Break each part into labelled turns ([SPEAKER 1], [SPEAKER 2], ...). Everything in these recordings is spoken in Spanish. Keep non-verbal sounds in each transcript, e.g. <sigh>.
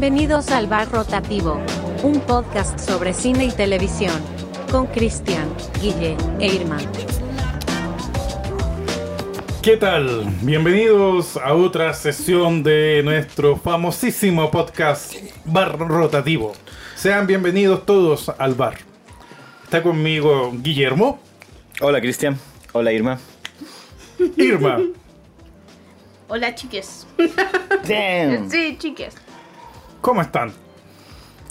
[SPEAKER 1] Bienvenidos al Bar Rotativo, un podcast sobre cine y televisión, con Cristian, Guille e Irma.
[SPEAKER 2] ¿Qué tal? Bienvenidos a otra sesión de nuestro famosísimo podcast Bar Rotativo. Sean bienvenidos todos al bar. Está conmigo Guillermo,
[SPEAKER 3] Hola Cristian, hola Irma.
[SPEAKER 2] Irma,
[SPEAKER 4] Hola, chiques.
[SPEAKER 3] Damn.
[SPEAKER 4] Sí, chiques.
[SPEAKER 2] ¿Cómo están?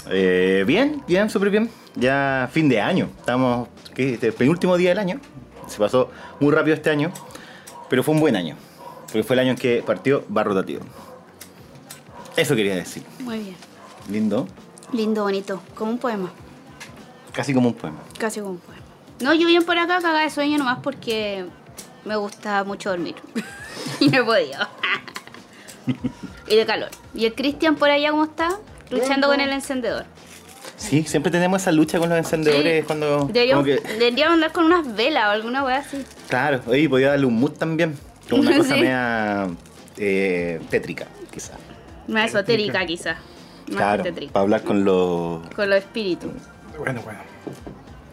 [SPEAKER 3] Eh, bien, bien, súper bien. Ya fin de año, estamos, ¿qué? Este, penúltimo día del año. Se pasó muy rápido este año, pero fue un buen año. Porque fue el año en que partió Bar Rotativo. Eso quería decir.
[SPEAKER 4] Muy bien.
[SPEAKER 3] Lindo,
[SPEAKER 4] Lindo, bonito. Como un poema.
[SPEAKER 3] casi como un poema.
[SPEAKER 4] Casi como un poema. No, yo bien por acá, cagada de sueño nomás porque me gusta mucho dormir. <laughs> y no he podido. <laughs> y de calor. ¿Y el Cristian por allá cómo está? Luchando con el encendedor.
[SPEAKER 3] Sí, siempre tenemos esa lucha con los encendedores
[SPEAKER 4] Sí.
[SPEAKER 3] cuando...
[SPEAKER 4] Deberíamos,
[SPEAKER 3] que-
[SPEAKER 4] deberíamos andar con unas velas o alguna weá así.
[SPEAKER 3] claro, oye, podía darle un mood también. Como una <laughs> cosa
[SPEAKER 4] Sí.
[SPEAKER 3] media eh, tétrica, quizás.
[SPEAKER 4] Más esotérica quizás. Más
[SPEAKER 3] Claro,
[SPEAKER 4] tétrica.
[SPEAKER 3] para hablar con los...
[SPEAKER 4] Con los espíritus.
[SPEAKER 2] Bueno, bueno.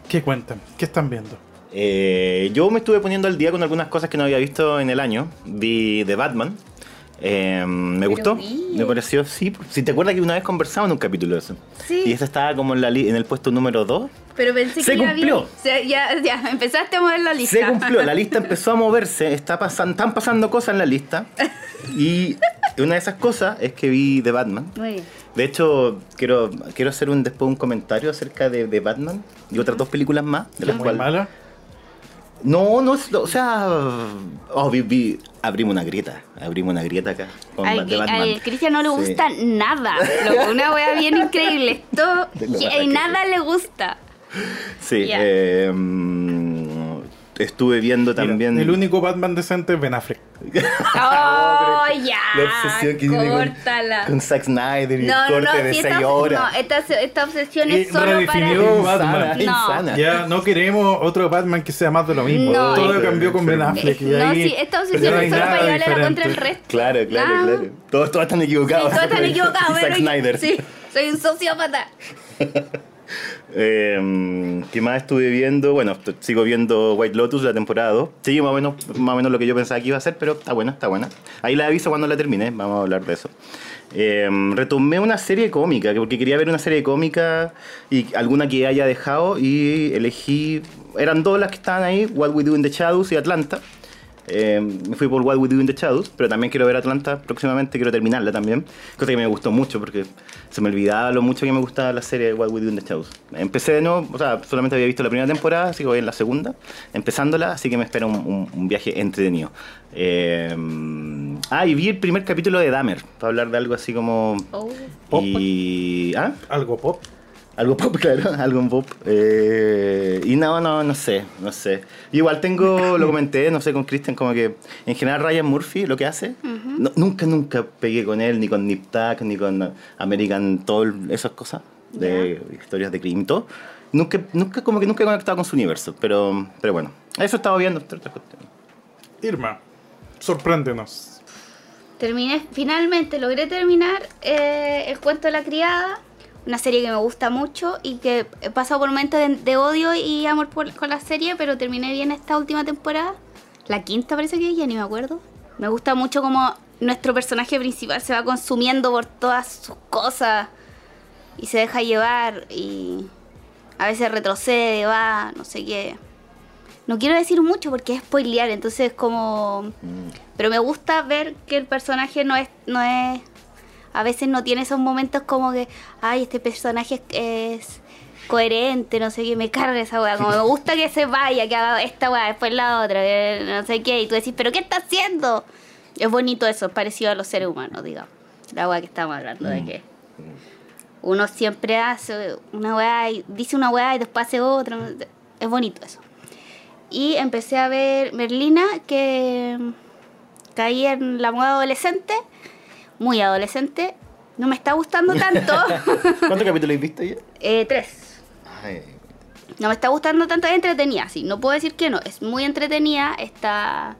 [SPEAKER 2] ¿Qué cuentan? ¿Qué están viendo?
[SPEAKER 3] Eh, yo me estuve poniendo al día con algunas cosas que no había visto en el año. Vi The Batman. Eh, me
[SPEAKER 4] Pero
[SPEAKER 3] gustó.
[SPEAKER 4] bien.
[SPEAKER 3] Me pareció, sí. Si te acuerdas que una vez conversamos en un capítulo de eso.
[SPEAKER 4] Sí.
[SPEAKER 3] Y esta estaba como en, la li- en el puesto número 2.
[SPEAKER 4] Pero pensé
[SPEAKER 3] Se
[SPEAKER 4] que ya
[SPEAKER 3] cumplió.
[SPEAKER 4] ya, ya, <laughs> empezaste a mover la lista.
[SPEAKER 3] Se cumplió. La lista empezó a moverse. Está pasan, están pasando cosas en la lista. <laughs> Y una de esas cosas es que vi The Batman.
[SPEAKER 4] Muy bien.
[SPEAKER 3] De hecho, quiero, quiero hacer un, después un comentario acerca de, de Batman y otras dos películas más. De las
[SPEAKER 2] ¿Muy
[SPEAKER 3] cuales,
[SPEAKER 2] mala?
[SPEAKER 3] No, no, es- o sea, oh, vi- vi- abrimos una grieta, abrimos una grieta acá con
[SPEAKER 4] Al,
[SPEAKER 3] Bat- de Batman.
[SPEAKER 4] al Cristian no le
[SPEAKER 3] Sí.
[SPEAKER 4] gusta nada. <laughs> Loco, una wea bien increíble.
[SPEAKER 3] Verdad que-
[SPEAKER 4] nada le gusta.
[SPEAKER 3] Sí,
[SPEAKER 4] Ya.
[SPEAKER 3] eh, mm, estuve viendo
[SPEAKER 2] Mira,
[SPEAKER 3] también.
[SPEAKER 2] el único Batman decente es Ben Affleck. <laughs>
[SPEAKER 4] ¡Oh, ya!
[SPEAKER 3] La obsesión que tiene con,
[SPEAKER 4] Córtala.
[SPEAKER 3] con Zack Snyder y
[SPEAKER 4] no,
[SPEAKER 3] el
[SPEAKER 4] no, no,
[SPEAKER 3] corte de
[SPEAKER 4] si
[SPEAKER 3] 6
[SPEAKER 4] esta,
[SPEAKER 3] horas.
[SPEAKER 4] no, esta, esta obsesión es solo
[SPEAKER 2] redefinió
[SPEAKER 4] para...
[SPEAKER 2] Batman.
[SPEAKER 3] Insana,
[SPEAKER 4] No.
[SPEAKER 3] insana.
[SPEAKER 2] Ya no queremos otro Batman que sea más de lo mismo.
[SPEAKER 4] No.
[SPEAKER 2] Todo cambió con Ben Affleck. y
[SPEAKER 4] No,
[SPEAKER 2] ahí
[SPEAKER 4] sí, esta obsesión es solo para llevarle la contra el resto.
[SPEAKER 3] Claro, claro,
[SPEAKER 4] Ah.
[SPEAKER 3] claro. Todos, todos están
[SPEAKER 4] Sí,
[SPEAKER 3] equivocados.
[SPEAKER 4] todos están <laughs> equivocados.
[SPEAKER 3] Zack Snyder.
[SPEAKER 4] Sí, soy un sociópata. <laughs>
[SPEAKER 3] Eh, ¿Qué más estuve viendo? Bueno, sigo viendo White Lotus, la temporada 2. Sí, más o, menos, más o menos lo que yo pensaba que iba a ser, pero está buena, está buena. Ahí la aviso cuando la termine, vamos a hablar de eso. Eh, retomé una serie cómica, que- porque quería ver una serie cómica y alguna que haya dejado y elegí... Eran dos las que estaban ahí, What We Do in the Shadows y Atlanta. Eh, me fui por What We Do in the Shadows, pero también quiero ver Atlanta próximamente, quiero terminarla también. Cosa que me gustó mucho porque se me olvidaba lo mucho que me gustaba la serie de What We Do in the Shadows. Empecé de nuevo, o sea, solamente había visto la primera temporada, así que voy en la segunda, empezándola, así que me espera un, un- un viaje entretenido. Eh, ah, y vi el primer capítulo de Dahmer, para hablar de algo así como...
[SPEAKER 4] Oh.
[SPEAKER 2] Pop.
[SPEAKER 3] Y... ¿Ah?
[SPEAKER 2] Algo pop.
[SPEAKER 3] Algo pop, <laughs> claro, algo en pop. Eh, y no, no, no sé, no sé. Igual tengo, lo comenté, no sé, con Christian, como que en general Ryan Murphy lo que hace, no- nunca, nunca pegué con él, ni con Nip Tuck, ni con American Toll, esas cosas, de historias de crimen y todo. Nunca, nunca, como que nunca he conectado con su universo, pero, pero bueno, eso estaba viendo. entre otras cuestiones.
[SPEAKER 2] Irma, sorpréndenos.
[SPEAKER 4] Terminé, finalmente logré terminar eh, El cuento de la criada, una serie que me gusta mucho y que he pasado por momentos de, de odio y amor por- con la serie, pero terminé bien esta última temporada. La quinta parece que es, ya ni me acuerdo. Me gusta mucho como nuestro personaje principal se va consumiendo por todas sus cosas y se deja llevar y a veces retrocede, va, no sé qué. No quiero decir mucho porque es spoilear, entonces como... Pero me gusta ver que el personaje no es, no es, a veces no tiene esos momentos como que, ay, este personaje es, coherente, no sé qué, me carga esa weá, como me <laughs> gusta que se vaya, que haga esta weá, después la otra, que no sé qué, y tú decís, pero ¿qué está haciendo? Es bonito eso, es parecido a los seres humanos, digamos, la weá que estamos hablando, de que uno siempre hace una weá y dice una weá y después hace otra, es bonito eso. Y empecé a ver Merlina, que caí en la moda adolescente, muy adolescente. No me está gustando tanto. <laughs>
[SPEAKER 3] ¿Cuántos capítulos has visto ya? <laughs>
[SPEAKER 4] Eh, tres.
[SPEAKER 3] Ay,
[SPEAKER 4] No me está gustando tanto, es entretenida, sí. No puedo decir que no. Es muy entretenida, está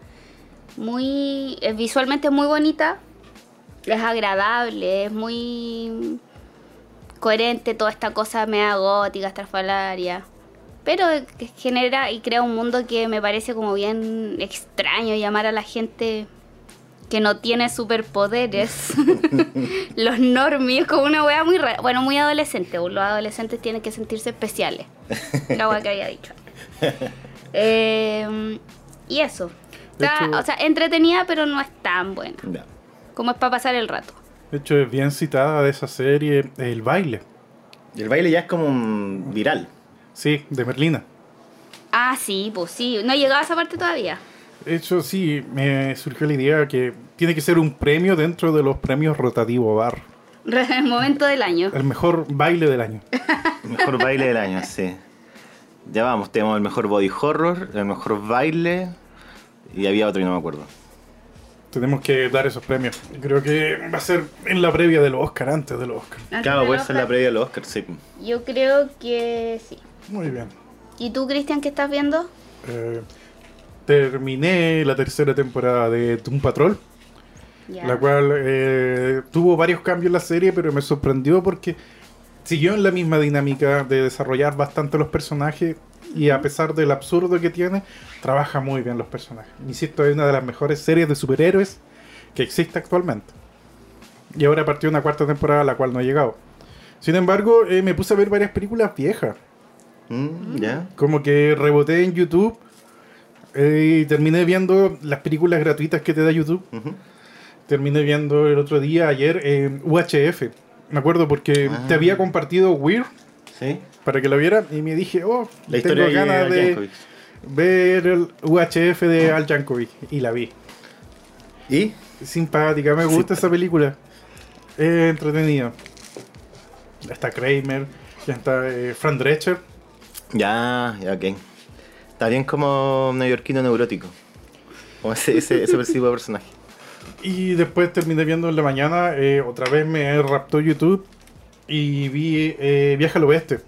[SPEAKER 4] muy. es visualmente muy bonita. Es agradable, es muy. coherente toda esta cosa media gótica, estrafalaria. Pero genera y crea un mundo que me parece como bien extraño llamar a la gente que no tiene superpoderes. <laughs> los normies, como una wea muy rara. Bueno, muy adolescente. Los adolescentes tienen que sentirse especiales. La wea que había dicho. Eh, <laughs> y eso. Está-
[SPEAKER 2] hecho-
[SPEAKER 4] o sea, entretenida, pero no es tan buena. Como es para pasar el rato.
[SPEAKER 2] De hecho, es bien citada de esa serie el baile.
[SPEAKER 3] Y el baile ya es como un viral.
[SPEAKER 2] Sí, de Merlina.
[SPEAKER 4] Ah, sí, pues sí. No he llegado a esa parte todavía.
[SPEAKER 2] De hecho, sí, me surgió la idea que tiene que ser un premio dentro de los premios Rotativo Bar.
[SPEAKER 4] El momento del año.
[SPEAKER 2] El mejor baile del año.
[SPEAKER 3] Mejor baile del año, sí. Ya vamos, tenemos el mejor body horror, el mejor baile y había otro y no me acuerdo.
[SPEAKER 2] Tenemos que dar esos premios. Creo que va a ser en la previa del Oscar, antes del Oscar.
[SPEAKER 4] Antes
[SPEAKER 3] Claro, puede ser la
[SPEAKER 4] Oscar,
[SPEAKER 3] previa del Oscar, sí.
[SPEAKER 4] Yo creo que sí.
[SPEAKER 2] Muy bien.
[SPEAKER 4] ¿Y tú, Cristian, qué estás viendo?
[SPEAKER 2] Eh, terminé la tercera temporada de Doom Patrol, la cual eh, tuvo varios cambios en la serie, pero me sorprendió porque siguió en la misma dinámica de desarrollar bastante los personajes y a pesar del absurdo que tiene, trabaja muy bien los personajes. Insisto, es una de las mejores series de superhéroes que existe actualmente. Y ahora partió una cuarta temporada a la cual no he llegado. Sin embargo, eh, me puse a ver varias películas viejas.
[SPEAKER 3] Mm.
[SPEAKER 2] Como que reboté en YouTube eh, y terminé viendo las películas gratuitas que te da YouTube. Terminé viendo el otro día, ayer, eh, UHF. Me acuerdo porque
[SPEAKER 3] Ah.
[SPEAKER 2] te había compartido Weird
[SPEAKER 3] Sí.
[SPEAKER 2] para que lo viera y me dije, oh,
[SPEAKER 3] La
[SPEAKER 2] tengo
[SPEAKER 3] de
[SPEAKER 2] ganas de ver el UHF de Al Jankovic. Y la vi.
[SPEAKER 3] ¿Y?
[SPEAKER 2] Simpática, me gusta esa película. Es entretenido. Está Kramer, ya está eh, Fran Drescher.
[SPEAKER 3] Ya, ya, ok. Está bien como neoyorquino neurótico. Como ese, ese, ese <laughs> tipo de personaje.
[SPEAKER 2] Y después terminé viendo en la mañana, eh, otra vez me raptó YouTube y vi eh, Viaje al Oeste,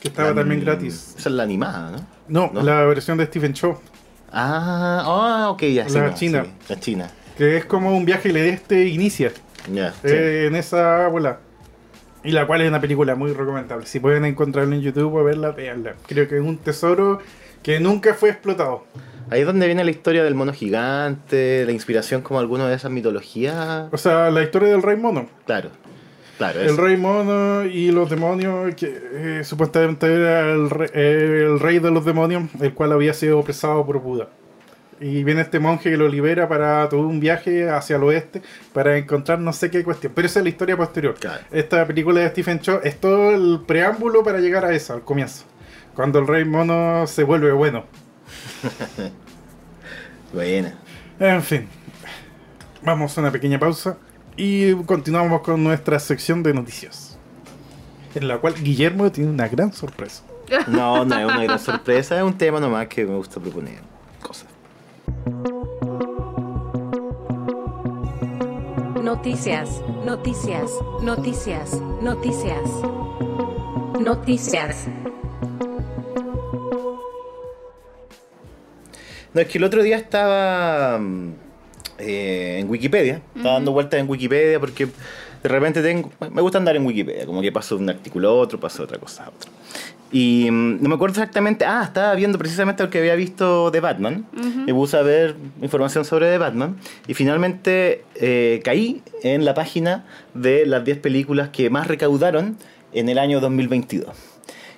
[SPEAKER 2] que estaba
[SPEAKER 3] La-
[SPEAKER 2] también gratis.
[SPEAKER 3] Esa es la animada, ¿no?
[SPEAKER 2] No,
[SPEAKER 3] ¿No?
[SPEAKER 2] la versión de Stephen Chow,
[SPEAKER 3] Ah, ah, ok, ya.
[SPEAKER 2] La china.
[SPEAKER 3] sí, la China.
[SPEAKER 2] que es como un viaje al este inicia
[SPEAKER 3] sí.
[SPEAKER 2] eh, en esa bola. Y la cual es una película muy recomendable. Si pueden encontrarla en YouTube o verla, veanla. Creo que es un tesoro que nunca fue explotado.
[SPEAKER 3] Ahí es donde viene la historia del mono gigante, la inspiración como alguna de esas mitologías.
[SPEAKER 2] O sea, la historia del rey mono.
[SPEAKER 3] Claro, claro.
[SPEAKER 2] El rey mono y los demonios, que eh, supuestamente era el rey, el rey de los demonios, el cual había sido opresado por Buda. Y viene este monje que lo libera para todo un viaje hacia el oeste para encontrar no sé qué cuestión. Pero esa es la historia posterior.
[SPEAKER 3] Claro.
[SPEAKER 2] Esta película de Stephen Chow es todo el preámbulo para llegar a eso, al comienzo. Cuando el rey mono se vuelve bueno. <laughs>
[SPEAKER 3] Buena.
[SPEAKER 2] En fin. Vamos a una pequeña pausa y continuamos con nuestra sección de noticias. En la cual Guillermo tiene una gran sorpresa. <laughs>
[SPEAKER 3] No, no es una gran sorpresa, es un tema nomás que me gusta proponer cosas.
[SPEAKER 1] Noticias, noticias, noticias, noticias. Noticias.
[SPEAKER 3] No, es que el otro día estaba mm, eh, en Wikipedia, estaba dando vueltas en Wikipedia porque de repente tengo, me gusta andar en Wikipedia, como que paso de un artículo a otro, paso de otra cosa a otra. Y mm, no me acuerdo exactamente, ah, estaba viendo precisamente lo que había visto de Batman, me puse a ver información sobre The Batman y finalmente eh, caí en la página de las 10 películas que más recaudaron en el año 2022.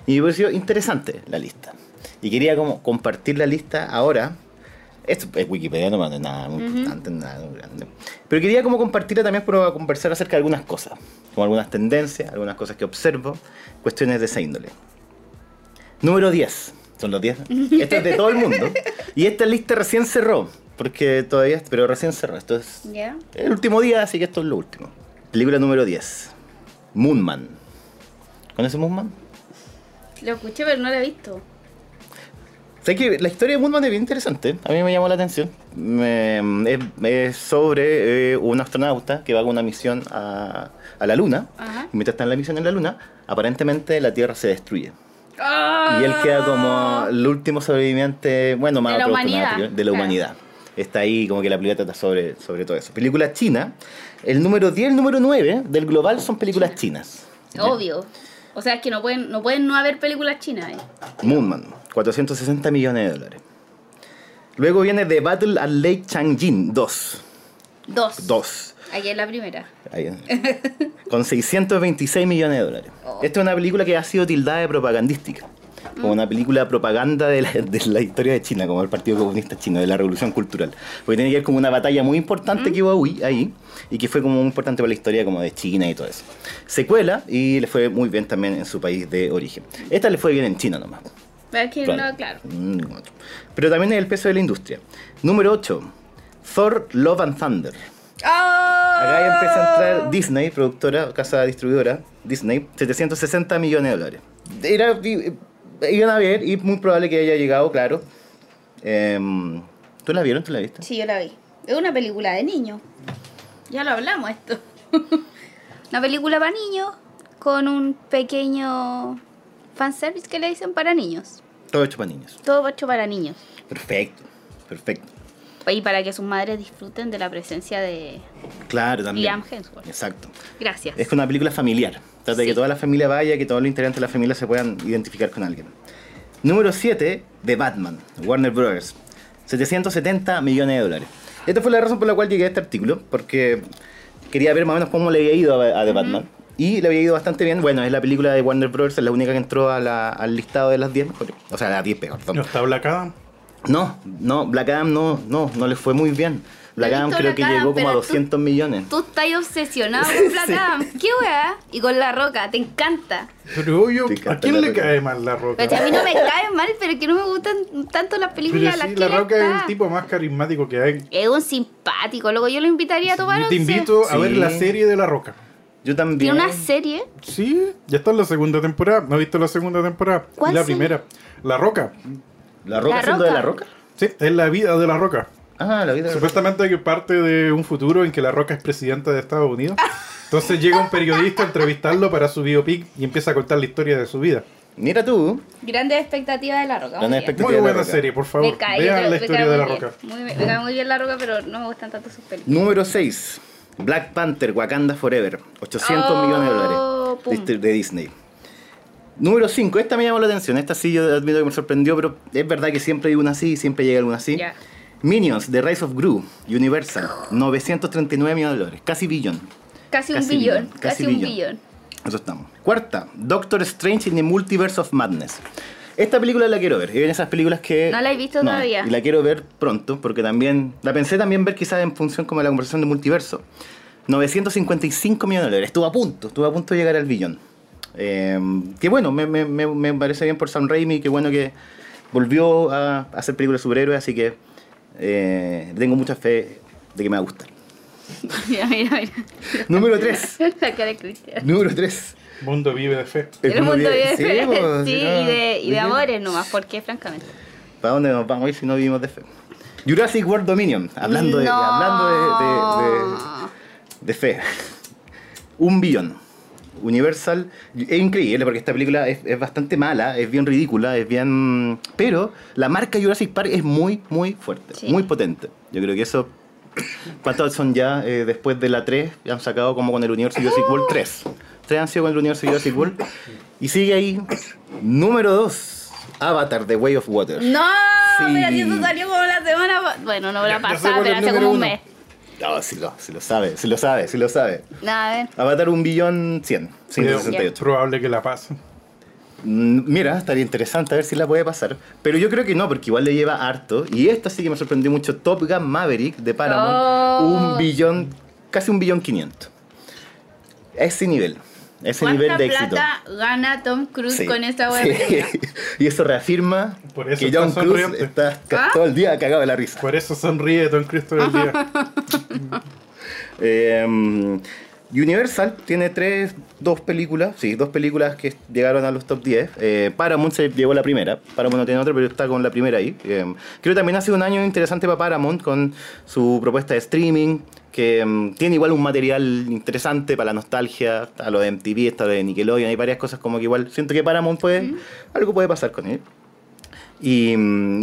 [SPEAKER 3] Y me pareció interesante la lista. Y quería como compartir la lista ahora. Esto es Wikipedia, no es nada muy importante, nada muy grande. Pero quería como compartirla también para conversar acerca de algunas cosas. Como algunas tendencias, algunas cosas que observo, cuestiones de esa índole. Número 10. Son los 10. <laughs> Esto es de todo el mundo. Y esta lista recién cerró. Porque todavía, pero recién cerró. Esto es el último día, así que esto es lo último. Película número 10. Moonman. ¿Conoces Moonman?
[SPEAKER 4] Lo escuché, pero no lo he visto.
[SPEAKER 3] Sé que la historia de Moonman es bien interesante. A mí me llamó la atención. Me- es, es sobre eh, un astronauta que va con una misión a, a la Luna.
[SPEAKER 4] Ajá.
[SPEAKER 3] Y mientras está en la misión en la Luna, aparentemente la Tierra se destruye.
[SPEAKER 4] ¡Ah!
[SPEAKER 3] Y él queda como el último sobreviviente, bueno, más
[SPEAKER 4] De la humanidad,
[SPEAKER 3] de la
[SPEAKER 4] claro.
[SPEAKER 3] humanidad. Está ahí como que la película trata sobre, sobre todo eso. Película china. El número 10 y el número 9 del global son películas chinas.
[SPEAKER 4] Obvio. O sea, es que no pueden no, pueden no haber películas chinas. eh.
[SPEAKER 3] Moonman, 460 millones de dólares. Luego viene The Battle at Lake Changjin 2.
[SPEAKER 4] Dos.
[SPEAKER 3] 2.
[SPEAKER 4] Aquí es la primera.
[SPEAKER 3] Ahí, con 626 millones de dólares.
[SPEAKER 4] Oh.
[SPEAKER 3] Esta es una película que ha sido tildada de propagandística. Como una película propaganda de la, de la historia de China, como el Partido Comunista Chino, de la Revolución Cultural. Porque tiene que ver como una batalla muy importante que hubo ahí, ahí, y que fue como muy importante para la historia como de China y todo eso. Secuela y le fue muy bien también en su país de origen. Esta le fue bien en China nomás.
[SPEAKER 4] Pero es que
[SPEAKER 3] Claro.
[SPEAKER 4] no, claro.
[SPEAKER 3] Mm. Pero también es el peso de la industria. Número 8. Thor Love and Thunder. Acá ya empieza a entrar Disney, productora, casa distribuidora, Disney, 760 millones de dólares. Era, i- iban a ver y muy probable que haya llegado, claro. Em, ¿Tú la vieron? ¿Tú la viste?
[SPEAKER 4] Sí, yo la vi. Es una película de niños. Ya lo hablamos esto. <laughs> una película para niños con un pequeño fanservice que le dicen para niños.
[SPEAKER 3] Todo hecho para niños.
[SPEAKER 4] Todo hecho para niños.
[SPEAKER 3] Perfecto, perfecto.
[SPEAKER 4] Y para que sus madres disfruten de la presencia de
[SPEAKER 3] Claro, también.
[SPEAKER 4] Liam Hemsworth.
[SPEAKER 3] Exacto.
[SPEAKER 4] Gracias.
[SPEAKER 3] Es una película familiar. Trata de que
[SPEAKER 4] Sí.
[SPEAKER 3] toda la familia vaya, que todos los integrantes de la familia se puedan identificar con alguien. Número 7, The Batman, Warner Bros. 770 millones de dólares. Esta fue la razón por la cual llegué a este artículo, porque quería ver más o menos cómo le había ido a, a The Batman. Y le había ido bastante bien. Bueno, es la película de Warner Bros. Es la única que entró a la- al listado de las 10 mejores. O sea, las 10 peor.
[SPEAKER 2] ¿No está Black Adam?
[SPEAKER 3] No, no, Black Adam no, no, no le fue muy bien. Black
[SPEAKER 4] he
[SPEAKER 3] Adam creo
[SPEAKER 4] Black
[SPEAKER 3] que
[SPEAKER 4] Adam,
[SPEAKER 3] llegó como a
[SPEAKER 4] pero tú-
[SPEAKER 3] 200 millones.
[SPEAKER 4] Tú estás obsesionado <laughs> con Black
[SPEAKER 3] Sí.
[SPEAKER 4] Adam. ¿Qué weá? Y con La Roca, te encanta.
[SPEAKER 2] Pero
[SPEAKER 3] encanta
[SPEAKER 2] ¿a quién
[SPEAKER 3] La
[SPEAKER 2] le
[SPEAKER 3] Roca.
[SPEAKER 2] cae mal la roca?
[SPEAKER 4] Pero a mí no me <laughs> cae mal, pero que no me gustan tanto las
[SPEAKER 2] Pero
[SPEAKER 4] películas las
[SPEAKER 2] sí,
[SPEAKER 4] que
[SPEAKER 2] la
[SPEAKER 4] él
[SPEAKER 2] roca es el tipo más carismático que hay.
[SPEAKER 4] Es un simpático, luego yo lo invitaría a tomar
[SPEAKER 2] Yo te invito a
[SPEAKER 3] Sí.
[SPEAKER 2] ver la serie de la roca.
[SPEAKER 3] Yo también.
[SPEAKER 4] Tiene una serie.
[SPEAKER 2] Sí, ya está en la segunda temporada. ¿No has visto la segunda temporada?
[SPEAKER 4] ¿Cuál
[SPEAKER 2] Y la
[SPEAKER 4] serie?
[SPEAKER 2] primera. La roca.
[SPEAKER 3] ¿La roca
[SPEAKER 4] La
[SPEAKER 3] siendo de la roca?
[SPEAKER 2] Sí, es la vida de la roca.
[SPEAKER 3] Ah, la vida de la roca.
[SPEAKER 2] Supuestamente que parte de un futuro en que la roca es presidenta de Estados Unidos. Entonces llega un periodista a entrevistarlo para su biopic y empieza a contar la historia de su vida.
[SPEAKER 3] Mira tú.
[SPEAKER 4] Grandes expectativas de La Roca.
[SPEAKER 3] Grandes
[SPEAKER 4] muy.
[SPEAKER 2] Muy
[SPEAKER 3] de La
[SPEAKER 2] buena
[SPEAKER 3] Roca.
[SPEAKER 2] serie, por favor.
[SPEAKER 4] Me cae,
[SPEAKER 2] Vean
[SPEAKER 4] me
[SPEAKER 2] la historia de la
[SPEAKER 4] bien.
[SPEAKER 2] roca.
[SPEAKER 4] Muy me cae muy bien La Roca, pero no me gustan tanto sus películas.
[SPEAKER 3] Número 6. Black Panther, Wakanda Forever. 800
[SPEAKER 4] Oh,
[SPEAKER 3] millones de dólares.
[SPEAKER 4] pum.
[SPEAKER 3] De, de Disney. Número 5. Esta me llamó la atención. Esta sí yo admito que me sorprendió, pero es verdad que siempre hay una así, siempre llega alguna así.
[SPEAKER 4] Ya.
[SPEAKER 3] Minions, The Rise of Gru, Universal. 939 millones de dólares. Casi billón.
[SPEAKER 4] Casi un
[SPEAKER 3] Casi
[SPEAKER 4] billón.
[SPEAKER 3] billón,
[SPEAKER 4] Casi,
[SPEAKER 3] casi
[SPEAKER 4] un
[SPEAKER 3] billón.
[SPEAKER 4] billón.
[SPEAKER 3] Eso estamos. Cuarta, Doctor Strange in the Multiverse of Madness. Esta película la quiero ver. Es de esas películas que.
[SPEAKER 4] No la he visto todavía.
[SPEAKER 3] Y la quiero ver pronto, porque también. La pensé también ver quizás en función como de la conversación de multiverso. 955 millones de dólares. Estuvo a punto, estuvo a punto de llegar al billón. Eh, que bueno, me, me- me- me parece bien por Sam Raimi, que bueno que volvió a hacer películas de superhéroes, así que eh, tengo mucha fe de que me va a gustar. <laughs>
[SPEAKER 4] Mira, mira, mira.
[SPEAKER 3] Número 3. <laughs>
[SPEAKER 4] La cara de Cristian.
[SPEAKER 3] Número 3.
[SPEAKER 2] Mundo vive de fe.
[SPEAKER 4] El mundo de
[SPEAKER 3] Sí,
[SPEAKER 4] fe. Sí,
[SPEAKER 3] si no,
[SPEAKER 4] y de, y de amores nomás, porque francamente.
[SPEAKER 3] ¿Para dónde nos vamos a ir si no vivimos de fe? Jurassic World Dominion, hablando de,
[SPEAKER 4] No.
[SPEAKER 3] hablando de, de- de- de fe. Un billón. Universal. Es increíble porque esta película es, es bastante mala, es bien ridícula, es bien. Pero la marca Jurassic Park es muy, muy fuerte,
[SPEAKER 4] Sí.
[SPEAKER 3] muy potente. Yo creo que eso. ¿Cuántos son ya eh, después de la 3? Ya han sacado como con el universo Jurassic World 3. 3 han sido con el universo Jurassic World. Y sigue ahí. Número 2. Avatar, The Way of Water.
[SPEAKER 4] No,
[SPEAKER 3] Sí.
[SPEAKER 4] mira, si eso salió como la semana Bueno, no la pasada, pero hace como un mes.
[SPEAKER 3] No, si lo, si lo sabe, si lo sabe, si lo sabe.
[SPEAKER 4] Nada, a ver.
[SPEAKER 3] Avatar un billón 100,
[SPEAKER 2] Es
[SPEAKER 3] 168.
[SPEAKER 2] probable que la pase.
[SPEAKER 3] Mm, Mira, estaría interesante a ver si la puede pasar. Pero yo creo que no, porque igual le lleva harto. Y esta sí que me sorprendió mucho. Top Gun Maverick de Paramount.
[SPEAKER 4] Oh.
[SPEAKER 3] Un billón, casi un billón 500. Ese nivel. Ese nivel
[SPEAKER 4] ¿Cuánta
[SPEAKER 3] de éxito.
[SPEAKER 4] plata gana Tom Cruise
[SPEAKER 3] Sí,
[SPEAKER 4] con esta web?
[SPEAKER 3] sí. <laughs> Y eso reafirma
[SPEAKER 2] Por eso
[SPEAKER 3] que John Cruise está
[SPEAKER 4] ¿Ah?
[SPEAKER 3] todo el día cagado de la risa.
[SPEAKER 2] Por eso sonríe Don Cristo del día. <laughs>
[SPEAKER 3] Eh, Universal tiene tres, dos películas, sí, dos películas que llegaron a los top 10. Eh, Paramount se llevó la primera, Paramount no tiene otra, pero está con la primera ahí. Eh, creo que también ha sido un año interesante para Paramount con su propuesta de streaming, que mm, tiene igual un material interesante para la nostalgia, a lo de MTV, está lo de Nickelodeon, hay varias cosas como que igual siento que Paramount puede, algo puede pasar con él. Y,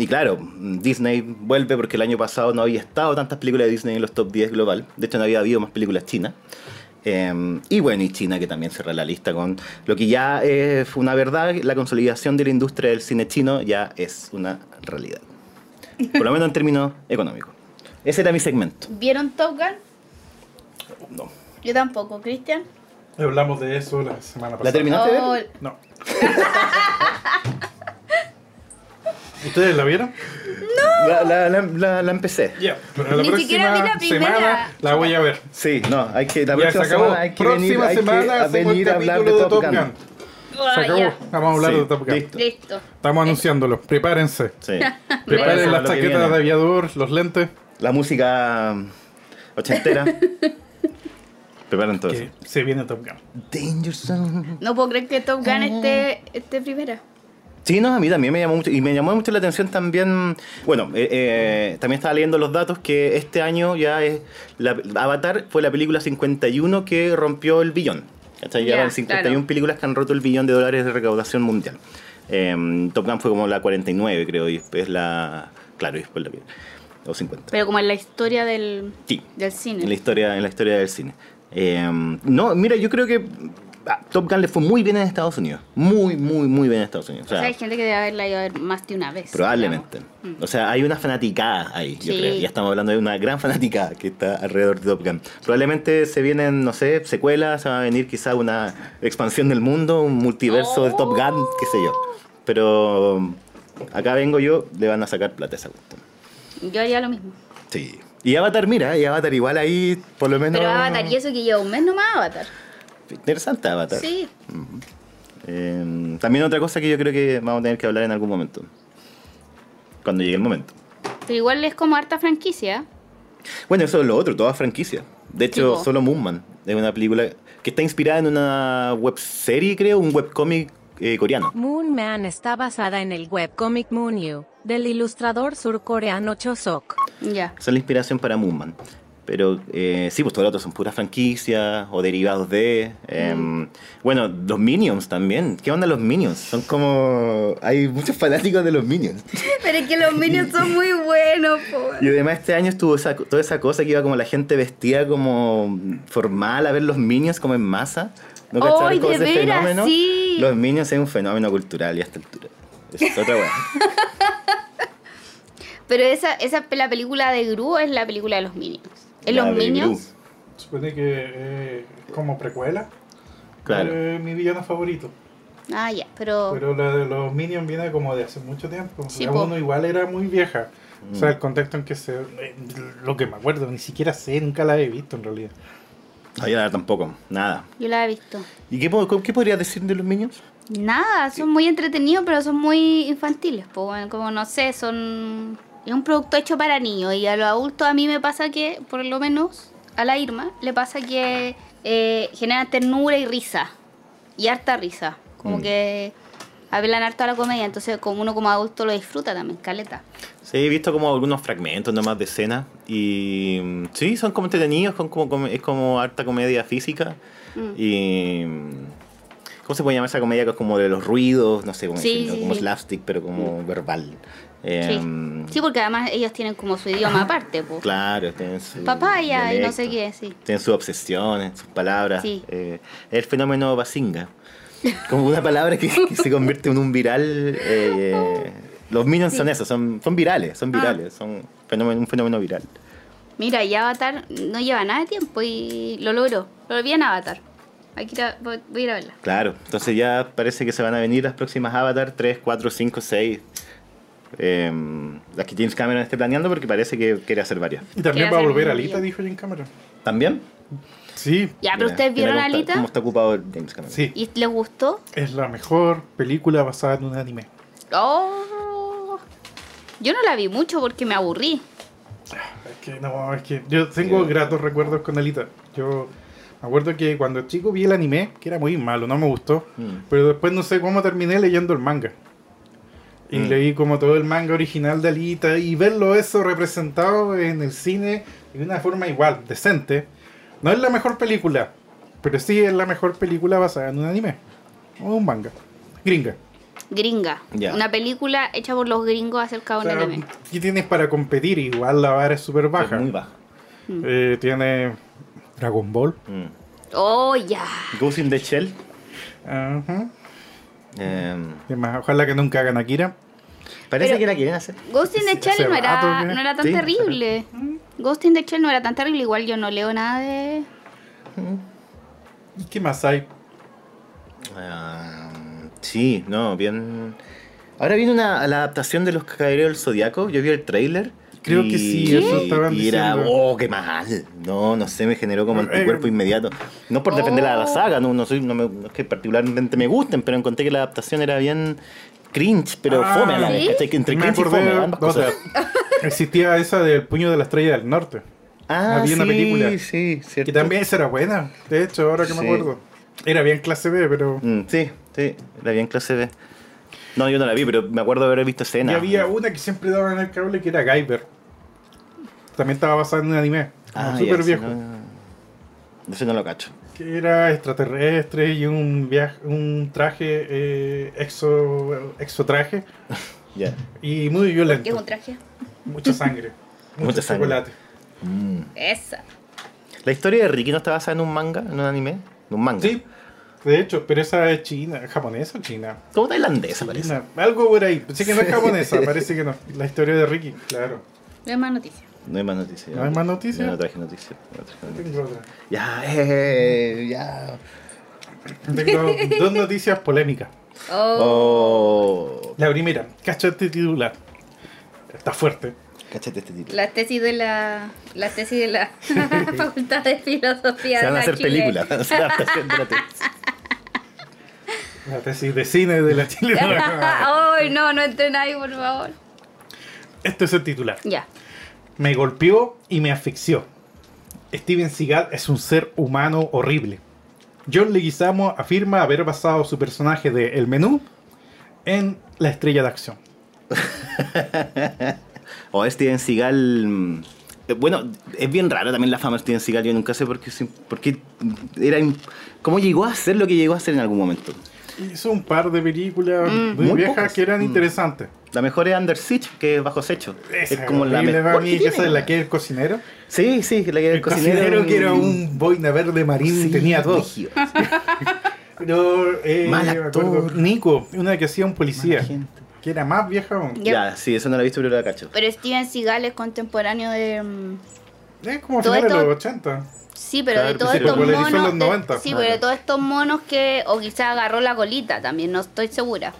[SPEAKER 3] y claro, Disney vuelve porque el año pasado no había estado tantas películas de Disney en los top 10 global. De hecho, no había habido más películas chinas. Eh, y bueno, y China que también cierra la lista con lo que ya es una verdad, la consolidación de la industria del cine chino ya es una realidad. Por lo menos en términos económicos. Ese era mi segmento.
[SPEAKER 4] ¿Vieron Top Gun?
[SPEAKER 3] No.
[SPEAKER 4] Yo tampoco, Cristian.
[SPEAKER 2] Hablamos de eso la semana pasada.
[SPEAKER 3] ¿La terminaste de
[SPEAKER 4] Oh,
[SPEAKER 3] ver?
[SPEAKER 2] No. <laughs> ¿Ustedes la vieron?
[SPEAKER 3] La, la, la, la- la empecé.
[SPEAKER 2] Ya. Pero la
[SPEAKER 4] Ni siquiera vi
[SPEAKER 2] próxima
[SPEAKER 4] la primera.
[SPEAKER 2] semana la voy a ver.
[SPEAKER 3] Sí, no, hay que, la
[SPEAKER 2] Ya
[SPEAKER 3] próxima
[SPEAKER 2] se acabó.
[SPEAKER 3] semana hay que
[SPEAKER 2] próxima
[SPEAKER 3] venir, hay que
[SPEAKER 2] semana
[SPEAKER 3] venir a hablar de
[SPEAKER 2] capítulo
[SPEAKER 3] Top Gun.
[SPEAKER 2] Se acabó.
[SPEAKER 4] ya.
[SPEAKER 2] Vamos a hablar
[SPEAKER 3] Sí,
[SPEAKER 2] de Top Gun.
[SPEAKER 3] listo.
[SPEAKER 4] Listo.
[SPEAKER 2] Estamos anunciándolo. Prepárense.
[SPEAKER 3] Sí. <laughs>
[SPEAKER 2] Preparen las
[SPEAKER 3] Lo que
[SPEAKER 2] chaquetas
[SPEAKER 3] viene.
[SPEAKER 2] de aviador, los lentes.
[SPEAKER 3] La música ochentera. <laughs> Preparan todo
[SPEAKER 2] Que se viene Top Gun.
[SPEAKER 3] Danger Zone.
[SPEAKER 4] No puedo creer que Top Gun esté, esté primera.
[SPEAKER 3] Sí, no, a mí también me llamó mucho. Y me llamó mucho la atención también. Bueno, eh, eh, también estaba leyendo los datos que este año ya es. La, Avatar fue la película 51 que rompió el billón. Ya
[SPEAKER 4] Ya,
[SPEAKER 3] van 51
[SPEAKER 4] claro.
[SPEAKER 3] películas que han roto el billón de dólares de recaudación mundial. Eh, Top Gun fue como la 49, creo, y después la. Claro, y después la. O 50.
[SPEAKER 4] Pero como en la historia del,
[SPEAKER 3] Sí.
[SPEAKER 4] del cine.
[SPEAKER 3] En la historia, en la historia del cine. Eh, no, mira, yo creo que a Top Gun le fue muy bien en Estados Unidos. Muy, muy, muy bien en Estados Unidos. O
[SPEAKER 4] O sea,
[SPEAKER 3] sea,
[SPEAKER 4] hay gente que debe haberla ido a ver más de una vez.
[SPEAKER 3] probablemente.
[SPEAKER 4] digamos.
[SPEAKER 3] O sea, hay una fanaticada ahí, yo
[SPEAKER 4] Sí.
[SPEAKER 3] creo. Ya estamos hablando de una gran fanaticada que está alrededor de Top Gun. Probablemente se vienen, no sé, secuelas, se va a venir quizá una expansión del mundo, un multiverso de Top Gun, qué sé yo. Pero acá vengo yo, le van a sacar plata a esa cuestión.
[SPEAKER 4] Mm. Yo haría lo mismo.
[SPEAKER 3] Sí. Y Avatar, mira, y Avatar igual ahí, por lo menos...
[SPEAKER 4] Pero Avatar, y eso que lleva un mes nomás Avatar.
[SPEAKER 3] Interesante Avatar.
[SPEAKER 4] Sí.
[SPEAKER 3] Eh, también otra cosa que yo creo que vamos a tener que hablar en algún momento. Cuando llegue el momento.
[SPEAKER 4] Pero igual es como harta franquicia.
[SPEAKER 3] Bueno, eso es lo otro, toda franquicia. De hecho, solo Moonman es una película que está inspirada en una webserie, creo, un webcómic eh, coreano.
[SPEAKER 1] Moon Man está basada en el webcomic Moon You, del ilustrador surcoreano Cho Sok.
[SPEAKER 4] Ya.
[SPEAKER 3] Esa es la inspiración para Moonman. Pero eh, sí, pues todo lo otro son puras franquicias o derivados de. eh,
[SPEAKER 4] Mm.
[SPEAKER 3] Bueno, los Minions también. ¿Qué onda los Minions? Son como. Hay muchos fanáticos de los Minions. <laughs>
[SPEAKER 4] Pero es que los Minions son muy buenos, po.
[SPEAKER 3] Y además este año estuvo esa, toda esa cosa que iba como la gente vestida como formal a ver los Minions como en masa. ¿No
[SPEAKER 4] ¡Ay,
[SPEAKER 3] cacharon como
[SPEAKER 4] de
[SPEAKER 3] ese
[SPEAKER 4] veras,
[SPEAKER 3] fenómeno?
[SPEAKER 4] sí!
[SPEAKER 3] Los Minions es un fenómeno cultural y a esta altura. Es otra weá. <laughs>
[SPEAKER 4] Pero esa, esa la película de Gru es la película de los Minions. ¿Es
[SPEAKER 3] La
[SPEAKER 4] los Minions?
[SPEAKER 2] Supone que eh, es como precuela.
[SPEAKER 3] Claro.
[SPEAKER 2] Eh, mi villano favorito.
[SPEAKER 4] Ah, ya, pero...
[SPEAKER 2] Pero la de los Minions viene como de hace mucho tiempo.
[SPEAKER 4] Sí,
[SPEAKER 2] la
[SPEAKER 4] po.
[SPEAKER 2] uno igual era muy vieja. O
[SPEAKER 3] Mm.
[SPEAKER 2] sea, el contexto en que se... eh, Lo que me acuerdo, ni siquiera sé, nunca la he visto en realidad.
[SPEAKER 3] No, yo la tampoco, nada.
[SPEAKER 4] Yo la he visto.
[SPEAKER 3] ¿Y qué, qué podrías decir de los Minions?
[SPEAKER 4] Nada, son muy entretenidos, pero son muy infantiles. bueno, como no sé, son. Es un producto hecho para niños. Y a los adultos a mí me pasa que, por lo menos a la Irma, le pasa que eh, generan ternura y risa. Y harta risa. Como
[SPEAKER 3] Mm.
[SPEAKER 4] que hablan harto a la comedia. Entonces, como uno como adulto lo disfruta también, caleta.
[SPEAKER 3] Sí, he visto como algunos fragmentos nomás de escena y mm, sí, son como entretenidos, con como, es como harta comedia física
[SPEAKER 4] Mm.
[SPEAKER 3] y ¿cómo se puede llamar esa comedia que es como de los ruidos? No sé cómo
[SPEAKER 4] Sí,
[SPEAKER 3] decirlo,
[SPEAKER 4] sí,
[SPEAKER 3] como
[SPEAKER 4] sí.
[SPEAKER 3] slapstick pero como verbal.
[SPEAKER 4] Sí.
[SPEAKER 3] Eh,
[SPEAKER 4] sí, porque además ellos tienen como su idioma aparte. Po.
[SPEAKER 3] Claro, tienen su
[SPEAKER 4] Papaya y no sé qué, sí.
[SPEAKER 3] Tienen sus obsesiones, sus palabras.
[SPEAKER 4] Sí.
[SPEAKER 3] eh, el fenómeno basinga. Como una palabra que, que se convierte en un viral. eh, los minions son eso, son, son virales, son
[SPEAKER 4] Ah.
[SPEAKER 3] virales, son fenómeno, un fenómeno viral.
[SPEAKER 4] Mira, y Avatar no lleva nada de tiempo y lo logró. Lo vi en Avatar. Hay que ir a- voy voy a ir a verla.
[SPEAKER 3] Claro, entonces ya parece que se van a venir las próximas Avatar 3, 4, 5, 6. Eh, las que James Cameron esté planeando porque parece que quiere hacer varias.
[SPEAKER 2] Y también va a volver Alita, dijo Jim Cameron.
[SPEAKER 3] ¿También?
[SPEAKER 2] Sí,
[SPEAKER 4] Ya, pero ustedes vieron Alita
[SPEAKER 3] ¿Cómo está ocupado James Cameron?
[SPEAKER 2] sí.
[SPEAKER 4] y les gustó.
[SPEAKER 2] Es la mejor película basada en un anime.
[SPEAKER 4] Oh. Yo no la vi mucho porque me aburrí.
[SPEAKER 2] Es que no, es que yo tengo gratos recuerdos con Alita. Yo me acuerdo que cuando chico vi el anime, que era muy malo, no me gustó.
[SPEAKER 3] Mm.
[SPEAKER 2] Pero después no sé cómo terminé leyendo el manga. Y
[SPEAKER 3] Mm.
[SPEAKER 2] leí como todo el manga original de Alita y verlo eso representado en el cine de una forma igual, decente. No es la mejor película, pero sí es la mejor película basada en un anime. O un manga. Gringa.
[SPEAKER 4] Gringa.
[SPEAKER 3] Ya.
[SPEAKER 4] Una película hecha por los gringos acerca de
[SPEAKER 2] O
[SPEAKER 4] un
[SPEAKER 2] sea,
[SPEAKER 4] anime.
[SPEAKER 2] ¿Qué tienes para competir? Igual la vara es súper baja.
[SPEAKER 3] Es muy baja.
[SPEAKER 2] Eh, tiene Dragon Ball,
[SPEAKER 3] Mm.
[SPEAKER 4] Oh, ya.
[SPEAKER 3] Ghost in the Shell.
[SPEAKER 2] Ajá.
[SPEAKER 3] Eh,
[SPEAKER 2] ¿Qué más? Ojalá que nunca hagan Akira.
[SPEAKER 3] parece
[SPEAKER 4] Pero-
[SPEAKER 3] que la quieren hacer.
[SPEAKER 4] Ghost in the Shell no era, no era tan
[SPEAKER 3] Sí,
[SPEAKER 4] terrible. Ghost in the Shell no era tan terrible. Igual yo no leo nada de.
[SPEAKER 2] ¿Y qué más hay?
[SPEAKER 3] Ah, sí, no, bien. Ahora viene una, la adaptación de los Caballeros del Zodiaco. Yo vi el trailer.
[SPEAKER 2] Creo que sí,
[SPEAKER 3] eso
[SPEAKER 2] estaban
[SPEAKER 3] Y era,
[SPEAKER 2] diciendo.
[SPEAKER 3] oh, qué mal. No, no sé, me generó como
[SPEAKER 2] Eh,
[SPEAKER 3] anticuerpo inmediato. No por defender a la
[SPEAKER 4] Oh.
[SPEAKER 3] saga, no, no, soy, no, me- no es que particularmente me gusten, pero encontré que la adaptación era bien cringe, pero
[SPEAKER 2] Ah,
[SPEAKER 3] fome a la vez. entre
[SPEAKER 2] Me
[SPEAKER 3] cringe y fome, ambas
[SPEAKER 2] o
[SPEAKER 3] cosas.
[SPEAKER 2] sea, <laughs> existía esa del puño de la estrella del norte.
[SPEAKER 3] Ah,
[SPEAKER 2] había una
[SPEAKER 3] sí,
[SPEAKER 2] película.
[SPEAKER 3] sí, cierto.
[SPEAKER 2] Que también esa era buena. De hecho, ahora que me acuerdo. Era bien clase B, pero.
[SPEAKER 3] Mm, sí, sí, era bien clase B. No, yo no la vi, pero me acuerdo de haber visto
[SPEAKER 2] Y
[SPEAKER 3] escenas.
[SPEAKER 2] había una que siempre daban en el cable que era Guyver. También estaba basada en un anime.
[SPEAKER 3] Ah,
[SPEAKER 2] súper viejo.
[SPEAKER 3] no. Ese no lo cacho.
[SPEAKER 2] Que era extraterrestre y un viaje, un traje eh, exo, exotraje. <laughs>
[SPEAKER 3] Ya.
[SPEAKER 2] Y muy violento.
[SPEAKER 4] ¿Qué es un traje?
[SPEAKER 2] Mucha sangre. <laughs> mucho
[SPEAKER 3] Mucha sangre.
[SPEAKER 2] chocolate.
[SPEAKER 4] Esa.
[SPEAKER 3] La historia de Ricky no está basada en un manga, en un anime, en un manga.
[SPEAKER 2] Sí, de hecho, pero esa es china, japonesa o china.
[SPEAKER 3] Como tailandesa parece.
[SPEAKER 2] Algo por ahí. Sé que no es japonesa, parece que no. La historia de Ricky, claro.
[SPEAKER 4] No hay más noticias.
[SPEAKER 3] No hay más noticias.
[SPEAKER 2] ¿No hay más noticias?
[SPEAKER 3] No, no traje noticias. no traje noticias.
[SPEAKER 2] Tengo, otra.
[SPEAKER 3] Ya, eh, ya.
[SPEAKER 2] Tengo <laughs> dos noticias polémicas.
[SPEAKER 4] Oh.
[SPEAKER 3] Oh.
[SPEAKER 2] La primera, cacha este titular. Está fuerte.
[SPEAKER 3] Cáchate este título.
[SPEAKER 4] La tesis de la. La tesis de la <laughs> <laughs> Facultad de Filosofía
[SPEAKER 3] Se van
[SPEAKER 4] de
[SPEAKER 3] a
[SPEAKER 4] la
[SPEAKER 3] hacer películas. van a hacer adaptación de la tesis.
[SPEAKER 2] De cine de la Chile. <laughs>
[SPEAKER 4] Ay, no, no entren ahí, por favor.
[SPEAKER 2] Este es el titular.
[SPEAKER 4] Ya.
[SPEAKER 2] Me golpeó y me asfixió. Steven Seagal es un ser humano horrible. John Leguizamo afirma haber basado su personaje de El Menú en la estrella de acción. <laughs>
[SPEAKER 3] O Steven Seagal. mm, Bueno, es bien raro también la fama de Steven Seagal. Yo nunca sé por qué, por qué era. ¿Cómo llegó a hacer lo que llegó a hacer en algún momento?
[SPEAKER 2] Hizo un par de películas muy,
[SPEAKER 3] Muy
[SPEAKER 2] viejas
[SPEAKER 3] pocas.
[SPEAKER 2] que eran
[SPEAKER 3] Mm.
[SPEAKER 2] interesantes.
[SPEAKER 3] La mejor es Under Siege, que es Bajo Secho.
[SPEAKER 2] Esa
[SPEAKER 3] es como la mejor.
[SPEAKER 2] esa es la que es el cocinero.
[SPEAKER 3] Sí, sí, la que era
[SPEAKER 2] El cocinero que era un boina verde marín
[SPEAKER 3] Sí,
[SPEAKER 2] tenía dos. <laughs> Pero, eh,
[SPEAKER 3] Mal actor.
[SPEAKER 2] Nico, una que hacía un policía, que era más vieja aún.
[SPEAKER 4] Ya.
[SPEAKER 3] Ya, sí, eso no la he visto, pero la cacho.
[SPEAKER 4] Pero Steven Seagal es contemporáneo de. mm,
[SPEAKER 2] Es como finales de los 80.
[SPEAKER 4] Sí, pero
[SPEAKER 3] Claro,
[SPEAKER 4] de todos
[SPEAKER 3] pues
[SPEAKER 4] estos monos.
[SPEAKER 2] los
[SPEAKER 4] de-
[SPEAKER 2] 90.
[SPEAKER 4] sí,
[SPEAKER 3] Ah,
[SPEAKER 4] pero de
[SPEAKER 3] claro.
[SPEAKER 4] todos estos monos que. O quizás agarró la colita también, no estoy segura.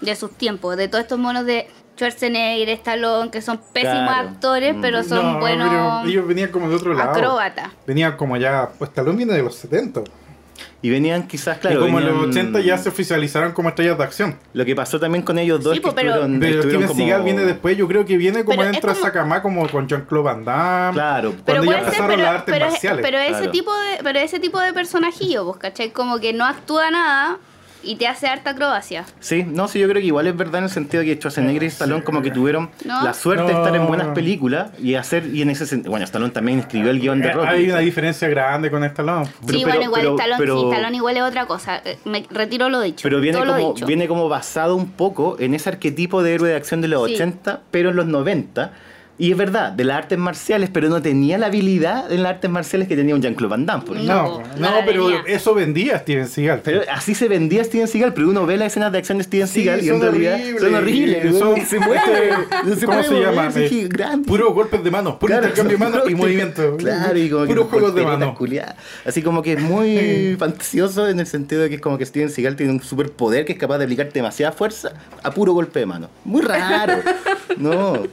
[SPEAKER 4] De sus tiempos. De todos estos monos de Schwarzenegger, Stallone, que son pésimos
[SPEAKER 3] Claro.
[SPEAKER 4] actores,
[SPEAKER 3] Mm.
[SPEAKER 4] pero son
[SPEAKER 2] No,
[SPEAKER 4] buenos
[SPEAKER 2] pero ellos venían como de otro lado.
[SPEAKER 4] acróbatas.
[SPEAKER 2] Venían como ya, pues Stallone viene de los 70.
[SPEAKER 3] Y venían quizás, claro.
[SPEAKER 2] y como en los 80 ya se oficializaron como estrellas de acción.
[SPEAKER 3] Lo que pasó también con ellos dos
[SPEAKER 4] Sí,
[SPEAKER 3] que
[SPEAKER 4] pero-
[SPEAKER 3] estuvieron,
[SPEAKER 2] Pero
[SPEAKER 3] estuvieron
[SPEAKER 2] Steven
[SPEAKER 3] como...
[SPEAKER 2] Seagal viene después, yo creo que viene como
[SPEAKER 4] Pero es
[SPEAKER 2] entra
[SPEAKER 4] como-
[SPEAKER 2] Sakama como con Jean-Claude Van Damme.
[SPEAKER 3] Claro.
[SPEAKER 2] Cuando
[SPEAKER 4] Pero
[SPEAKER 2] ya empezaron
[SPEAKER 4] pero,
[SPEAKER 2] las artes
[SPEAKER 4] pero,
[SPEAKER 2] marciales.
[SPEAKER 4] pero ese
[SPEAKER 3] Claro.
[SPEAKER 4] tipo de, pero ese tipo de personajillo, pues, ¿cachai? Como que no actúa nada y te hace harta acrobacia.
[SPEAKER 3] Sí, no, sí, yo creo que igual es verdad en el sentido que Schwarzenegger y Stallone como que tuvieron
[SPEAKER 4] ¿No?
[SPEAKER 3] la suerte de estar en buenas películas y hacer, y en ese sentido, bueno, Stallone también escribió el guion de
[SPEAKER 2] Eh,
[SPEAKER 3] Rocky.
[SPEAKER 2] Hay una diferencia grande con Stallone.
[SPEAKER 3] Pero-
[SPEAKER 4] sí,
[SPEAKER 3] pero-
[SPEAKER 4] bueno, igual
[SPEAKER 3] pero-
[SPEAKER 4] Stallone,
[SPEAKER 3] pero-
[SPEAKER 4] sí, Stallone igual es otra cosa. Eh, Me retiro lo dicho.
[SPEAKER 3] Pero viene como,
[SPEAKER 4] dicho.
[SPEAKER 3] viene como basado un poco en ese arquetipo de héroe de acción de los
[SPEAKER 4] Sí.
[SPEAKER 3] 80, pero en los 90. Y es verdad, de las artes marciales, pero no tenía la habilidad en las artes marciales que tenía un Jean-Claude Van Damme, por ejemplo.
[SPEAKER 2] No,
[SPEAKER 4] No,
[SPEAKER 2] pero eso vendía Steven Seagal.
[SPEAKER 3] Pero así se vendía Steven Seagal, pero uno ve las escenas de acción de Steven
[SPEAKER 2] Sí,
[SPEAKER 3] Seagal y en
[SPEAKER 2] son
[SPEAKER 3] realidad
[SPEAKER 2] horribles.
[SPEAKER 3] son horribles.
[SPEAKER 2] Son- <laughs>
[SPEAKER 3] se mueve, no se
[SPEAKER 2] ¿Cómo se llama?
[SPEAKER 3] es
[SPEAKER 2] Eh,
[SPEAKER 3] gigante.
[SPEAKER 2] Puros golpes de manos, puro
[SPEAKER 3] Claro,
[SPEAKER 2] intercambio de manos y movimiento.
[SPEAKER 3] Claro, y como que
[SPEAKER 2] Puros juegos de manos.
[SPEAKER 3] Así como que es muy fantasioso en el sentido de que es como que Steven Seagal tiene un superpoder que es capaz de aplicar demasiada fuerza a puro golpe de mano. Muy raro. no.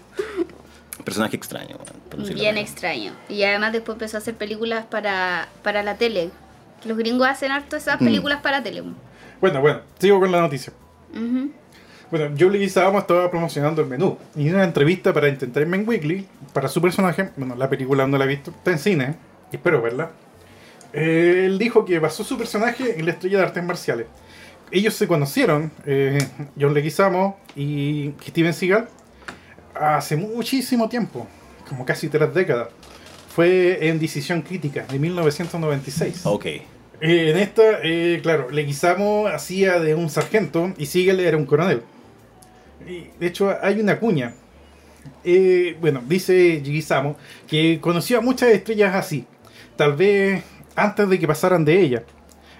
[SPEAKER 3] Personaje extraño.
[SPEAKER 4] Bien extraño. Y además después empezó a hacer películas para, para la tele. Que Los gringos hacen harto esas
[SPEAKER 3] Mm.
[SPEAKER 4] películas para tele.
[SPEAKER 2] Bueno, bueno, sigo con la noticia. Bueno, Leguizamo estaba promocionando el menú. Y en una entrevista para Entertainment Weekly, para su personaje, bueno, la película no la he visto, está en cine, y espero verla. Eh, él dijo que basó su personaje en la estrella de artes marciales. Ellos se conocieron, eh, John Leguizamo y Steven Seagal, hace muchísimo tiempo, como casi tres décadas. Fue en Decisión Crítica, de 1996.
[SPEAKER 3] Ok.
[SPEAKER 2] Eh, en esta, eh, claro, Leguizamo hacía de un sargento y Siegel era un coronel. Y, de hecho, hay una cuña. Eh, bueno, dice Leguizamo que conoció a muchas estrellas así. Tal vez antes de que pasaran de ella.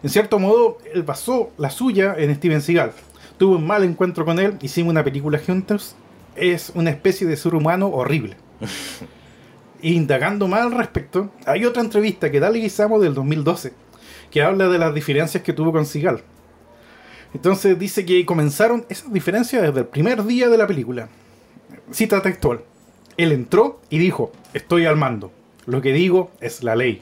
[SPEAKER 2] En cierto modo, él basó la suya en Steven Seagal. Tuve un mal encuentro con él, hicimos una película juntos. Es una especie de ser humano horrible. <laughs> Indagando más al respecto, hay otra entrevista que da Leguizamo del 2012, que habla de las diferencias que tuvo con Seagal. Entonces dice que comenzaron esas diferencias desde el primer día de la película. Cita textual. Él entró y dijo, estoy al mando. Lo que digo es la ley.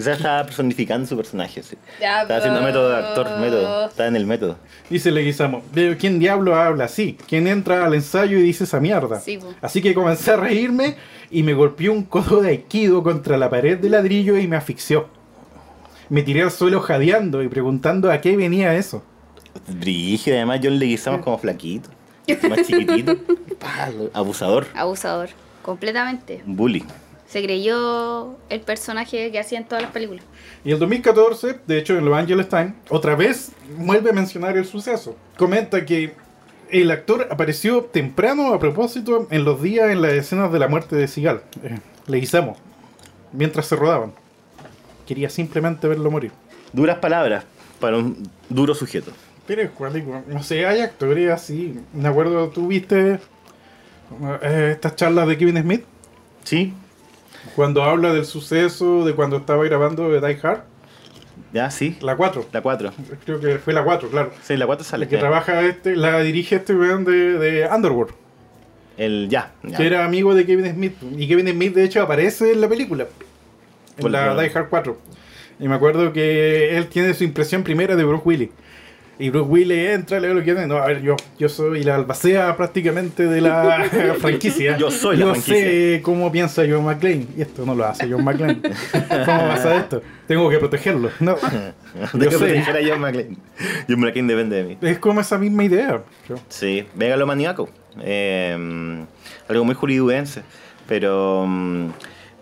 [SPEAKER 3] Quizás estaba personificando su personaje. sí.
[SPEAKER 4] Ya,
[SPEAKER 3] Estaba haciendo
[SPEAKER 4] pero-
[SPEAKER 3] método de actor, método. Está en el método.
[SPEAKER 2] Dice Leguizamo, "Pero ¿quién diablo habla así? ¿Quién entra al ensayo y dice esa mierda?
[SPEAKER 4] Sí, po.
[SPEAKER 2] Así que comencé a reírme y me golpeó un codo de aikido contra la pared de ladrillo y me asfixió. Me tiré al suelo jadeando y preguntando a qué venía eso.
[SPEAKER 3] Brígido, además John Leguizamo como flaquito. Más chiquitito. <laughs> Abusador.
[SPEAKER 4] Abusador, completamente.
[SPEAKER 3] Bully.
[SPEAKER 4] Se creyó el personaje que hacía en todas las películas.
[SPEAKER 2] Y el 2014, de hecho en Los Angeles Times, otra vez vuelve a mencionar el suceso. Comenta que el actor apareció temprano a propósito en los días en las escenas de la muerte de Seagal. Eh, Leguizamo. Mientras se rodaban. Quería simplemente verlo morir.
[SPEAKER 3] Duras palabras para un duro sujeto.
[SPEAKER 2] Pero. No sé, hay actores así. Me acuerdo, tú viste eh, estas charlas de Kevin Smith.
[SPEAKER 3] Sí,
[SPEAKER 2] Cuando habla del suceso de cuando estaba grabando de Die Hard.
[SPEAKER 3] ya, sí.
[SPEAKER 2] La 4.
[SPEAKER 3] La 4.
[SPEAKER 2] Creo que fue la 4, claro.
[SPEAKER 3] Sí, la 4 sale.
[SPEAKER 2] La que trabaja este, la dirige este weón de, de Underworld,
[SPEAKER 3] El ya. ya.
[SPEAKER 2] que era amigo de Kevin Smith. Y Kevin Smith, de hecho, aparece en la película, en
[SPEAKER 3] ¿Cuál
[SPEAKER 2] la? Die Hard 4. Y me acuerdo que él tiene su impresión primera de Bruce Willis. Y Bruce Willis entra, le ve lo que tiene. No, a ver, yo, yo soy la albacea prácticamente de la <laughs> franquicia.
[SPEAKER 3] Yo soy la
[SPEAKER 2] Yo
[SPEAKER 3] franquicia.
[SPEAKER 2] sé cómo piensa John McClane. Y esto no lo hace John McClane. <laughs> ¿Cómo pasa esto? Tengo que protegerlo. No.
[SPEAKER 3] Tengo que proteger a John McClane. John McClane depende de mí.
[SPEAKER 2] Es como esa misma idea. Yo-
[SPEAKER 3] Sí, megalomaníaco. Eh, algo muy hollywoodense. Pero, mm,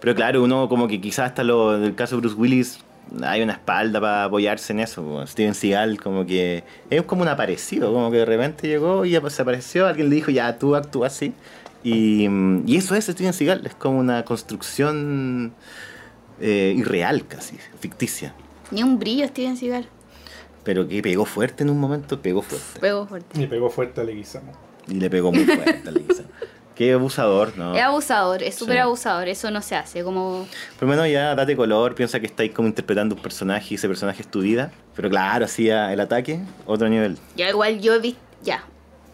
[SPEAKER 3] pero claro, uno como que quizás hasta lo del caso de Bruce Willis hay una espalda para apoyarse en eso. Steven Seagal como que es como un aparecido, como que de repente llegó y se apareció, alguien le dijo, ya, tú actúas así. Y, y eso es Steven Seagal, es como una construcción eh, irreal casi, ficticia.
[SPEAKER 4] Ni un brillo Steven Seagal.
[SPEAKER 3] Pero que pegó fuerte en un momento, pegó fuerte.
[SPEAKER 4] Pegó fuerte.
[SPEAKER 2] Y pegó fuerte a Leguizamo.
[SPEAKER 3] Y le pegó muy fuerte a Lisa. <laughs> Qué abusador, ¿no?
[SPEAKER 4] Es abusador, es súper
[SPEAKER 3] Sí.
[SPEAKER 4] abusador. Eso no se hace. Como.
[SPEAKER 3] Por lo menos ya date color, piensa que estáis como interpretando un personaje y ese personaje es tu vida. Pero claro, hacía el ataque, otro nivel.
[SPEAKER 4] Ya igual yo he visto. Ya.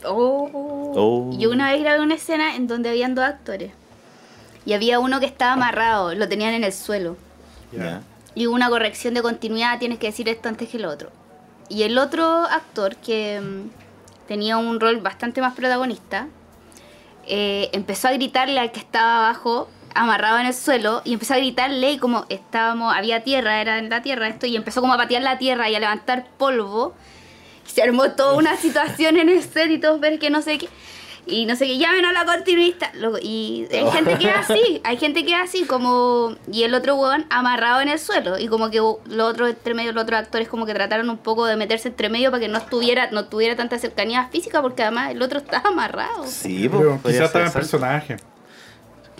[SPEAKER 4] Oh.
[SPEAKER 3] Oh.
[SPEAKER 4] Yo una vez grabé una escena en donde habían dos actores. Y había uno que estaba amarrado, lo tenían en el suelo.
[SPEAKER 3] Ya.
[SPEAKER 4] Y hubo una corrección de continuidad, tienes que decir esto antes que el otro. Y el otro actor, que mm, tenía un rol bastante más protagonista, eh, empezó a gritarle al que estaba abajo, amarrado en el suelo, y empezó a gritarle y como estábamos, había tierra, era en la tierra esto, y empezó como a patear la tierra y a levantar polvo. Se armó toda una situación en el set y todos ver que no sé qué. Y no sé qué, llamen a la continuista. Y hay gente que es así, <laughs> hay gente que es así, como. Y el otro huevón amarrado en el suelo. Y como que los otros entre medio, los otros actores, como que trataron un poco de meterse entre medio para que no estuviera, no tuviera tanta cercanía física, porque además el otro estaba amarrado.
[SPEAKER 3] Sí,
[SPEAKER 2] Pero
[SPEAKER 3] pues. podría
[SPEAKER 2] quizás estaba en personaje.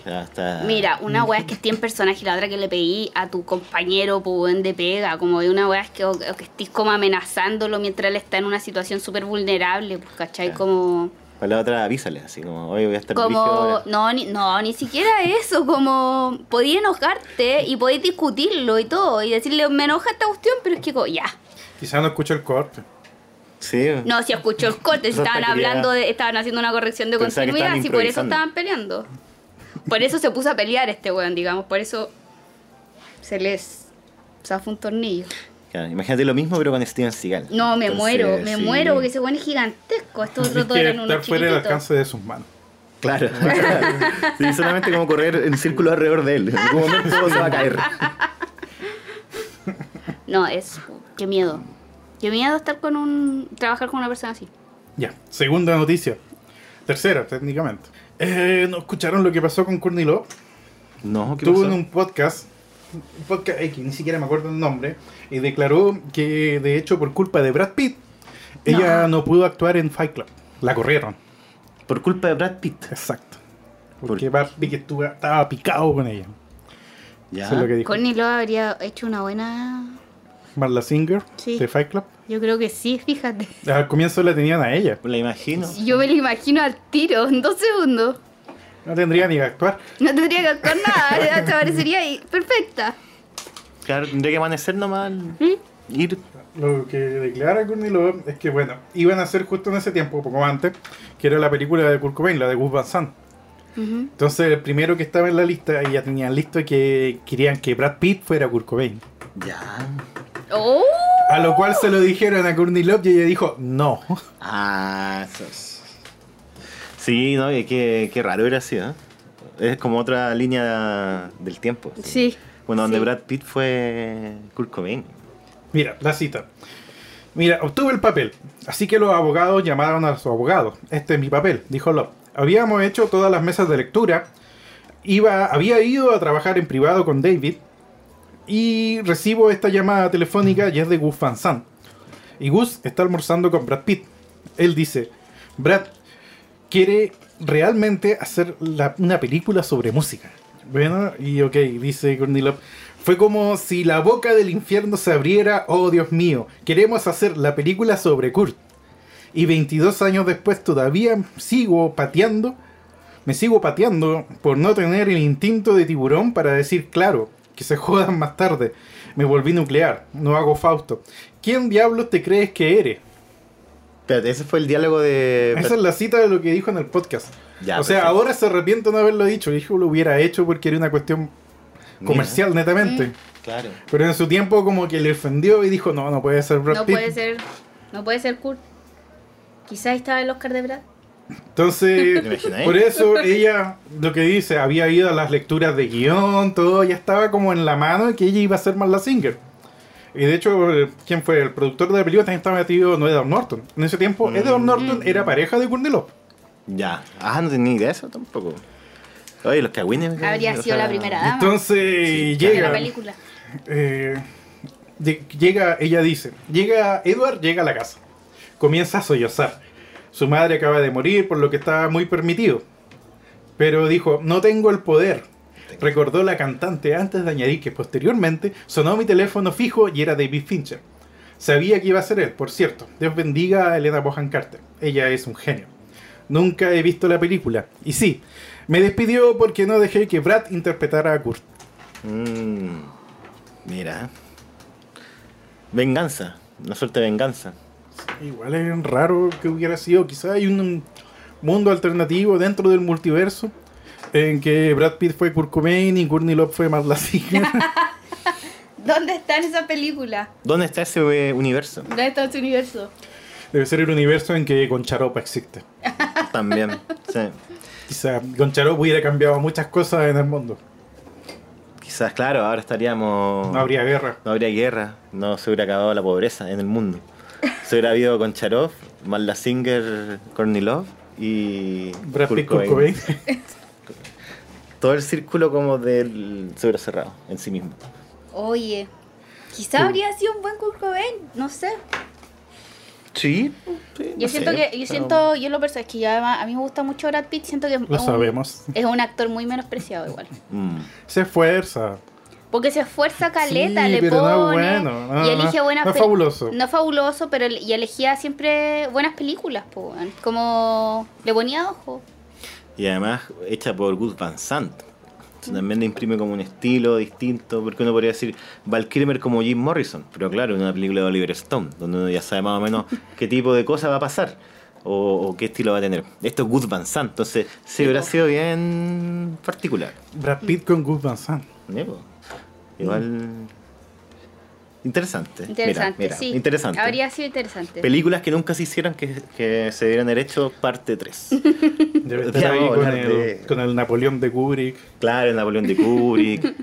[SPEAKER 3] Ya está.
[SPEAKER 4] Mira, una weá es que esté en personaje y la otra que le pedí a tu compañero pues, weón, de pega. Como de una weá es que, o, que estés como amenazándolo mientras él está en una situación súper vulnerable, pues, ¿cachai? Como.
[SPEAKER 3] Para la otra avísale, así como, oye, voy a estar
[SPEAKER 4] Como,
[SPEAKER 3] ahora.
[SPEAKER 4] no, ni, no, ni siquiera eso, como podía enojarte y podéis discutirlo y todo, y decirle, me enoja esta cuestión, pero es que, ya.
[SPEAKER 2] Quizás no escucha el corte.
[SPEAKER 3] Sí.
[SPEAKER 4] No, si escuchó el corte, si estaban
[SPEAKER 3] quería-
[SPEAKER 4] hablando de, estaban haciendo una corrección de
[SPEAKER 3] Pensaba
[SPEAKER 4] continuidad, si por eso estaban peleando. Por eso se puso a pelear este weón, digamos, por eso se les zafó un tornillo.
[SPEAKER 3] Claro, imagínate lo mismo, pero con Steven Seagal.
[SPEAKER 4] No, me
[SPEAKER 3] Entonces,
[SPEAKER 4] muero, me
[SPEAKER 3] sí.
[SPEAKER 4] muero, porque ese weón es gigantesco, estos otros dos
[SPEAKER 2] que
[SPEAKER 4] eran unos
[SPEAKER 2] estar fuera del alcance de sus manos.
[SPEAKER 3] Claro. <laughs> sí, solamente como correr en círculo alrededor de él. En algún momento se va a caer. <laughs>
[SPEAKER 4] No, es, qué miedo. Qué miedo estar con un, trabajar con una persona así.
[SPEAKER 2] Ya, segunda noticia. Tercera, técnicamente. Eh, ¿No escucharon lo que pasó con Courtney Love?
[SPEAKER 3] No, ¿qué
[SPEAKER 2] Tuvo
[SPEAKER 3] pasó?
[SPEAKER 2] en un podcast, podcast X, ni siquiera me acuerdo el nombre, y declaró que de hecho por culpa de Brad Pitt, ella no pudo actuar en Fight Club. La corrieron.
[SPEAKER 3] Por culpa de Brad Pitt.
[SPEAKER 2] Exacto. Porque Brad Pitt estuvo, estaba picado con ella.
[SPEAKER 3] Ya.
[SPEAKER 2] Eso es lo que dijo.
[SPEAKER 4] Courtney Love habría hecho una buena.
[SPEAKER 2] Marla Singer
[SPEAKER 4] Sí.
[SPEAKER 2] de Fight Club.
[SPEAKER 4] Yo creo que sí, fíjate.
[SPEAKER 2] Al comienzo la tenían a ella.
[SPEAKER 3] La imagino.
[SPEAKER 4] Yo me lo imagino al tiro, en dos segundos.
[SPEAKER 2] No tendría ni que actuar.
[SPEAKER 4] No tendría que actuar nada, te parecería ahí perfecta.
[SPEAKER 3] Claro, tendría que amanecer nomás. Ir.
[SPEAKER 2] Lo que declara Courtney Love es que, bueno, iban a hacer justo en ese tiempo, poco antes, que era la película de Kurt Cobain, la de Gus Van Sant. Entonces, el primero que estaba en la lista, y ya tenían listo que querían que Brad Pitt fuera Kurt Cobain.
[SPEAKER 3] Ya.
[SPEAKER 4] ¡Oh!
[SPEAKER 2] A lo cual se lo dijeron a Courtney Love y ella dijo, no.
[SPEAKER 3] Ah, eso es- Sí, no, y qué, qué raro hubiera sido. ¿eh? Es como otra línea del tiempo.
[SPEAKER 4] Sí.
[SPEAKER 3] Bueno, donde
[SPEAKER 4] Sí.
[SPEAKER 3] Brad Pitt fue Kurt Cobain.
[SPEAKER 2] Mira, la cita. Mira, obtuve el papel, así que los abogados llamaron a su abogado. Este es mi papel, dijo Love. Habíamos hecho todas las mesas de lectura. Iba, había ido a trabajar en privado con David. Y recibo esta llamada telefónica y es de Gus Van Sant. Y Gus está almorzando con Brad Pitt. Él dice, Brad quiere realmente hacer la- una película sobre música. Bueno, y ok, dice Courtney Love. Fue como si la boca del infierno se abriera. Oh, Dios mío, queremos hacer la película sobre Kurt. Y 22 años después todavía sigo pateando. Me sigo pateando por no tener el instinto de tiburón para decir, claro, que se jodan más tarde. Me volví nuclear, no hago Fausto. ¿Quién diablos te crees que eres?
[SPEAKER 3] Espérate, ese fue el diálogo de.
[SPEAKER 2] Esa es la cita de lo que dijo en el podcast.
[SPEAKER 3] Ya,
[SPEAKER 2] o sea,
[SPEAKER 3] perfecto.
[SPEAKER 2] ahora se arrepiente de no haberlo dicho. Dijo lo hubiera hecho porque era una cuestión comercial netamente.
[SPEAKER 3] Claro.
[SPEAKER 2] Pero en su tiempo como que le ofendió y dijo, no, no puede ser Brad
[SPEAKER 4] No
[SPEAKER 2] Pitt.
[SPEAKER 4] puede ser. No puede ser Kurt. Quizás estaba el Oscar de Brad.
[SPEAKER 2] Entonces, <laughs> por eso ella, lo que dice, había ido a las lecturas de guion, todo, ya estaba como en la mano de que ella iba a ser Marla Singer. Y de hecho, eh, ¿quién fue? El productor de la película también estaba metido, no Edward Norton. En ese tiempo,
[SPEAKER 3] Mm.
[SPEAKER 2] Edward Norton era pareja de Courtney Love.
[SPEAKER 3] Ya. Ah, no tenía idea de eso tampoco. Oye, los cagüines.
[SPEAKER 4] Habría sido
[SPEAKER 3] sea,
[SPEAKER 4] la primera dama
[SPEAKER 2] Entonces,
[SPEAKER 4] de
[SPEAKER 2] llega...
[SPEAKER 4] la película.
[SPEAKER 2] Eh, de- llega, ella dice, llega, Edward llega a la casa, comienza a sollozar. Su madre acaba de morir, por lo que estaba muy permitido. Pero dijo, no tengo el poder. Recordó la cantante antes de añadir que posteriormente sonó mi teléfono fijo y era David Fincher. Sabía que iba a ser él, por cierto. Dios bendiga a Elena Bohan Carter. Ella es un genio. Nunca he visto la película. Y sí, me despidió porque no dejé que Brad interpretara a Kurt.
[SPEAKER 3] Mm, mira. Venganza. Una suerte de venganza.
[SPEAKER 2] Igual es raro que hubiera sido. Quizás hay un mundo alternativo dentro del multiverso en que Brad Pitt fue Kurt Cobain y Courtney Love fue Marla Singer. <laughs>
[SPEAKER 4] ¿Dónde está en esa película?
[SPEAKER 3] ¿Dónde está ese eh, universo?
[SPEAKER 4] ¿Dónde está ese universo?
[SPEAKER 2] Debe ser el universo en que Concharopa existe. <laughs>
[SPEAKER 3] También. Sí.
[SPEAKER 2] Quizás Concharopa hubiera cambiado muchas cosas en el mundo.
[SPEAKER 3] Quizás, claro, ahora estaríamos.
[SPEAKER 2] No habría guerra.
[SPEAKER 3] no habría guerra. No se hubiera acabado la pobreza en el mundo. Se hubiera habido con Charov, Marla Singer, Courtney Love y.
[SPEAKER 2] Brad
[SPEAKER 3] Kurt
[SPEAKER 2] Pitt, Kurt
[SPEAKER 3] Cobain. <laughs> Todo el círculo como del. se hubiera cerrado en sí mismo.
[SPEAKER 4] Oye, quizá habría sido un buen Kurt Cobain, no sé.
[SPEAKER 3] Sí.
[SPEAKER 4] Yo siento que, yo siento, yo lo personal, es que además, a mí me gusta mucho Brad Pitt, siento que es
[SPEAKER 2] Lo
[SPEAKER 4] un-
[SPEAKER 2] sabemos.
[SPEAKER 4] es un actor muy menospreciado igual.
[SPEAKER 3] Mm.
[SPEAKER 2] Se esfuerza.
[SPEAKER 4] Porque se esfuerza caleta,
[SPEAKER 2] Sí,
[SPEAKER 4] le
[SPEAKER 2] pero no
[SPEAKER 4] pone
[SPEAKER 2] es bueno, no,
[SPEAKER 4] y elige
[SPEAKER 2] no,
[SPEAKER 4] buenas
[SPEAKER 2] no es
[SPEAKER 4] pel-
[SPEAKER 2] fabuloso.
[SPEAKER 4] No es fabuloso, pero el- y elegía siempre buenas películas, po, como le ponía ojo.
[SPEAKER 3] Y además hecha por Gus Van Sant. Eso También le imprime como un estilo distinto, porque uno podría decir Val Kilmer como Jim Morrison, pero claro, en una película de Oliver Stone, donde uno ya sabe más o menos <laughs> qué tipo de cosa va a pasar o, o qué estilo va a tener. Esto es Gus Van Sant, entonces sí, hubiera sido bien particular.
[SPEAKER 2] Brad Pitt con Gus Van Sant.
[SPEAKER 3] Igual interesante. Mira,
[SPEAKER 4] Interesante,
[SPEAKER 3] mira,
[SPEAKER 4] sí.
[SPEAKER 3] interesante.
[SPEAKER 4] Habría sido interesante.
[SPEAKER 3] Películas que nunca se hicieron que, que se debieran haber hecho parte 3. <laughs>
[SPEAKER 2] Debe estar
[SPEAKER 3] Ya
[SPEAKER 2] ahí con el,
[SPEAKER 3] de-
[SPEAKER 2] con el Napoleón de Kubrick,
[SPEAKER 3] claro, el Napoleón de Kubrick. <laughs> eh,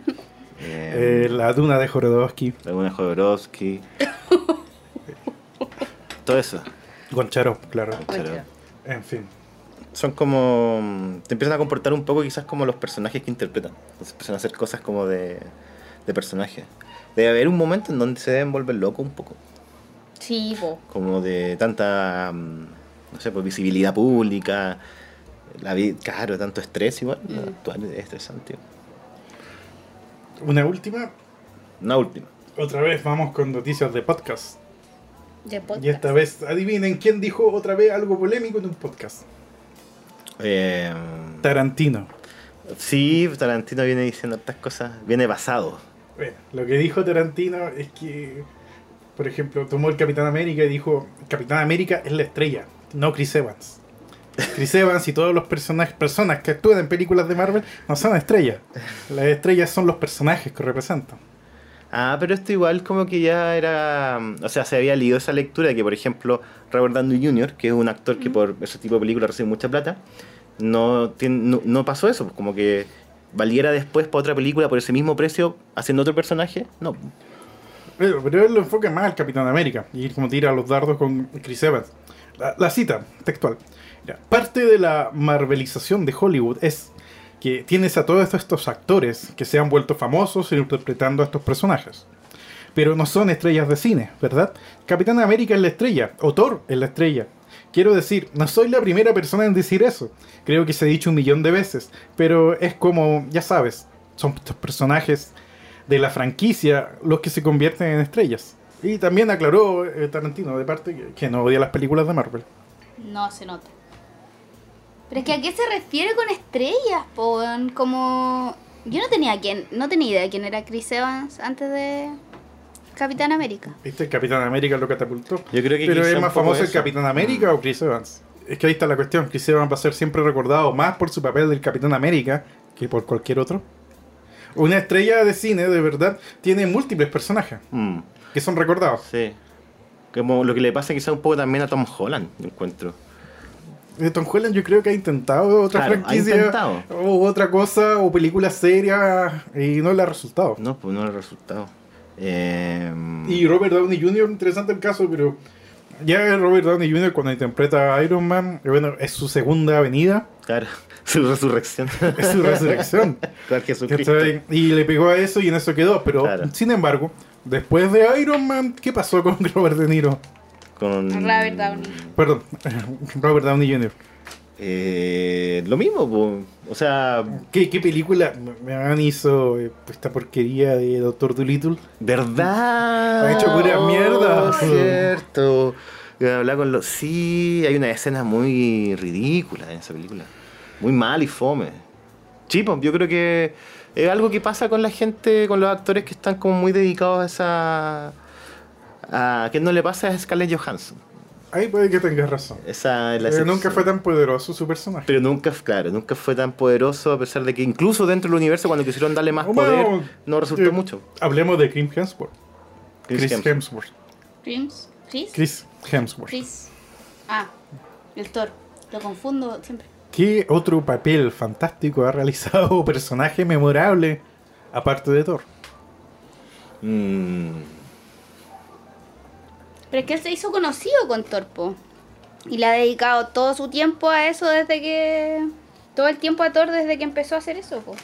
[SPEAKER 2] eh, la Duna de Jorodowski,
[SPEAKER 3] Laguna Jodorowsky. <laughs> Todo eso.
[SPEAKER 2] Goncharov, claro. En fin.
[SPEAKER 3] son como. mm, Te empiezan a comportar un poco quizás como los personajes que interpretan. Entonces empiezan a hacer cosas como de, de personaje. Debe haber un momento en donde se deben volver locos un poco.
[SPEAKER 4] Sí, po.
[SPEAKER 3] Como de tanta. mm, No sé, pues visibilidad pública. La vida, claro, tanto estrés igual.
[SPEAKER 4] Mm.
[SPEAKER 3] Actuar es estresante.
[SPEAKER 2] Una última.
[SPEAKER 3] Una última.
[SPEAKER 2] Otra vez vamos con noticias de podcast.
[SPEAKER 4] De podcast.
[SPEAKER 2] Y esta vez, adivinen quién dijo otra vez algo polémico en un podcast.
[SPEAKER 3] Eh,
[SPEAKER 2] Tarantino.
[SPEAKER 3] sí, Tarantino viene diciendo estas cosas. Viene basado.
[SPEAKER 2] Bueno, lo que dijo Tarantino es que, por ejemplo, tomó el Capitán América y dijo, Capitán América es la estrella, no Chris Evans. Chris Evans y todos los personajes, personas que actúan en películas de Marvel no son estrellas. Las estrellas son los personajes que representan.
[SPEAKER 3] Ah, pero esto igual como que ya era... O sea, se había leído esa lectura de que, por ejemplo, Robert Downey Jr., que es un actor que por ese tipo de películas recibe mucha plata, no, tiene- no, no pasó eso. pues, Como que valiera después para otra película por ese mismo precio haciendo otro personaje. No.
[SPEAKER 2] Pero, pero él lo enfoca más al Capitán América y como tira los dardos con Chris Evans. La, la cita textual. Mira, parte de la marvelización de Hollywood es que tienes a todos estos actores que se han vuelto famosos interpretando a estos personajes. Pero no son estrellas de cine, ¿verdad? Capitán América es la estrella, o Thor es la estrella. Quiero decir, no soy la primera persona en decir eso. Creo que se ha dicho un millón de veces. Pero es como, ya sabes, son estos personajes de la franquicia los que se convierten en estrellas. Y también aclaró eh, Tarantino de parte que, no odia las películas de Marvel.
[SPEAKER 4] No se nota. Pero es que a qué se refiere con estrellas, po? weón? Como. Yo no tenía quién, no tenía idea de quién era Chris Evans antes de Capitán América.
[SPEAKER 2] ¿Viste? El Capitán América lo catapultó.
[SPEAKER 3] Yo creo que
[SPEAKER 2] Pero es más famoso el. Capitán América o Chris Evans. Es que ahí está la cuestión. Chris Evans va a ser siempre recordado más por su papel del Capitán América que por cualquier otro. Una estrella de cine, de verdad, tiene múltiples personajes
[SPEAKER 3] Mm,
[SPEAKER 2] que son recordados.
[SPEAKER 3] sí. Como lo que le pasa quizá un poco también a Tom Holland, encuentro.
[SPEAKER 2] Eh, Tom Holland yo creo que ha intentado otra
[SPEAKER 3] Claro, ha
[SPEAKER 2] franquicia
[SPEAKER 3] intentado.
[SPEAKER 2] o otra cosa o película seria y no le ha resultado.
[SPEAKER 3] No, pues no le ha resultado. Eh,
[SPEAKER 2] Y Robert Downey Jr., interesante el caso, pero ya Robert Downey Jr. cuando interpreta a Iron Man, bueno, es su segunda venida,
[SPEAKER 3] Claro, <laughs> su resurrección.
[SPEAKER 2] es su resurrección. <laughs>
[SPEAKER 3] Con Jesucristo.
[SPEAKER 2] Y le pegó a eso y en eso quedó, pero
[SPEAKER 3] Claro.
[SPEAKER 2] sin embargo, después de Iron Man, ¿qué pasó con <laughs> Robert De Niro?
[SPEAKER 3] Con...
[SPEAKER 4] Robert Downey.
[SPEAKER 2] Perdón, Robert Downey Jr.
[SPEAKER 3] Eh, lo mismo, po. o sea,
[SPEAKER 2] ¿Qué, qué película me han hizo eh, esta porquería de Doctor Dolittle?
[SPEAKER 3] ¿verdad?
[SPEAKER 2] Ha hecho pura mierda.
[SPEAKER 3] Oh, cierto. Hablar con los... Sí, hay una escena muy ridícula en esa película. Muy mal y fome. Pues, yo creo que es algo que pasa con la gente, con los actores que están como muy dedicados a esa... A, ¿Qué no le pasa a Scarlett Johansson?
[SPEAKER 2] Ahí puede que tengas razón.
[SPEAKER 3] Esa es la
[SPEAKER 2] Pero nunca fue tan poderoso su personaje.
[SPEAKER 3] Pero nunca, claro, nunca fue tan poderoso a pesar de que incluso dentro del universo cuando quisieron darle más
[SPEAKER 2] Bueno,
[SPEAKER 3] poder no resultó
[SPEAKER 2] eh,
[SPEAKER 3] mucho.
[SPEAKER 2] Hablemos de Chris Hemsworth.
[SPEAKER 3] Chris
[SPEAKER 2] Chris,
[SPEAKER 3] Hemsworth.
[SPEAKER 2] Hemsworth.
[SPEAKER 4] Chris. Chris.
[SPEAKER 2] Chris Hemsworth.
[SPEAKER 4] Chris. Ah, el Thor. Lo confundo siempre.
[SPEAKER 2] ¿Qué otro papel fantástico ha realizado o personaje memorable aparte de Thor?
[SPEAKER 3] Mm,
[SPEAKER 4] Pero es que él se hizo conocido con Torpo. Y le ha dedicado todo su tiempo a eso desde que. Todo el tiempo a Thor desde que empezó a hacer eso, po.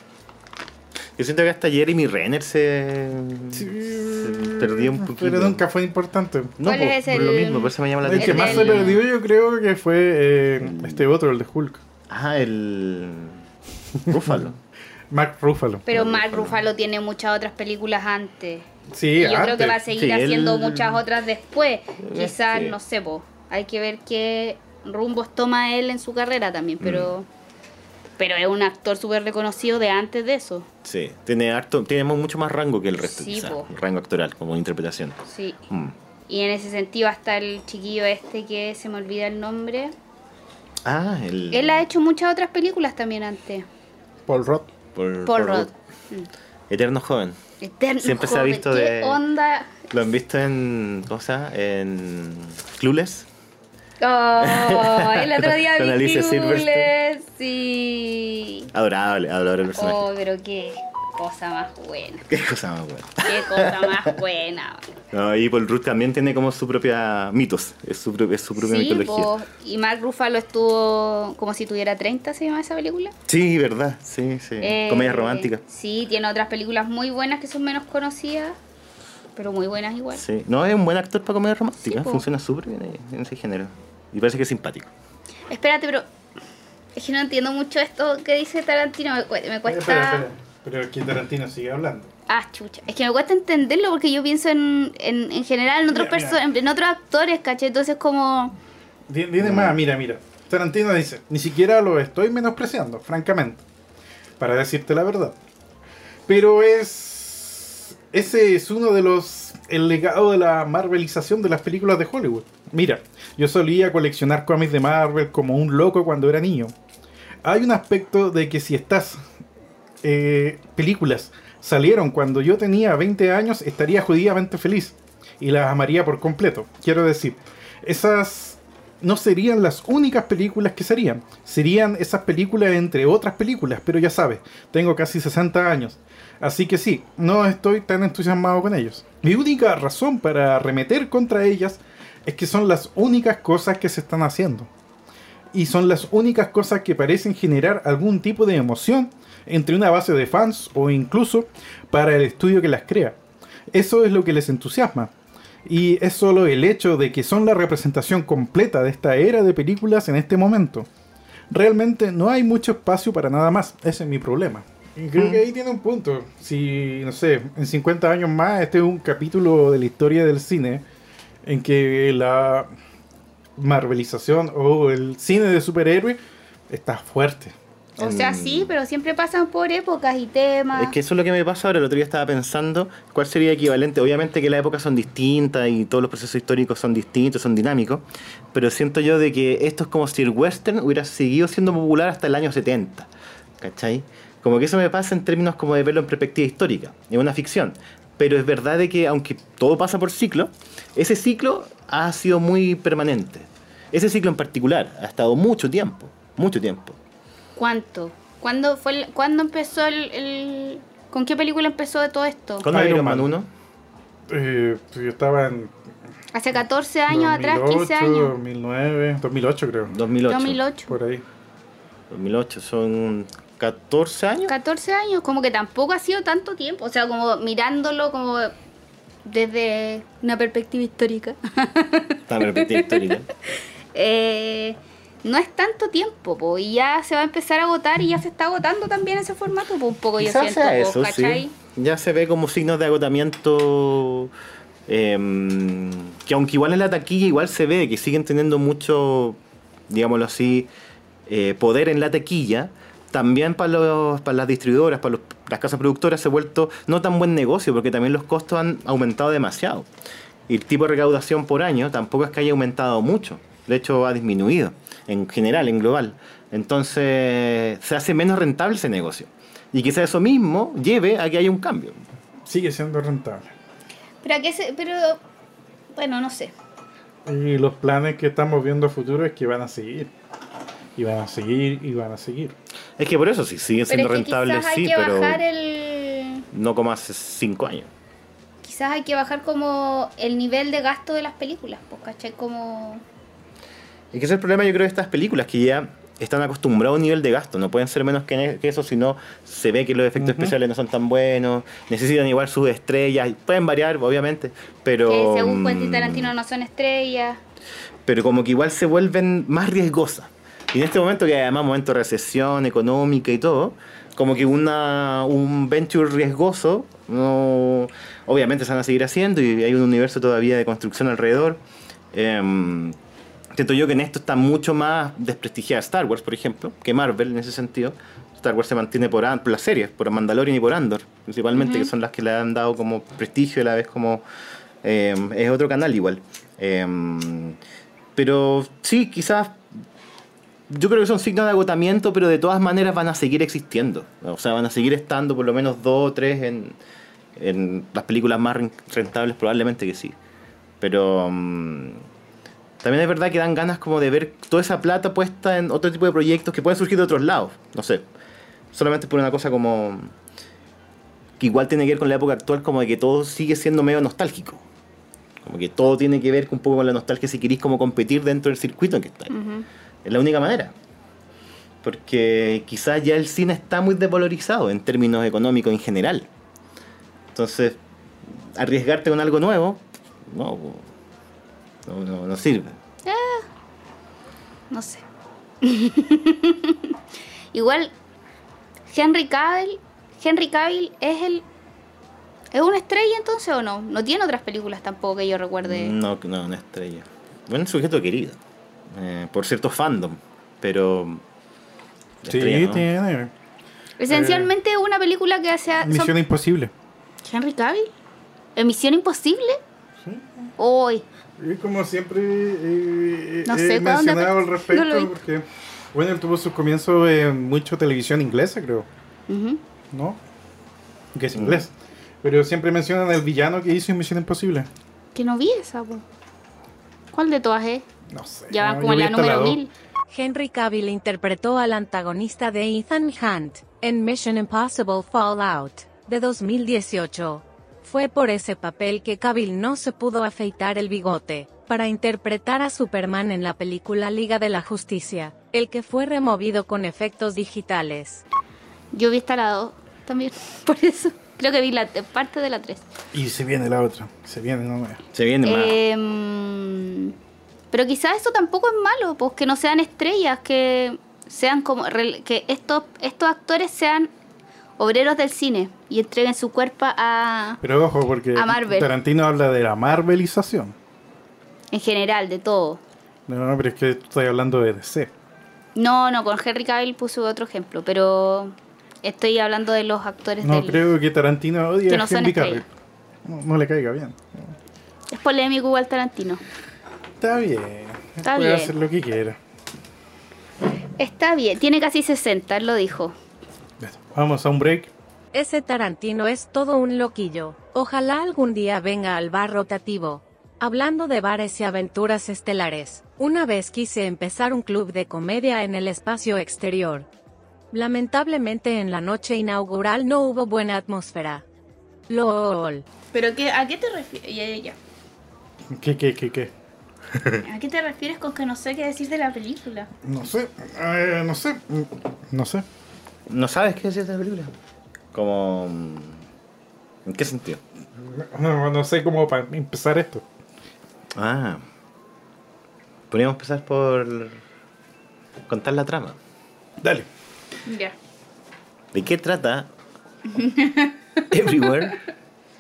[SPEAKER 3] Yo siento que hasta Jeremy Renner se, se perdió un poquito.
[SPEAKER 2] Pero nunca fue importante.
[SPEAKER 3] No,
[SPEAKER 4] ¿Cuál
[SPEAKER 3] por,
[SPEAKER 4] es
[SPEAKER 3] por
[SPEAKER 4] el-
[SPEAKER 3] lo mismo, por eso me llama la
[SPEAKER 2] El que
[SPEAKER 3] atención.
[SPEAKER 2] más se perdió yo creo que fue eh, este otro, el de Hulk.
[SPEAKER 3] Ah, el. Búfalo. <laughs>
[SPEAKER 2] Mark Ruffalo.
[SPEAKER 4] Pero Mark Ruffalo tiene muchas otras películas antes.
[SPEAKER 2] Sí,
[SPEAKER 4] y yo creo que va a seguir
[SPEAKER 3] Sí,
[SPEAKER 4] haciendo
[SPEAKER 3] él-
[SPEAKER 4] muchas otras después. Quizás,
[SPEAKER 3] sí.
[SPEAKER 4] no sé, po. Hay que ver qué rumbos toma él en su carrera también, pero. Pero es un actor súper reconocido de antes de eso.
[SPEAKER 3] Sí, tiene harto, tiene mucho más rango que el resto,
[SPEAKER 4] Sí,
[SPEAKER 3] quizá, rango actoral, como interpretación.
[SPEAKER 4] Sí.
[SPEAKER 3] Mm.
[SPEAKER 4] Y en ese sentido, hasta el chiquillo este que se me olvida el nombre.
[SPEAKER 3] Ah, el.
[SPEAKER 4] Él ha hecho muchas otras películas también antes.
[SPEAKER 2] Paul Rudd.
[SPEAKER 4] Paul Rudd.
[SPEAKER 3] Eterno joven.
[SPEAKER 4] Eterno
[SPEAKER 3] Siempre se ha
[SPEAKER 4] joven.
[SPEAKER 3] visto
[SPEAKER 4] ¿Qué
[SPEAKER 3] de-
[SPEAKER 4] onda?
[SPEAKER 3] ¿Lo han visto en. ¿Cómo se llama? En. Clueless.
[SPEAKER 4] Oh, el otro día <laughs>
[SPEAKER 3] Con
[SPEAKER 4] vi. Clueless, Sí.
[SPEAKER 3] Adorable, adorable el personaje.
[SPEAKER 4] Oh, pero qué cosa más buena.
[SPEAKER 3] Qué cosa más buena.
[SPEAKER 4] Qué cosa más buena. <laughs>
[SPEAKER 3] No, y Paul Rudd también tiene como su propia mitos, es su, es su propia
[SPEAKER 4] Sí,
[SPEAKER 3] mitología.
[SPEAKER 4] po. y Mark Ruffalo estuvo como si tuviera 30, se llama esa película.
[SPEAKER 3] Sí, verdad, sí, sí.
[SPEAKER 4] Eh,
[SPEAKER 3] Comedia romántica.
[SPEAKER 4] Sí, tiene otras películas muy buenas que son menos conocidas, pero muy buenas igual.
[SPEAKER 3] Sí. No, es un buen actor para comedia romántica,
[SPEAKER 4] Sí,
[SPEAKER 3] funciona súper bien en ese género. Y parece que es simpático.
[SPEAKER 4] Espérate, pero es que no entiendo mucho esto que dice Tarantino, me, cue- me cuesta...
[SPEAKER 2] Espera, espera. Pero aquí Tarantino sigue hablando.
[SPEAKER 4] Ah, chucha. Es que me cuesta entenderlo porque yo pienso en, en, en general en otros,
[SPEAKER 2] Mira,
[SPEAKER 4] en otros actores, ¿cachai? Entonces como...
[SPEAKER 2] Viene más, mira, mira. Tarantino dice, ni siquiera lo estoy menospreciando, francamente. Para decirte la verdad. Pero es... Ese es uno de los... El legado de la marvelización de las películas de Hollywood. Mira, yo solía coleccionar cómics de Marvel como un loco cuando era niño. Hay un aspecto de que si estas eh, películas salieron cuando yo tenía 20 años, estaría judíamente feliz. Y las amaría por completo. Quiero decir, esas no serían las únicas películas que serían. Serían esas películas entre otras películas, pero ya sabes, tengo casi 60 años. Así que sí, no estoy tan entusiasmado con ellos. Mi única razón para arremeter contra ellas es que son las únicas cosas que se están haciendo. Y son las únicas cosas que parecen generar algún tipo de emoción entre una base de fans o incluso para el estudio que las crea. Eso es lo que les entusiasma. Y es solo el hecho de que son la representación completa de esta era de películas en este momento. Realmente no hay mucho espacio para nada más. Ese es mi problema. Y creo que ahí tiene un punto. Si, no sé, en 50 años más, este es un capítulo de la historia del cine en que la marvelización o el cine de superhéroes está fuerte.
[SPEAKER 4] O sea,
[SPEAKER 3] En-
[SPEAKER 4] sí, pero siempre pasan por épocas y temas.
[SPEAKER 3] Es que eso es lo que me pasa ahora. El otro día estaba pensando cuál sería equivalente. Obviamente que las épocas son distintas y todos los procesos históricos son distintos, son dinámicos. Pero siento yo de que esto es como si el western hubiera seguido siendo popular hasta el año 70. ¿Cachai? Como que eso me pasa en términos como de verlo en perspectiva histórica. Es una ficción. Pero es verdad de que aunque todo pasa por ciclo, ese ciclo ha sido muy permanente. Ese ciclo en particular ha estado mucho tiempo. Mucho tiempo.
[SPEAKER 4] ¿Cuánto? ¿Cuándo, fue el- ¿cuándo empezó el, el- ¿Con qué película empezó de todo esto?
[SPEAKER 3] Con
[SPEAKER 2] Iron
[SPEAKER 3] Iron
[SPEAKER 2] Man.
[SPEAKER 3] Man 1.
[SPEAKER 2] Eh, yo estaba en
[SPEAKER 4] Hace 14 años atrás, 15
[SPEAKER 2] 2008,
[SPEAKER 4] años.
[SPEAKER 2] 2009, 2008 creo.
[SPEAKER 3] 2008.
[SPEAKER 4] 2008.
[SPEAKER 2] Por ahí.
[SPEAKER 3] 2008, son 14 años.
[SPEAKER 4] 14 años, como que tampoco ha sido tanto tiempo. O sea, como mirándolo como desde una perspectiva histórica.
[SPEAKER 3] Está perspectiva histórica. <laughs>
[SPEAKER 4] Eh, no es tanto tiempo, po, y ya se va a empezar a agotar y ya se está agotando también ese formato, po, un poco yo siento,
[SPEAKER 3] sea eso. Ya se ve como signos de agotamiento. em, que aunque igual en la taquilla igual se ve que siguen teniendo mucho, digámoslo así, eh, poder en la taquilla. También para, los, para las distribuidoras, para los- las casas productoras se ha vuelto no tan buen negocio porque también los costos han aumentado demasiado. Y el tipo de recaudación por año tampoco es que haya aumentado mucho. De hecho, ha disminuido en general, en global. Entonces, se hace menos rentable ese negocio. Y quizá eso mismo lleve a que haya un cambio.
[SPEAKER 2] Sigue siendo rentable.
[SPEAKER 4] Pero, ¿a qué se- pero, bueno, no sé.
[SPEAKER 2] Y los planes que estamos viendo a futuro es que van a seguir. Y van a seguir y van a seguir.
[SPEAKER 3] Es que por eso sí, siguen
[SPEAKER 4] Pero
[SPEAKER 3] siendo
[SPEAKER 4] es que
[SPEAKER 3] rentables,
[SPEAKER 4] quizás hay
[SPEAKER 3] sí,
[SPEAKER 4] que
[SPEAKER 3] pero
[SPEAKER 4] bajar el...
[SPEAKER 3] no como hace cinco años.
[SPEAKER 4] Quizás hay que bajar como el nivel de gasto de las películas, pues, ¿cachai? Como...
[SPEAKER 3] Y que es el problema, yo creo, de estas películas, que ya están acostumbrados a un nivel de gasto. No pueden ser menos que, que eso, si no se ve que los efectos especiales no son tan buenos. Necesitan igual sus estrellas. Pueden variar, obviamente, pero...
[SPEAKER 4] que según Quentin
[SPEAKER 3] mm,
[SPEAKER 4] Tarantino no son estrellas.
[SPEAKER 3] pero como que igual se vuelven más riesgosas. Y en este momento, que además momento de recesión económica y todo, como que una, un venture riesgoso, no, obviamente se van a seguir haciendo y hay un universo todavía de construcción alrededor. Em, siento yo que en esto está mucho más desprestigiada Star Wars, por ejemplo, que Marvel en ese sentido. Star Wars se mantiene por, las series, por Mandalorian y por Andor, principalmente, que son las que le han dado como prestigio a la vez como... em, es otro canal igual. Em, pero sí, quizás yo creo que son signos de agotamiento, pero de todas maneras van a seguir existiendo. O sea, van a seguir estando por lo menos dos o tres en, en las películas más ren- rentables, probablemente que sí. Pero mm, también es verdad que dan ganas como de ver toda esa plata puesta en otro tipo de proyectos que pueden surgir de otros lados. No sé. Solamente por una cosa como... que igual tiene que ver con la época actual, como de que todo sigue siendo medio nostálgico. Como que todo tiene que ver un poco con la nostalgia si queréis como competir dentro del circuito en que estáis. Es la única manera. Porque quizás ya el cine está muy desvalorizado en términos económicos en general. Entonces, arriesgarte con algo nuevo, no, no, no, no sirve.
[SPEAKER 4] No sé. <laughs> Igual, Henry Cavill, Henry Cavill es el ¿Es una estrella entonces o no? No tiene otras películas tampoco que yo recuerde.
[SPEAKER 3] No, no, una estrella. Bueno, un sujeto querido. eh, por cierto fandom. Pero.
[SPEAKER 2] Sí,
[SPEAKER 3] estrella, ¿no?
[SPEAKER 2] tiene.
[SPEAKER 4] Esencialmente es una película que hace... son-
[SPEAKER 2] Misión Imposible.
[SPEAKER 4] ¿Henry Cavill? ¿En Misión Imposible? Hoy.
[SPEAKER 2] Y como siempre eh,
[SPEAKER 4] No
[SPEAKER 2] he
[SPEAKER 4] sé cuándo
[SPEAKER 2] mencionado al <laughs>
[SPEAKER 4] no
[SPEAKER 2] respecto,
[SPEAKER 4] vi.
[SPEAKER 2] porque bueno, él tuvo su comienzo en mucho televisión inglesa, creo,
[SPEAKER 4] Ujú.
[SPEAKER 2] ¿no? Que es inglés. Pero siempre mencionan al villano que hizo en Misión Imposible.
[SPEAKER 4] Que no vi esa, po. ¿Cuál de todas es?
[SPEAKER 2] No sé.
[SPEAKER 4] Ya van
[SPEAKER 2] no,
[SPEAKER 4] como en la número
[SPEAKER 2] dos.
[SPEAKER 4] 1000.
[SPEAKER 1] Henry Cavill interpretó al antagonista de Ethan Hunt en Mission Impossible Fallout de 2018. Fue por ese papel que Cavill no se pudo afeitar el bigote para interpretar a Superman en la película Liga de la Justicia, el que fue removido con efectos digitales.
[SPEAKER 4] Yo vi hasta la 2 también. <laughs> Por eso. Creo que vi la parte de la 3.
[SPEAKER 2] Y se viene la otra. Se viene, no me.
[SPEAKER 3] Se viene más.
[SPEAKER 4] Em, pero quizás eso tampoco es malo, pues que no sean estrellas, que sean como que estos estos actores sean obreros del cine y entreguen su cuerpo a
[SPEAKER 2] Pero ojo, porque
[SPEAKER 4] A Marvel.
[SPEAKER 2] Tarantino habla de la Marvelización.
[SPEAKER 4] en general de todo.
[SPEAKER 2] No, no, pero es que estoy hablando de DC.
[SPEAKER 4] No, no, con Henry Cavill puse otro ejemplo, pero estoy hablando de los actores
[SPEAKER 2] No
[SPEAKER 4] del
[SPEAKER 2] creo que Tarantino odie
[SPEAKER 4] Que
[SPEAKER 2] a
[SPEAKER 4] no son
[SPEAKER 2] Henry Cavill. No, no le caiga bien.
[SPEAKER 4] Es polémico igual Tarantino.
[SPEAKER 2] Está bien.
[SPEAKER 4] Está
[SPEAKER 2] Puede
[SPEAKER 4] bien.
[SPEAKER 2] hacer lo que quiera.
[SPEAKER 4] Está bien, tiene casi 60, él lo dijo.
[SPEAKER 2] Vamos a un break.
[SPEAKER 1] Ese Tarantino es todo un loquillo. Ojalá algún día venga al bar rotativo. Hablando de bares y aventuras estelares, una vez quise empezar un club de comedia en el espacio exterior. Lamentablemente en la noche inaugural no hubo buena atmósfera. LOL.
[SPEAKER 4] ¿Pero qué, a qué te refieres?
[SPEAKER 2] ¿Qué, qué, qué, qué?
[SPEAKER 4] ¿A qué te refieres con que no sé qué decir de la película?
[SPEAKER 2] No sé. eh, no sé. Mm, No sé.
[SPEAKER 3] ¿No sabes qué decir de la película? Como. ¿En qué sentido?
[SPEAKER 2] No, no sé cómo para empezar esto.
[SPEAKER 3] Ah. Podríamos empezar por. contar la trama.
[SPEAKER 2] Dale.
[SPEAKER 4] Ya.
[SPEAKER 3] ¿De qué trata <laughs> Everywhere?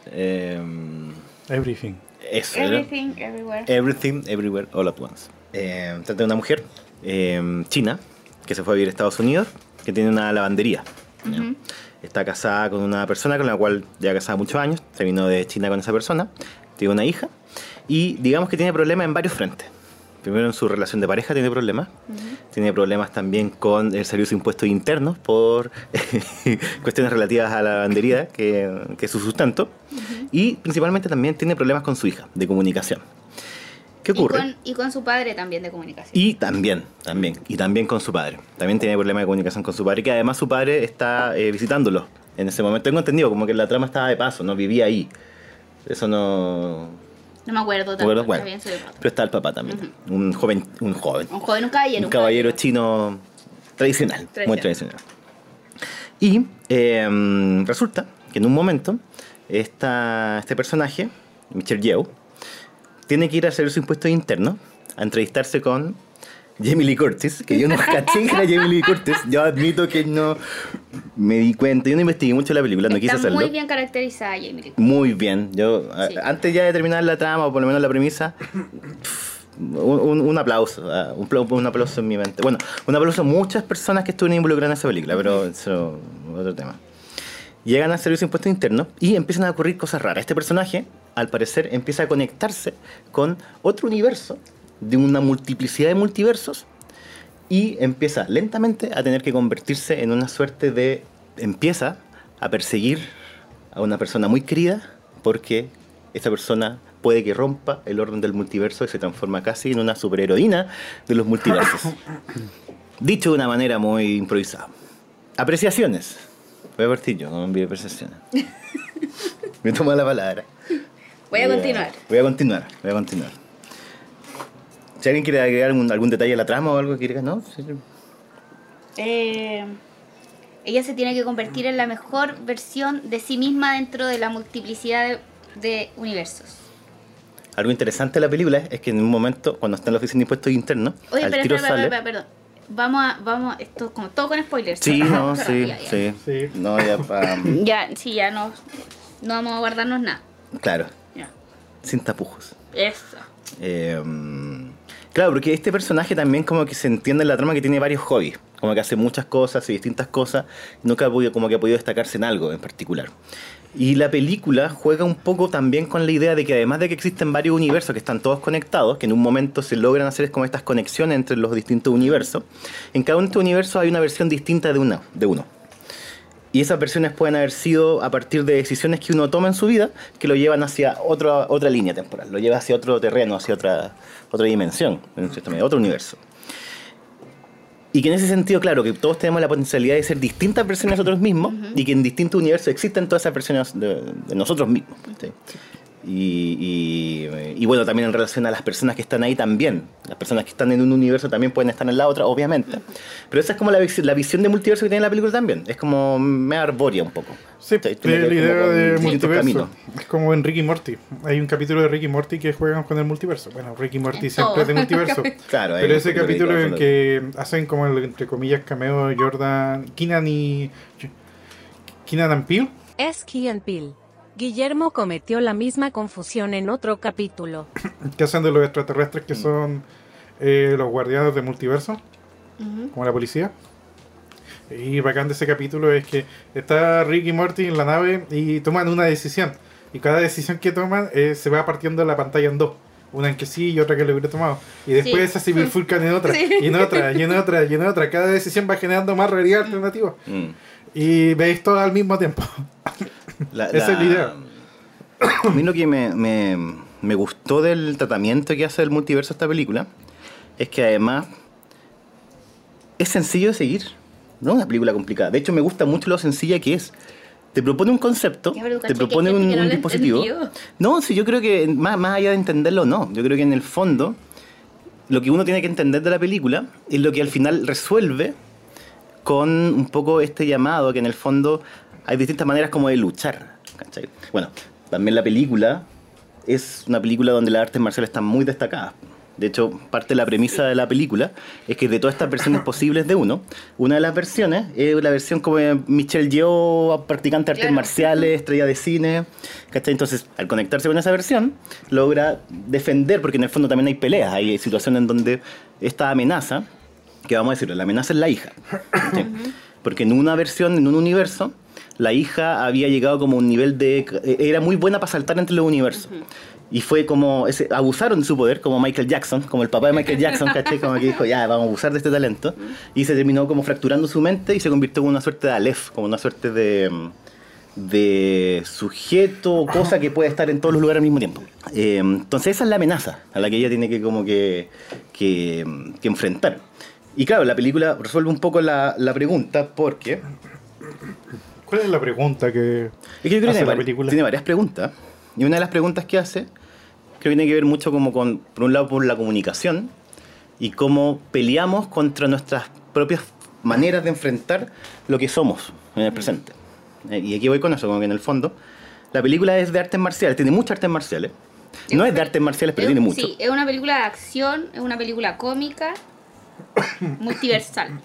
[SPEAKER 3] Em,
[SPEAKER 2] Everything.
[SPEAKER 3] eso, ¿no?
[SPEAKER 4] Everything, everywhere.
[SPEAKER 3] Everything, Everywhere, All at Once. Eh, trata de una mujer eh, china que se fue a vivir a Estados Unidos, que tiene una lavandería. ¿ya? Está casada con una persona con la cual ya casada muchos años, se vino de China con esa persona, tiene una hija y digamos que tiene problemas en varios frentes. Primero en su relación de pareja tiene problemas, tiene problemas también con el servicio de impuestos internos por <laughs> cuestiones relativas a la lavandería, que, que es su sustento, y principalmente también tiene problemas con su hija de comunicación. ¿Qué
[SPEAKER 4] Y
[SPEAKER 3] ocurre?
[SPEAKER 4] con, y con su padre también de comunicación.
[SPEAKER 3] Y también, también, y también con su padre. También tiene problemas de comunicación con su padre, que además su padre está eh, visitándolo en ese momento. Tengo entendido, como que la trama estaba de paso, no vivía ahí. Eso no...
[SPEAKER 4] No me acuerdo.
[SPEAKER 3] Bueno,
[SPEAKER 4] soy pato.
[SPEAKER 3] Pero está el papá también. Un joven, un joven.
[SPEAKER 4] Un joven, un caballero.
[SPEAKER 3] Un caballero chino tradicional, muy
[SPEAKER 4] Tradicional.
[SPEAKER 3] tradicional. Y eh, resulta que en un momento esta, este personaje, Michelle Yeoh, tiene que ir a hacer su impuesto interno a entrevistarse con Jamie Lee Curtis, que yo no <laughs> caché que era Jamie Lee Curtis. Yo admito que no me di cuenta. Yo no investigué mucho la película, no quise
[SPEAKER 4] Está
[SPEAKER 3] hacerlo.
[SPEAKER 4] muy bien caracterizada Jamie Lee Curtis.
[SPEAKER 3] Muy bien. Yo,
[SPEAKER 4] Sí.
[SPEAKER 3] antes ya de terminar la trama, o por lo menos la premisa, un, un- aplauso. ah, Un, un aplauso en mi mente. Bueno, un aplauso a muchas personas que estuvieron involucradas en esa película, pero eso es otro tema. Llegan al servicio de impuestos internos y empiezan a ocurrir cosas raras. Este personaje, al parecer, empieza a conectarse con otro universo de una multiplicidad de multiversos y empieza lentamente a tener que convertirse en una suerte de... empieza a perseguir a una persona muy querida porque esa persona puede que rompa el orden del multiverso y se transforma casi en una superheroína de los multiversos. <coughs> Dicho de una manera muy improvisada. Apreciaciones. Voy a partir yo, no me envíe apreciaciones. me toma la palabra.
[SPEAKER 4] Voy a continuar.
[SPEAKER 3] Voy a continuar, voy a continuar. Si alguien quiere agregar algún, algún detalle a la trama o algo que quiera, ¿no? Sí.
[SPEAKER 4] Eh, ella se tiene que convertir en la mejor versión de sí misma dentro de la multiplicidad de, de universos.
[SPEAKER 3] Algo interesante de la película es que en un momento, cuando está en la oficina de impuestos internos,
[SPEAKER 4] Oye,
[SPEAKER 3] al
[SPEAKER 4] pero
[SPEAKER 3] tiro
[SPEAKER 4] espera, espera,
[SPEAKER 3] sale...
[SPEAKER 4] espera, perdón. Vamos a, vamos, a- esto como todo con spoilers.
[SPEAKER 3] Sí, no, <laughs> sí,
[SPEAKER 4] Ya, ya.
[SPEAKER 3] sí,
[SPEAKER 2] Sí.
[SPEAKER 3] No, ya pa- <laughs>
[SPEAKER 4] Ya, sí, ya no. No vamos a guardarnos nada.
[SPEAKER 3] Claro,
[SPEAKER 4] Ya.
[SPEAKER 3] sin tapujos.
[SPEAKER 4] Eso.
[SPEAKER 3] Eh, claro, porque este personaje también como que se entiende en la trama que tiene varios hobbies, como que hace muchas cosas y distintas cosas, nunca ha podido, como que ha podido destacarse en algo en particular. Y la película juega un poco también con la idea de que además de que existen varios universos que están todos conectados, que en un momento se logran hacer como estas conexiones entre los distintos universos, en cada uno de estos universos hay una versión distinta de, una, de uno. Y esas versiones pueden haber sido a partir de decisiones que uno toma en su vida que lo llevan hacia otra, otra línea temporal, lo lleva hacia otro terreno, hacia otra, otra dimensión, en medida, otro universo. Y que en ese sentido, claro, que todos tenemos la potencialidad de ser distintas versiones de nosotros mismos y que en distintos universos existen todas esas versiones de, de nosotros mismos. ¿sí? Y, y- y bueno, también en relación a las personas que están ahí también. Las personas que están en un universo también pueden estar en la otra, obviamente. Pero esa es como la, vis- la visión de multiverso que tiene la película también. Es como me arbórea un poco.
[SPEAKER 2] Sí, es
[SPEAKER 3] Tiene
[SPEAKER 2] la idea de multiverso. Es como en Ricky Morty. Hay un capítulo de Ricky Morty que juegan con el multiverso. Bueno, Ricky Morty siempre
[SPEAKER 4] todo.
[SPEAKER 2] es de multiverso. <laughs>
[SPEAKER 3] Claro,
[SPEAKER 2] Pero ese
[SPEAKER 3] capítulo
[SPEAKER 2] en que hacen como el, entre comillas, cameo de Jordan, Keenan y. Keenan and Peele.
[SPEAKER 1] Es Key and Peele. Guillermo cometió la misma confusión en otro capítulo. <coughs>
[SPEAKER 2] que hacen de los extraterrestres que son eh, los guardianes del multiverso, como la policía. Y bacán de ese capítulo es que está Rick y Morty en la nave y toman una decisión. Y cada decisión que toman eh, se va partiendo la pantalla en dos. Una en que sí y otra que lo hubiera tomado. Y después
[SPEAKER 4] Sí.
[SPEAKER 2] se bifurcan en otra, <laughs>
[SPEAKER 4] Sí.
[SPEAKER 2] y en otra, y en otra, y en otra. Cada decisión va generando más realidad alternativa.
[SPEAKER 3] Mm.
[SPEAKER 2] Y veis todo al mismo tiempo.
[SPEAKER 3] La- <laughs>
[SPEAKER 2] Esa es la idea.
[SPEAKER 3] A mí lo que me, me- me gustó del tratamiento que hace el multiverso esta película es que además es sencillo de seguir. No es una película complicada. De hecho, me gusta mucho lo sencilla que es. Te propone un concepto, te propone un, dispositivo.
[SPEAKER 4] entendió.
[SPEAKER 3] No, sí, yo creo que más, más allá de entenderlo, no. Yo creo que en el fondo, lo que uno tiene que entender de la película es lo que al final resuelve con un poco este llamado que en el fondo hay distintas maneras como de luchar. ¿cachai? Bueno, también la película es una película donde las artes marciales están muy destacadas. De hecho, parte de la premisa de la película es que de todas estas versiones posibles de uno, una de las versiones es la versión como Michelle Yeoh, practicante de artes
[SPEAKER 4] Claro.
[SPEAKER 3] marciales, estrella de cine. ¿cachai? Entonces, al conectarse con esa versión, logra defender, porque en el fondo también hay peleas, hay situaciones en donde esta amenaza, que vamos a decirlo, la amenaza es la hija. ¿sí? Porque en una versión, en un universo, la hija había llegado como un nivel de... eh, Era muy buena para saltar entre los universos. Y fue como... Ese, abusaron de su poder, como Michael Jackson, como el papá de Michael Jackson, <laughs> ¿cachai? Como que dijo, ya, vamos a abusar de este talento. Y se terminó como fracturando su mente y se convirtió en una suerte de Aleph, como una suerte de... de sujeto cosa que puede estar en todos los lugares al mismo tiempo. Eh, entonces esa es la amenaza a la que ella tiene que como que, que, que enfrentar. Y claro, la película resuelve un poco la, la pregunta porque...
[SPEAKER 2] ¿Cuál es la pregunta que
[SPEAKER 3] Es que yo creo que tiene,
[SPEAKER 2] la
[SPEAKER 3] vari-
[SPEAKER 2] película?
[SPEAKER 3] tiene varias preguntas. Y una de las preguntas que hace, creo que tiene que ver mucho como con, por un lado, por la comunicación y cómo peleamos contra nuestras propias maneras de enfrentar lo que somos en el presente. Eh, Y aquí voy con eso, como que en el fondo, la película es de artes marciales, tiene muchas artes marciales. No es de artes marciales, pero
[SPEAKER 4] Es-
[SPEAKER 3] tiene mucho.
[SPEAKER 4] Sí, es una película de acción, es una película cómica, <coughs> multiversal.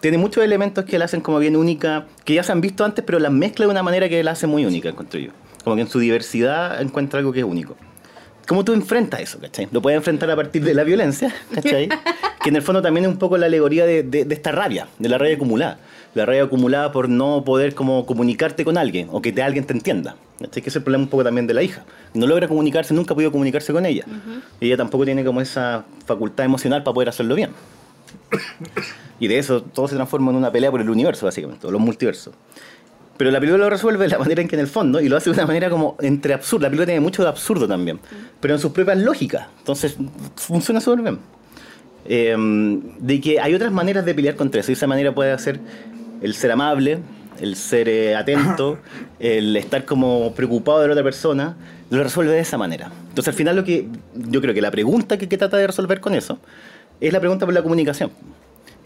[SPEAKER 3] Tiene muchos elementos que la hacen como bien única, que ya se han visto antes, pero las mezcla de una manera que la hace muy única, encuentro yo. Como que en su diversidad encuentra algo que es único. ¿Cómo tú enfrentas eso, cachai? Lo puedes enfrentar a partir de la violencia, <laughs> cachai? que en el fondo también es un poco la alegoría de, de- de esta rabia, de la rabia acumulada. La rabia acumulada por no poder como comunicarte con alguien, o que te, alguien te entienda. ¿cachai? Que es el problema un poco también de la hija. No logra comunicarse, nunca ha podido comunicarse con ella. Y ella tampoco tiene como esa facultad emocional para poder hacerlo bien. Y de eso todo se transforma en una pelea por el universo, básicamente, o los multiversos. Pero la película lo resuelve de la manera en que en el fondo, y lo hace de una manera como entre absurda. La película tiene mucho de absurdo también, pero en sus propias lógicas. Entonces funciona súper bien. Eh, de que hay otras maneras de pelear contra eso, y esa manera puede ser el ser amable, el ser eh, atento, <laughs> el estar como preocupado de la otra persona, lo resuelve de esa manera. Entonces al final lo que yo creo que la pregunta que, que trata de resolver con eso es la pregunta por la comunicación.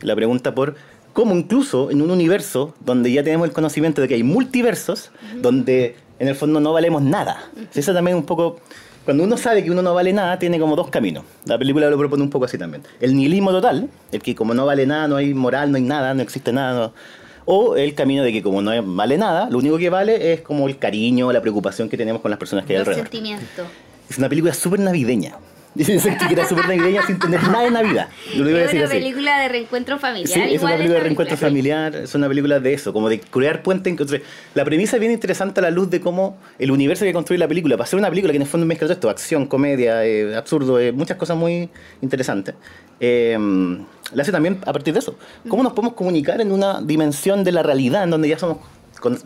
[SPEAKER 3] La pregunta por cómo incluso en un universo donde ya tenemos el conocimiento de que hay multiversos, donde en el fondo no valemos nada. Eso también un poco... Cuando uno sabe que uno no vale nada, tiene como dos caminos. La película lo propone un poco así también. El nihilismo total, el que como no vale nada, no hay moral, no hay nada, no existe nada. no- O el camino de que como no vale nada, lo único que vale es como el cariño, la preocupación que tenemos con las personas que hay
[SPEAKER 4] Los
[SPEAKER 3] alrededor.
[SPEAKER 4] sentimientos.
[SPEAKER 3] Es una película súper navideña. <laughs> Dice que era súper navideña sin tener nada de Navidad. Lo
[SPEAKER 4] Es una
[SPEAKER 3] así.
[SPEAKER 4] película de reencuentro familiar.
[SPEAKER 3] Sí, es una película de reencuentro familiar, es una película de eso, como de crear puentes. Entonces, la premisa es bien interesante a la luz de cómo el universo que construye la película, para ser una película que en el fondo mezcla todo esto, acción, comedia, eh, absurdo, eh, muchas cosas muy interesantes, eh, la hace también a partir de eso. ¿Cómo nos podemos comunicar en una dimensión de la realidad en donde ya somos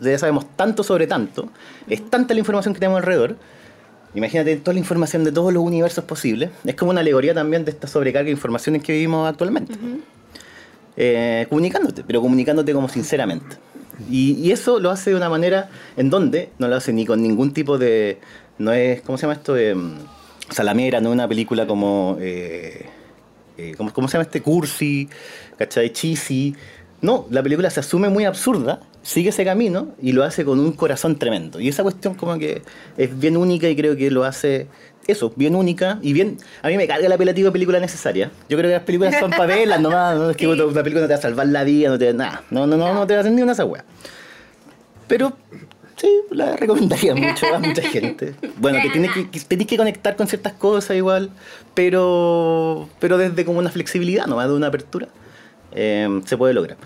[SPEAKER 3] ya sabemos tanto sobre tanto, es tanta la información que tenemos alrededor, Imagínate toda la información de todos los universos posibles. Es como una alegoría también de esta sobrecarga de información en que vivimos actualmente. Eh, comunicándote, pero comunicándote como sinceramente. Y, y eso lo hace de una manera en donde no lo hace ni con ningún tipo de... No es, ¿cómo se llama esto? Eh, salamera, no es una película como... eh, eh, ¿cómo, cómo se llama este? Cursi, ¿cachai? Cheesy. No, la película se asume muy absurda, sigue ese camino y lo hace con un corazón tremendo. Y esa cuestión como que es bien única y creo que lo hace eso, bien única y bien... A mí me carga el apelativo de película necesaria. Yo creo que las películas son para verlas <laughs> nomás, no es que
[SPEAKER 4] Sí.
[SPEAKER 3] una película no te va a salvar la vida, no te nada, no, no, no, no te va a hacer ni una esa wea. Pero sí, la recomendaría mucho a mucha <laughs> gente. Bueno, que tienes que, que tenés que conectar con ciertas cosas igual, pero, pero desde como una flexibilidad, nomás de una apertura, eh, se puede lograr.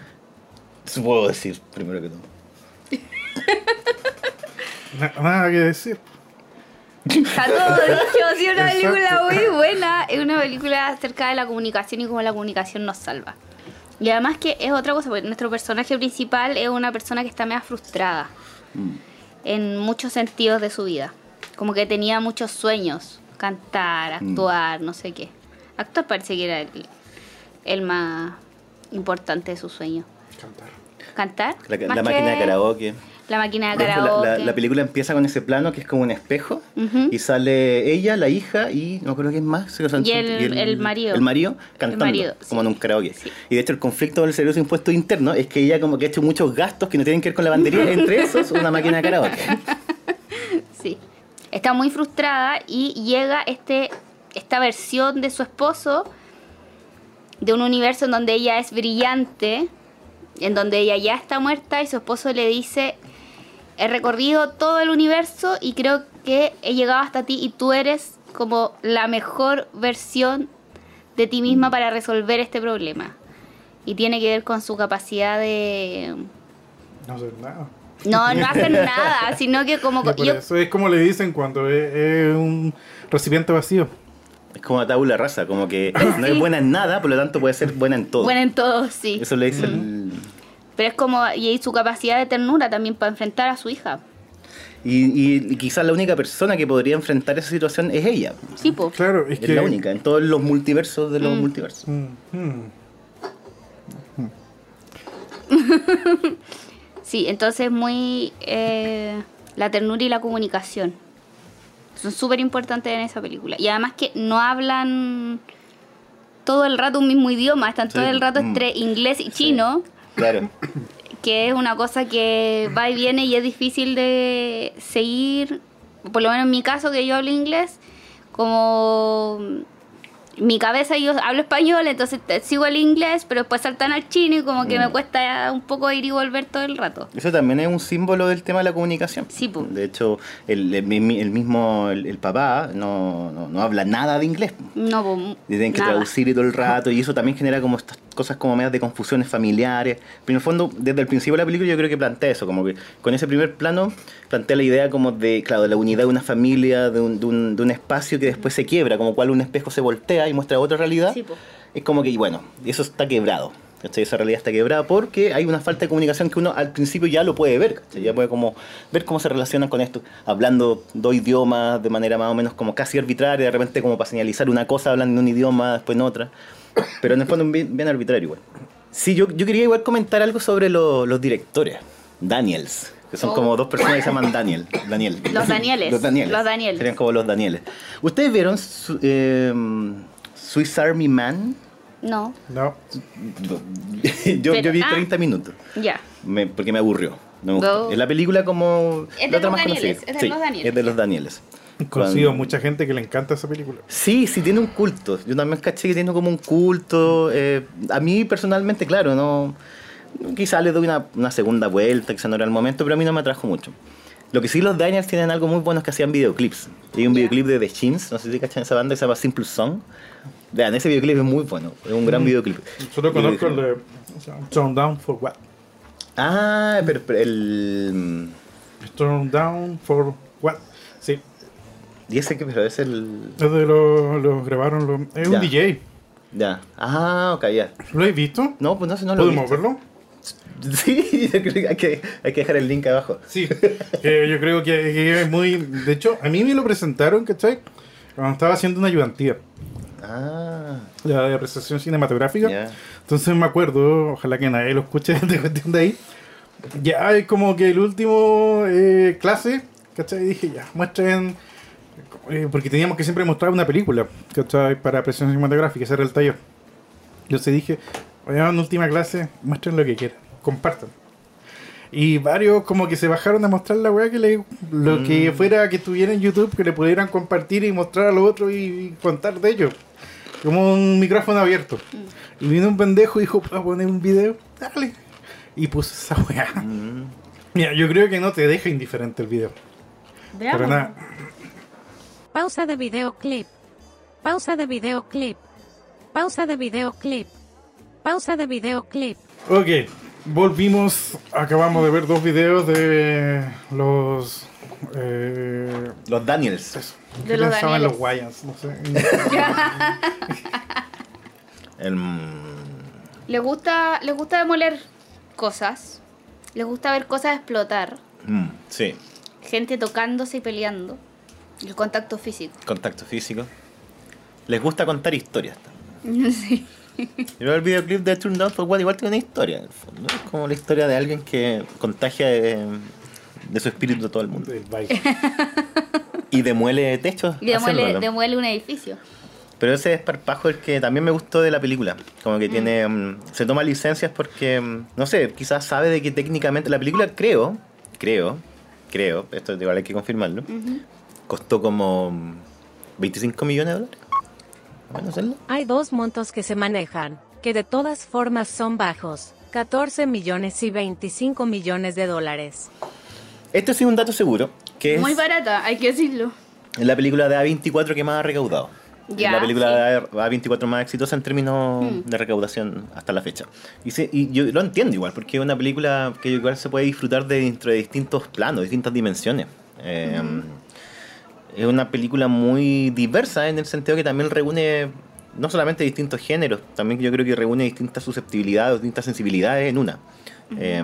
[SPEAKER 3] Puedo decir, primero que todo. <laughs>
[SPEAKER 2] Na- nada que decir.
[SPEAKER 4] Está todo dicho, sí, una película
[SPEAKER 2] Exacto.
[SPEAKER 4] muy buena. Es una película acerca de la comunicación y cómo la comunicación nos salva. Y además que es otra cosa, porque nuestro personaje principal es una persona que está media frustrada en muchos sentidos de su vida. Como que tenía muchos sueños, cantar, actuar, no sé qué. Actuar parece que era el, el más importante de sus sueños.
[SPEAKER 2] Cantar.
[SPEAKER 4] ¿Cantar?
[SPEAKER 3] La, máquina de karaoke.
[SPEAKER 4] La máquina de karaoke.
[SPEAKER 3] La, la- la película empieza con ese plano que es como un espejo y sale ella, la hija y no creo que es más. o sea,
[SPEAKER 4] Y el- el marido.
[SPEAKER 3] El marido cantando
[SPEAKER 4] marido,
[SPEAKER 3] como en un karaoke.
[SPEAKER 4] Sí.
[SPEAKER 3] Y de hecho el conflicto del servicio de impuesto interno es que ella como que ha hecho muchos gastos que no tienen que ver con la bandería, <laughs> entre esos una máquina de karaoke. <laughs>
[SPEAKER 4] Sí. Está muy frustrada y llega este, esta versión de su esposo de un universo en donde ella es brillante, en donde ella ya está muerta y su esposo le dice, he recorrido todo el universo y creo que he llegado hasta ti y tú eres como la mejor versión de ti misma para resolver este problema. Y tiene que ver con su capacidad de...
[SPEAKER 2] No sé nada.
[SPEAKER 4] No, no hacer <laughs> nada, sino que como... Yo-
[SPEAKER 2] eso es como le dicen cuando es, es un recipiente vacío.
[SPEAKER 3] Es como una tabula rasa, como que <laughs> no es buena en nada, por lo tanto puede ser buena en todo.
[SPEAKER 4] Buena en todo, sí.
[SPEAKER 3] Eso le dice el...
[SPEAKER 4] Pero es como, y su capacidad de ternura también para enfrentar a su hija.
[SPEAKER 3] Y, y- quizás la única persona que podría enfrentar esa situación es ella.
[SPEAKER 4] Sí, po.
[SPEAKER 2] Claro, es
[SPEAKER 3] Es
[SPEAKER 2] que.
[SPEAKER 3] la única, en todos los multiversos de los
[SPEAKER 4] Mm.
[SPEAKER 3] multiversos.
[SPEAKER 2] Mm, mm. <laughs>
[SPEAKER 4] Sí, entonces muy... eh, la ternura y la comunicación. Son súper importantes en esa película. Y además que no hablan todo el rato un mismo idioma, están
[SPEAKER 3] Sí,
[SPEAKER 4] todo el rato
[SPEAKER 3] mm.
[SPEAKER 4] entre inglés y chino,
[SPEAKER 3] Claro.
[SPEAKER 4] que es una cosa que va y viene y es difícil de seguir, por lo menos en mi caso que yo hablo inglés, como mi cabeza yo hablo español, entonces sigo el inglés, pero después saltan al chino y como que
[SPEAKER 3] Mm.
[SPEAKER 4] me cuesta un poco ir y volver todo el rato.
[SPEAKER 3] Eso también es un símbolo del tema de la comunicación.
[SPEAKER 4] Sí, po.
[SPEAKER 3] De hecho, el, el el mismo, el, el papá no, no, no habla nada de inglés.
[SPEAKER 4] No,
[SPEAKER 3] Y tienen que
[SPEAKER 4] nada.
[SPEAKER 3] traducir y todo el rato, y eso también genera como estas cosas como medias de confusiones familiares. Pero en el fondo, desde el principio de la película yo creo que plantea eso, como que con ese primer plano plantea la idea como de, claro, de la unidad de una familia, de un, de un, de un espacio que después se quiebra, como cual un espejo se voltea y muestra otra realidad.
[SPEAKER 4] Sí.
[SPEAKER 3] Es como que, y bueno, eso está quebrado. ¿cachai? Esa realidad está quebrada porque hay una falta de comunicación que uno al principio ya lo puede ver, ¿cachai? ya puede como ver cómo se relacionan con esto, hablando dos idiomas de manera más o menos como casi arbitraria, de repente como para señalizar una cosa hablan de un idioma, después en otra, pero en el fondo bien, bien arbitrario igual. Sí, yo, yo quería igual comentar algo sobre lo- los directores, Daniels, que son
[SPEAKER 4] Oh.
[SPEAKER 3] como dos personas que se llaman Daniel, Daniel.
[SPEAKER 4] Los Danieles.
[SPEAKER 3] Los Danieles.
[SPEAKER 4] Los Danieles.
[SPEAKER 3] Serían como los Danieles. ¿Ustedes vieron su- eh, Swiss Army Man?
[SPEAKER 4] No,
[SPEAKER 2] No. <laughs>
[SPEAKER 3] yo, yo vi
[SPEAKER 4] ah.
[SPEAKER 3] 30 minutos
[SPEAKER 4] ya.
[SPEAKER 3] me- porque me aburrió. No me.
[SPEAKER 4] No.
[SPEAKER 3] Es la película como.
[SPEAKER 4] Es de
[SPEAKER 3] la otra
[SPEAKER 4] los
[SPEAKER 3] más
[SPEAKER 4] Danieles,
[SPEAKER 3] conocida.
[SPEAKER 4] es de
[SPEAKER 3] Sí,
[SPEAKER 4] los Danieles.
[SPEAKER 3] Es de los Danieles.
[SPEAKER 2] Conocido
[SPEAKER 3] Cuando-
[SPEAKER 2] mucha gente que le encanta esa película.
[SPEAKER 3] Sí, sí, tiene un culto. Yo también caché que tiene como un culto. eh, a mí personalmente, claro, no. Quizá le doy una, una segunda vuelta, quizá no era el momento, pero a mí no me atrajo mucho. Lo que sí los Daniels tienen algo muy bueno es que hacían videoclips. Hay un videoclip de The Chins, no sé si cachan esa banda que se llama Simple Song. Vean, ese videoclip es muy bueno, es un gran videoclip.
[SPEAKER 2] Solo conozco el de Turn Down for What?
[SPEAKER 3] Ah, pero, pero el...
[SPEAKER 2] Turn Down for What? Sí,
[SPEAKER 3] ¿Y ese que pero es el...?
[SPEAKER 2] es de los lo grabaron. Los, es
[SPEAKER 3] Ya.
[SPEAKER 2] un DJ.
[SPEAKER 3] Ya. Ah, ok, ya.
[SPEAKER 2] ¿Lo habéis visto?
[SPEAKER 3] No, pues no sé, no lo he
[SPEAKER 2] ¿Podemos verlo? <laughs>
[SPEAKER 3] Sí, yo creo que hay, que hay que dejar el link abajo.
[SPEAKER 2] Sí, eh, yo creo que, que es muy... De hecho, a mí me lo presentaron, ¿cachai? Cuando estaba haciendo una ayudantía,
[SPEAKER 3] Ah,
[SPEAKER 2] la de apreciación cinematográfica.
[SPEAKER 3] ya.
[SPEAKER 2] Entonces me acuerdo, ojalá que nadie lo escuche <laughs> de cuestión de ahí. Ya es como que el último eh, clase, ¿cachai? Dije, ya, muestren... eh, porque teníamos que siempre mostrar una película, ¿cachai? Para apreciación cinematográfica, ese era el taller. Entonces dije, oye, en última clase, muestren lo que quieran, compartan. Y varios como que se bajaron a mostrar la weá que le, lo que fuera que estuviera en YouTube, que le pudieran compartir y mostrar a los otros y, y contar de ellos. Como un micrófono abierto. Y vino un pendejo y dijo, ¿puedo poner un video? Dale. Y puse esa weá.
[SPEAKER 3] Mm.
[SPEAKER 2] Mira, yo creo que no te deja indiferente el video.
[SPEAKER 4] Veamos.
[SPEAKER 2] Pero nada.
[SPEAKER 1] Pausa de videoclip. Pausa de videoclip. Pausa de videoclip. Pausa de videoclip.
[SPEAKER 2] Ok, volvimos. Acabamos de ver dos videos de los. Eh,
[SPEAKER 3] Los Daniels.
[SPEAKER 2] eso.
[SPEAKER 4] De
[SPEAKER 2] ¿Qué
[SPEAKER 4] los
[SPEAKER 2] pensaban
[SPEAKER 4] Danieles.
[SPEAKER 2] los Wayans? No sé. <laughs>
[SPEAKER 3] El, mm,
[SPEAKER 4] Les gusta, les gusta demoler cosas. Les gusta ver cosas explotar.
[SPEAKER 3] mm, sí,
[SPEAKER 4] Gente tocándose y peleando. El contacto físico.
[SPEAKER 3] contacto físico. Les gusta contar historias. también. <laughs>
[SPEAKER 4] sí.
[SPEAKER 3] Pero el videoclip de Turn Down for What igual tiene una historia, en el fondo. Es como la historia de alguien que contagia de, de su espíritu a todo el mundo. Y demuele techos.
[SPEAKER 4] Y demuele, un edificio.
[SPEAKER 3] Pero ese desparpajo es el que también me gustó de la película. Como que tiene. mm, se toma licencias porque. mm, no sé, quizás sabe de que técnicamente. La película, creo. Creo. Creo. Esto igual hay que confirmarlo. Costó como. mm, 25 millones de dólares. Menos.
[SPEAKER 1] Hay dos montos que se manejan, que de todas formas son bajos, 14 millones y 25 millones de dólares.
[SPEAKER 3] Este sí es un dato seguro. Que
[SPEAKER 4] Muy
[SPEAKER 3] es
[SPEAKER 4] barata, hay que decirlo.
[SPEAKER 3] la película de A24 que más ha recaudado.
[SPEAKER 4] Ya,
[SPEAKER 3] la película
[SPEAKER 4] sí.
[SPEAKER 3] de A24 más exitosa en términos
[SPEAKER 4] Mm.
[SPEAKER 3] de recaudación hasta la fecha. Y, se- y yo lo entiendo igual, porque es una película que igual se puede disfrutar de dentro de distintos planos, distintas dimensiones. Eh, Es una película muy diversa en el sentido que también reúne no solamente distintos géneros, también yo creo que reúne distintas susceptibilidades, distintas sensibilidades en una. Eh,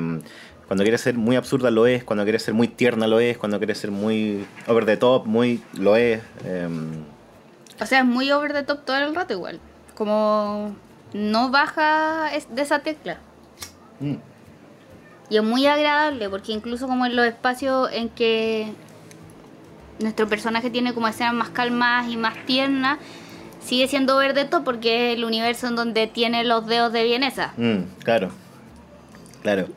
[SPEAKER 3] cuando quiere ser muy absurda lo es, cuando quiere ser muy tierna lo es, cuando quiere ser muy over the top, muy lo es. eh,
[SPEAKER 4] O sea, es muy over the top todo el rato igual. Como no baja de esa tecla.
[SPEAKER 3] mm.
[SPEAKER 4] Y es muy agradable porque incluso como en los espacios en que nuestro personaje tiene como escenas más calmas y más tiernas, sigue siendo over the top porque es el universo en donde tiene los dedos de vienesa.
[SPEAKER 3] Mm, claro, claro.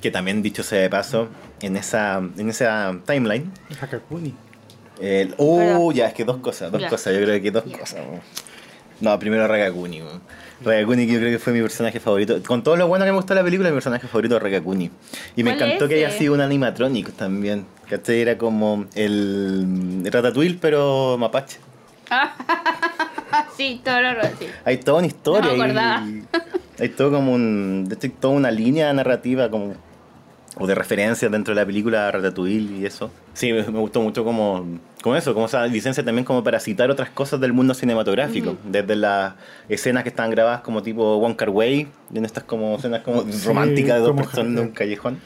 [SPEAKER 3] Que también dicho sea de paso, en esa, en esa timeline.
[SPEAKER 2] Hakakuni.
[SPEAKER 3] El, oh,
[SPEAKER 4] Pero-
[SPEAKER 3] ya, es que dos cosas, dos
[SPEAKER 4] Ya.
[SPEAKER 3] cosas, yo creo que dos
[SPEAKER 4] Ya.
[SPEAKER 3] cosas. No, primero Ragakuni. Ragakuni que yo creo que fue mi personaje favorito. Con todo lo bueno que me gustó la película, mi personaje favorito es Ragakuni. Y me
[SPEAKER 4] ¿Cuál
[SPEAKER 3] encantó
[SPEAKER 4] es
[SPEAKER 3] que haya sido un animatronic también. ¿Cachai? Era como el Ratatouille, pero mapache. <laughs>
[SPEAKER 4] sí, todo lo sí.
[SPEAKER 3] Hay toda una historia.
[SPEAKER 4] No me
[SPEAKER 3] y- hay todo como un. de hecho, hay toda una línea narrativa como. O de referencias dentro de la película Ratatouille y eso. Sí, me, me gustó mucho como, como eso, como esa licencia también como para citar otras cosas del mundo cinematográfico. Desde las escenas que están grabadas como tipo One Car Way, en estas como escenas como
[SPEAKER 2] Sí,
[SPEAKER 3] románticas de dos personas en un callejón.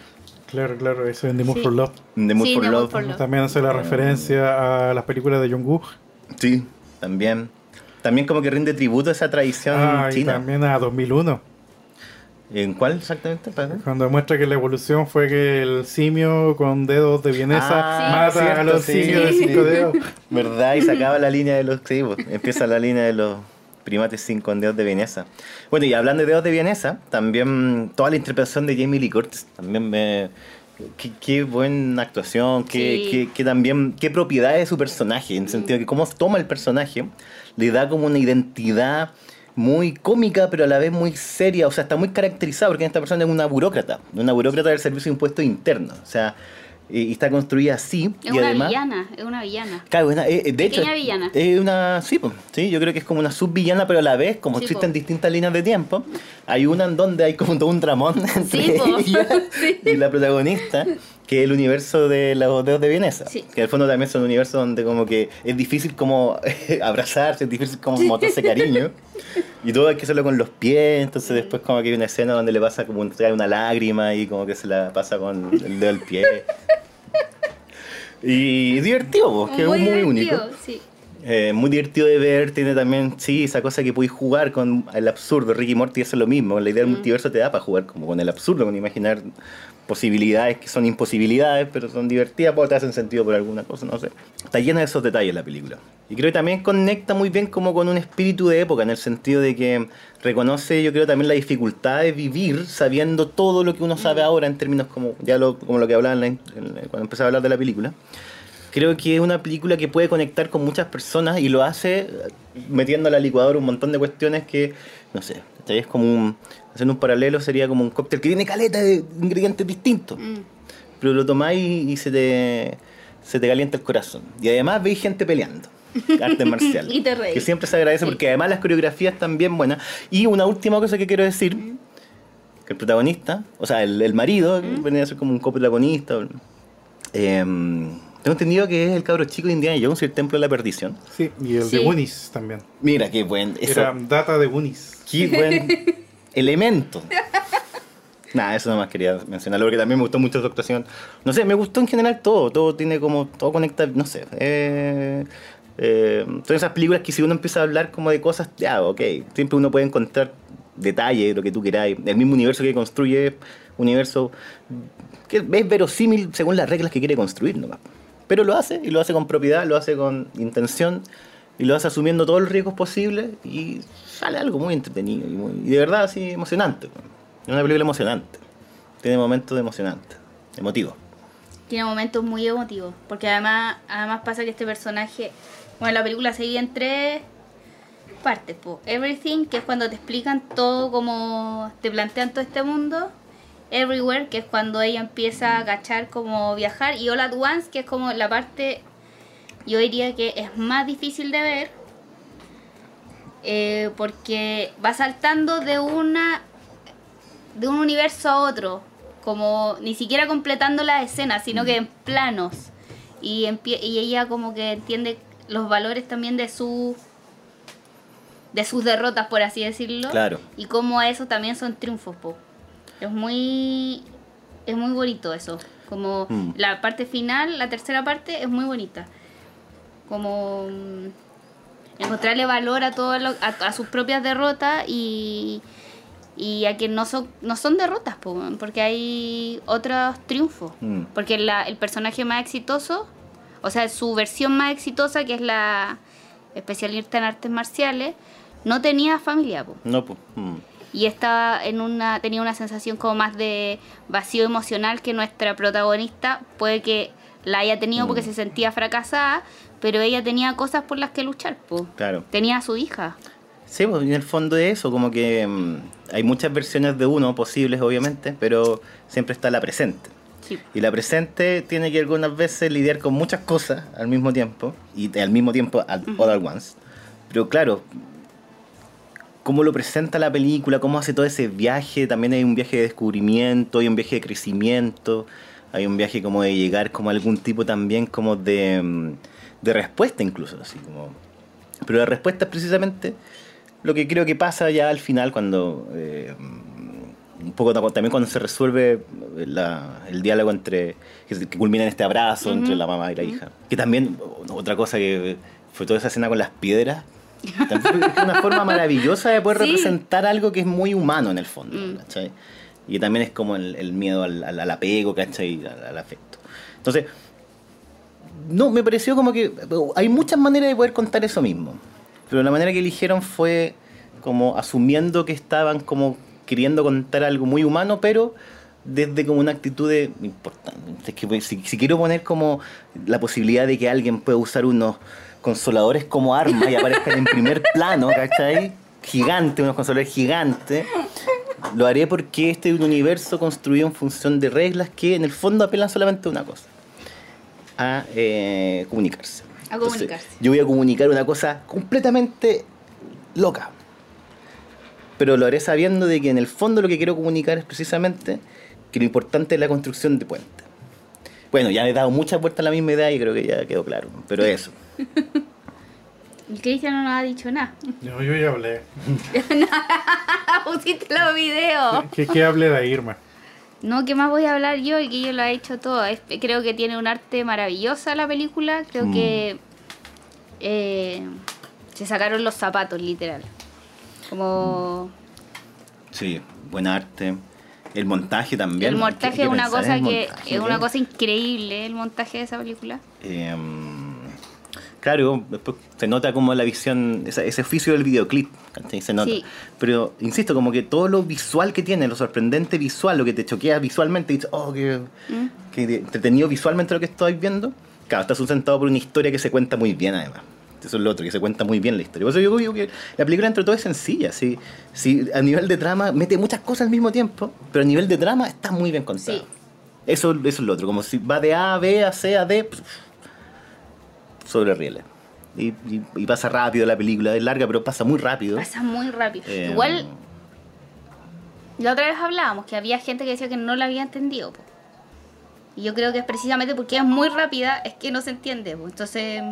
[SPEAKER 2] Claro, claro, eso en The Mood
[SPEAKER 4] Sí.
[SPEAKER 2] for Love.
[SPEAKER 3] The Mood
[SPEAKER 4] Sí,
[SPEAKER 3] for
[SPEAKER 4] The Mood
[SPEAKER 3] Love.
[SPEAKER 4] for Love.
[SPEAKER 2] También hace la referencia a las películas de Jung-Woo.
[SPEAKER 3] Sí, también. También como que rinde tributo a esa tradición
[SPEAKER 2] Ah, y
[SPEAKER 3] china.
[SPEAKER 2] también a 2001.
[SPEAKER 3] ¿En cuál exactamente? Perdón?
[SPEAKER 2] Cuando muestra que la evolución fue que el simio con dedos de vienesa
[SPEAKER 3] Ah,
[SPEAKER 2] mata a los
[SPEAKER 3] sí,
[SPEAKER 2] simios de cinco dedos.
[SPEAKER 3] ¿Verdad? Y se acaba la línea de los. Sí, pues, empieza la línea de los primates sin con dedos de vienesa. Bueno, y hablando de dedos de vienesa, también toda la interpretación de Jamie Lee Curtis también me. Qué, qué buena actuación, qué,
[SPEAKER 4] Sí.
[SPEAKER 3] qué- qué también, qué propiedad de su personaje, en el sentido que cómo toma el personaje, le da como una identidad muy cómica, pero a la vez muy seria. O sea, está muy caracterizada porque esta persona es una burócrata, una burócrata del Servicio de Impuestos Internos. O sea, y, está construida así.
[SPEAKER 4] Es
[SPEAKER 3] y
[SPEAKER 4] una
[SPEAKER 3] además,
[SPEAKER 4] villana, es una villana.
[SPEAKER 3] Claro, una- eh, eh, de hecho,
[SPEAKER 4] villana.
[SPEAKER 3] es una, sí, po, sí, yo creo que es como una subvillana, pero a la vez, como
[SPEAKER 4] Sí,
[SPEAKER 3] existen
[SPEAKER 4] po.
[SPEAKER 3] distintas líneas de tiempo, hay una en donde hay como todo un dramón <laughs> entre
[SPEAKER 4] Sí, po.
[SPEAKER 3] ella <laughs> y la protagonista, que es el universo de los dedos de Vienesa,
[SPEAKER 4] Sí.
[SPEAKER 3] que el fondo también son universos donde como que es difícil como <laughs> abrazarse, es difícil como mostrarse cariño, <laughs> y todo hay que hacerlo con los pies, entonces después como que hay una escena donde le pasa como un- trae una lágrima y como que se la pasa con el dedo del pie. Y es divertido, po, que es muy, único.
[SPEAKER 4] sí.
[SPEAKER 3] Eh, muy divertido de ver, tiene también, sí, esa cosa que podéis jugar con el absurdo. Ricky Morty hace lo mismo, la idea del multiverso te da para jugar como con el absurdo, con imaginar posibilidades que son imposibilidades, pero son divertidas porque te hacen sentido por alguna cosa, no sé. Está llena de esos detalles la película. Y creo que también conecta muy bien como con un espíritu de época, en el sentido de que reconoce, yo creo, también la dificultad de vivir sabiendo todo lo que uno sabe ahora en términos como, ya lo, como lo que hablaba en la en cuando empecé a hablar de la película. Creo que es una película que puede conectar con muchas personas y lo hace metiendo a la licuadora un montón de cuestiones que, no sé, es como un, haciendo un paralelo sería como un cóctel que tiene caleta de ingredientes distintos,
[SPEAKER 4] Mm.
[SPEAKER 3] pero lo tomáis y se te, se te calienta el corazón. Y además veis gente peleando. <laughs> Artes marciales.
[SPEAKER 4] Y te reís.
[SPEAKER 3] Que siempre se agradece
[SPEAKER 4] Sí.
[SPEAKER 3] porque además las coreografías están bien buenas. Y una última cosa que quiero decir, que el protagonista, o sea, el, el marido, que venía a ser como un coprotagonista, eh, tengo entendido que es el cabro chico de Indiana Jones y el Templo de la Perdición.
[SPEAKER 2] Sí, y el
[SPEAKER 4] Sí.
[SPEAKER 2] de Goonies también.
[SPEAKER 3] Mira, qué buen, eso,
[SPEAKER 2] Era data de Goonies.
[SPEAKER 3] qué buen <laughs> elemento. Nada, eso nada más quería mencionarlo porque también me gustó mucho su actuación. No sé, me gustó en general todo, todo tiene como, todo conecta, no sé. Eh, eh, esas películas que si uno empieza a hablar como de cosas, ya, ok, siempre uno puede encontrar detalles, lo que tú queráis. El mismo universo que construye, universo que es verosímil según las reglas que quiere construir nomás. Pero lo hace, y lo hace con propiedad, lo hace con intención, y lo hace asumiendo todos los riesgos posibles, y sale algo muy entretenido, y, muy- y de verdad así emocionante. Es una película emocionante. Tiene momentos emocionantes, emotivos.
[SPEAKER 4] Tiene momentos muy emotivos. Porque además, además pasa que este personaje. Bueno, la película se divide en tres partes. po. Everything, que es cuando te explican todo, como te plantean todo este mundo. Everywhere, que es cuando ella empieza a cachar como viajar. Y All at Once, que es como la parte, yo diría que es más difícil de ver. eh, porque va saltando de una de un universo a otro, como ni siquiera completando la escena, sino que en planos. Y, empie- y ella como que entiende los valores también de su de sus derrotas, por así decirlo.
[SPEAKER 3] Claro.
[SPEAKER 4] Y como eso también son triunfos, po. Es muy es muy bonito eso. Como
[SPEAKER 3] Mm.
[SPEAKER 4] la parte final, la tercera parte es muy bonita. Como mm, encontrarle valor a todo lo- a, a sus propias derrotas y y a que no son no son derrotas porque hay otros triunfos
[SPEAKER 3] Mm.
[SPEAKER 4] porque la- el personaje más exitoso o sea su versión más exitosa que es la especialista en artes marciales no tenía familia po.
[SPEAKER 3] No, pues. mm.
[SPEAKER 4] y estaba en una tenía una sensación como más de vacío emocional que nuestra protagonista puede que la haya tenido porque se sentía fracasada pero ella tenía cosas por las que luchar po.
[SPEAKER 3] Claro.
[SPEAKER 4] tenía a su hija
[SPEAKER 3] Sí, pues en el fondo de eso, como que mm, hay muchas versiones de uno posibles, obviamente, pero siempre está la presente.
[SPEAKER 4] Sí.
[SPEAKER 3] Y la presente tiene que algunas veces lidiar con muchas cosas al mismo tiempo, y al mismo tiempo al all at once. Pero claro, cómo lo presenta la película, cómo hace todo ese viaje, también hay un viaje de descubrimiento, hay un viaje de crecimiento, hay un viaje como de llegar como a algún tipo también como de, mm, de respuesta incluso, así como... Pero la respuesta es precisamente lo que creo que pasa ya al final cuando... eh, un poco ta- también cuando se resuelve la- el diálogo entre que, que culmina en este abrazo entre la mamá y la hija que también otra cosa que fue toda esa escena con las piedras también fue una <laughs> forma maravillosa de poder
[SPEAKER 4] Sí.
[SPEAKER 3] representar algo que es muy humano en el fondo
[SPEAKER 4] Mm.
[SPEAKER 3] ¿cachai? y también es como el, el miedo al, al- al apego ¿cachai? Al, al afecto entonces no, me pareció como que hay muchas maneras de poder contar eso mismo. Pero la manera que eligieron fue como asumiendo que estaban como queriendo contar algo muy humano, pero desde como una actitud de importante. Es que si, si quiero poner como la posibilidad de que alguien pueda usar unos consoladores como arma y aparezcan en primer <laughs> plano, ¿cachai? gigante, unos consoladores gigantes. Lo haré porque este es un universo construido en función de reglas que en el fondo apelan solamente a una cosa. A eh, comunicarse.
[SPEAKER 4] A
[SPEAKER 3] Entonces,
[SPEAKER 4] comunicarse.
[SPEAKER 3] yo voy a comunicar una cosa completamente loca. Pero lo haré sabiendo de que en el fondo lo que quiero comunicar es precisamente que lo importante es la construcción de puentes. Bueno, ya he dado muchas vueltas a la misma idea y creo que ya quedó claro. Pero <laughs> eso.
[SPEAKER 4] El Cristian no nos ha dicho nada.
[SPEAKER 2] Yo, yo ya hablé. <laughs> <laughs>
[SPEAKER 4] Pusiste los videos.
[SPEAKER 2] ¿Qué, qué hablé de Irma?
[SPEAKER 4] No, ¿qué más voy a hablar yo? El que yo lo ha hecho todo. Es- creo que tiene un arte maravillosa la película. Creo
[SPEAKER 3] Mm.
[SPEAKER 4] que eh, se sacaron los zapatos, literal. Como
[SPEAKER 3] Sí, buen arte. El montaje también.
[SPEAKER 4] el montaje es una cosa que es una cosa increíble el montaje de esa película.
[SPEAKER 3] Eh, claro, después se nota como la visión, ese oficio del videoclip, ¿cachai? Se nota.
[SPEAKER 4] Sí.
[SPEAKER 3] Pero, insisto, como que todo lo visual que tiene, lo sorprendente visual, lo que te choquea visualmente, y dices, oh, qué,
[SPEAKER 4] ¿Mm?
[SPEAKER 3] qué entretenido visualmente lo que estoy viendo, claro, está sustentado por una historia que se cuenta muy bien además. Eso es lo otro, que se cuenta muy bien la historia. Por eso yo digo que la película entre todo es sencilla. ¿sí? Sí, a nivel de trama mete muchas cosas al mismo tiempo, pero a nivel de trama está muy bien contada.
[SPEAKER 4] Sí.
[SPEAKER 3] Eso, eso es lo otro, como si va de A a B a C a D sobre rieles. Y, y- y pasa rápido la película, es larga pero pasa muy rápido.
[SPEAKER 4] Pasa muy rápido.
[SPEAKER 3] Eh,
[SPEAKER 4] Igual, la otra vez hablábamos que había gente que decía que no la había entendido. po. Y yo creo que es precisamente porque es muy rápida, es que no se entiende. po. Entonces,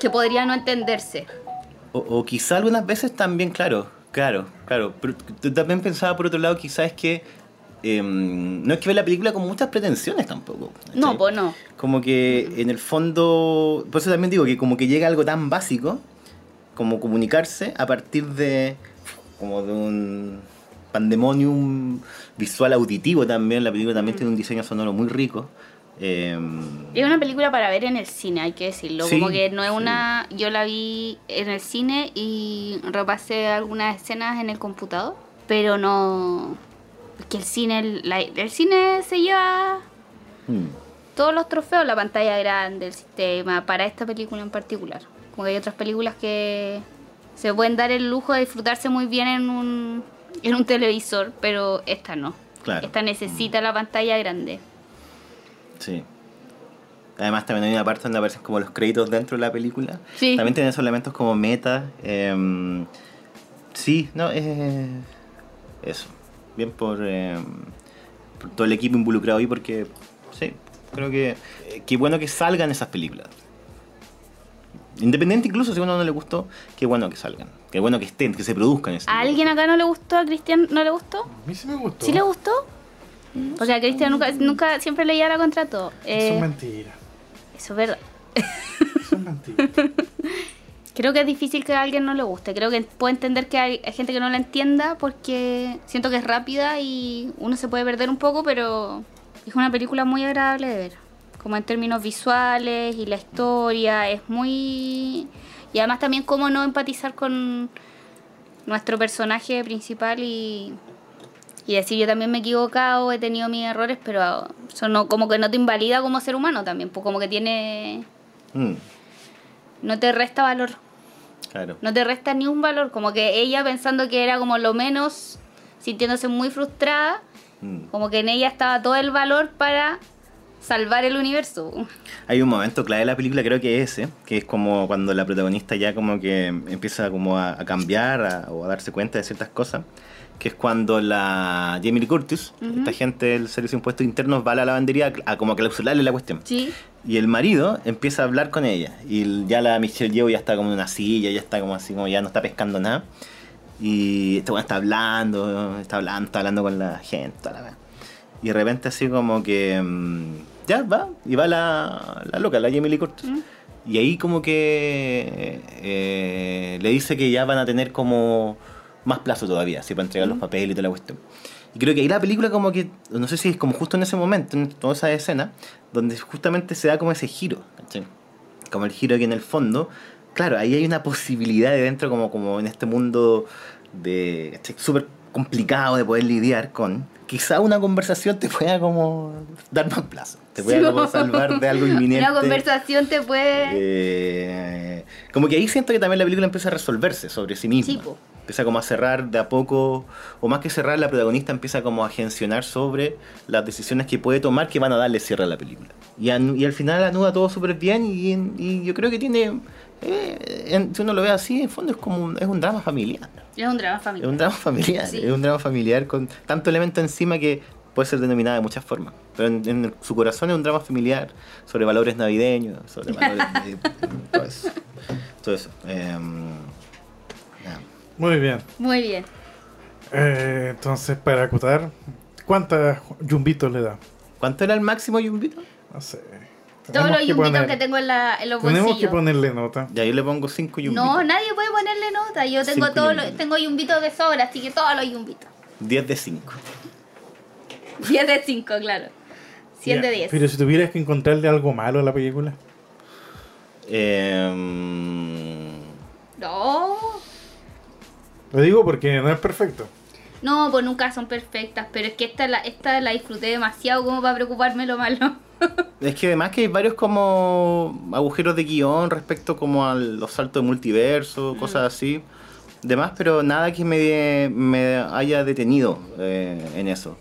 [SPEAKER 4] que podría no entenderse.
[SPEAKER 3] O, o quizá algunas veces también, claro, claro, claro. Pero también pensaba por otro lado, quizás es que em, no es que ve la película con muchas pretensiones tampoco. ¿cachai?
[SPEAKER 4] No, pues no.
[SPEAKER 3] Como que en el fondo, por eso también digo que como que llega algo tan básico como comunicarse a partir de como de un pandemonium visual auditivo también. La película también tiene un diseño sonoro muy rico. Em,
[SPEAKER 4] Es una película para ver en el cine, hay que decirlo.
[SPEAKER 3] Sí,
[SPEAKER 4] Como que no es
[SPEAKER 3] sí.
[SPEAKER 4] una. Yo la vi en el cine y repasé algunas escenas en el computador, pero no. Que el cine, el, la- el cine se lleva
[SPEAKER 3] mm,
[SPEAKER 4] todos los trofeos, la pantalla grande, el sistema, para esta película en particular. Como que hay otras películas que se pueden dar el lujo de disfrutarse muy bien en un, en un televisor, pero esta no.
[SPEAKER 3] Claro.
[SPEAKER 4] Esta necesita la pantalla grande.
[SPEAKER 3] Sí. Además también hay una parte donde aparecen como los créditos dentro de la película.
[SPEAKER 4] Sí.
[SPEAKER 3] También tiene esos elementos como meta. em, sí, no, es eso. Bien por, em, por todo el equipo involucrado ahí porque, sí, creo que eh, qué bueno que salgan esas películas. Independiente incluso si a uno no le gustó, qué bueno que salgan. Qué bueno que estén, que se produzcan. ese
[SPEAKER 4] ¿A alguien acá no le gustó? ¿A Cristian no le gustó?
[SPEAKER 2] A mí sí me gustó.
[SPEAKER 4] ¿Sí le gustó? Porque a Cristian nunca, nunca siempre leía la contrato.
[SPEAKER 2] Eso es
[SPEAKER 4] Eh,
[SPEAKER 2] mentira.
[SPEAKER 4] eso es verdad.
[SPEAKER 2] Eso es mentira. <laughs>
[SPEAKER 4] Creo que es difícil que a alguien no le guste. Creo que puedo entender que hay, hay gente que no la entienda porque siento que es rápida y uno se puede perder un poco, pero es una película muy agradable de ver. Como en términos visuales y la historia, es muy... Y además también cómo no empatizar con nuestro personaje principal y, y decir yo también me he equivocado, he tenido mis errores, pero eso no, como que no te invalida como ser humano también, pues como que tiene...
[SPEAKER 3] Mm,
[SPEAKER 4] no te resta valor.
[SPEAKER 3] Claro.
[SPEAKER 4] No te resta ni un valor. Como que ella pensando que era como lo menos, sintiéndose muy frustrada,
[SPEAKER 3] Mm.
[SPEAKER 4] como que en ella estaba todo el valor para salvar el universo.
[SPEAKER 3] Hay un momento clave de la película, creo que es ese, que es como cuando la protagonista ya como que empieza como a, a cambiar a- o a darse cuenta de ciertas cosas, que es cuando la Jamie Lee Curtis, esta gente del Servicio de Impuestos Internos, va a la lavandería a, como a clausurarle la cuestión.
[SPEAKER 4] Sí.
[SPEAKER 3] Y el marido empieza a hablar con ella. Y ya la Michelle Yeoh ya está como en una silla, ya está como así, como ya no está pescando nada. Y este weón está hablando, está hablando, está hablando con la gente, toda la wea. Y de repente así como que... mm, ya, va. Y va la, la loca, la Jamie Lee Curtis. Y ahí como que eh, le dice que ya van a tener como más plazo todavía, así para entregar los papeles y toda la cuestión. Y creo que ahí la película como que, no sé si es como justo en ese momento, en toda esa escena, donde justamente se da como ese giro. Como el giro que en el fondo, claro, ahí hay una posibilidad de dentro como, como en este mundo de súper complicado de poder lidiar con, quizá una conversación te pueda como dar más plazo. Te
[SPEAKER 4] Sí,
[SPEAKER 3] pueda como salvar de algo <laughs> inminente.
[SPEAKER 4] Una conversación te puede.
[SPEAKER 3] Eh, como que ahí siento que también la película empieza a resolverse sobre sí misma.
[SPEAKER 4] Sí,
[SPEAKER 3] empieza como a cerrar de a poco, o más que cerrar, la protagonista empieza como a agencionar sobre las decisiones que puede tomar que van a darle cierre a la película. Y, al final anuda todo súper bien y, y yo creo que tiene, eh, en- si uno lo ve así, en fondo es como un, es un drama familiar.
[SPEAKER 4] Es un drama
[SPEAKER 3] Es
[SPEAKER 4] familiar.
[SPEAKER 3] un drama familiar,
[SPEAKER 4] Sí.
[SPEAKER 3] es un drama familiar con tanto elemento encima que puede ser denominada de muchas formas. Pero en, en su corazón es un drama familiar sobre valores navideños, sobre valores <laughs> de, todo eso. Todo eso. Em.
[SPEAKER 2] Muy bien.
[SPEAKER 4] Muy bien.
[SPEAKER 2] Eh, entonces, para acotar, ¿cuántas yumbitos le da?
[SPEAKER 3] ¿Cuánto era el máximo yumbito?
[SPEAKER 2] No sé.
[SPEAKER 4] Todos los
[SPEAKER 2] que poner-
[SPEAKER 4] que tengo en, la, en los
[SPEAKER 2] Tenemos que
[SPEAKER 4] bolsillos.
[SPEAKER 2] ponerle nota.
[SPEAKER 3] Ya yo le pongo 5 yumbitos.
[SPEAKER 4] No, nadie puede ponerle nota. Yo tengo
[SPEAKER 3] Cinco
[SPEAKER 4] todos
[SPEAKER 3] yumbitos.
[SPEAKER 4] los, tengo yumbitos de sobra, así que todos los yumbitos.
[SPEAKER 3] 10 de 5.
[SPEAKER 4] 10 <laughs> de 5, claro. 100 de
[SPEAKER 2] Ya,
[SPEAKER 4] 10.
[SPEAKER 2] Pero si tuvieras que encontrarle algo malo a la película.
[SPEAKER 3] Em,
[SPEAKER 4] No.
[SPEAKER 2] Lo digo porque no es perfecto.
[SPEAKER 4] No, pues nunca son perfectas, pero es que esta la, esta la disfruté demasiado como para preocuparme lo malo.
[SPEAKER 3] Es que además que hay varios como agujeros de guion respecto como a los saltos de multiverso, cosas así. Demás, pero nada que me, me haya detenido eh, en eso.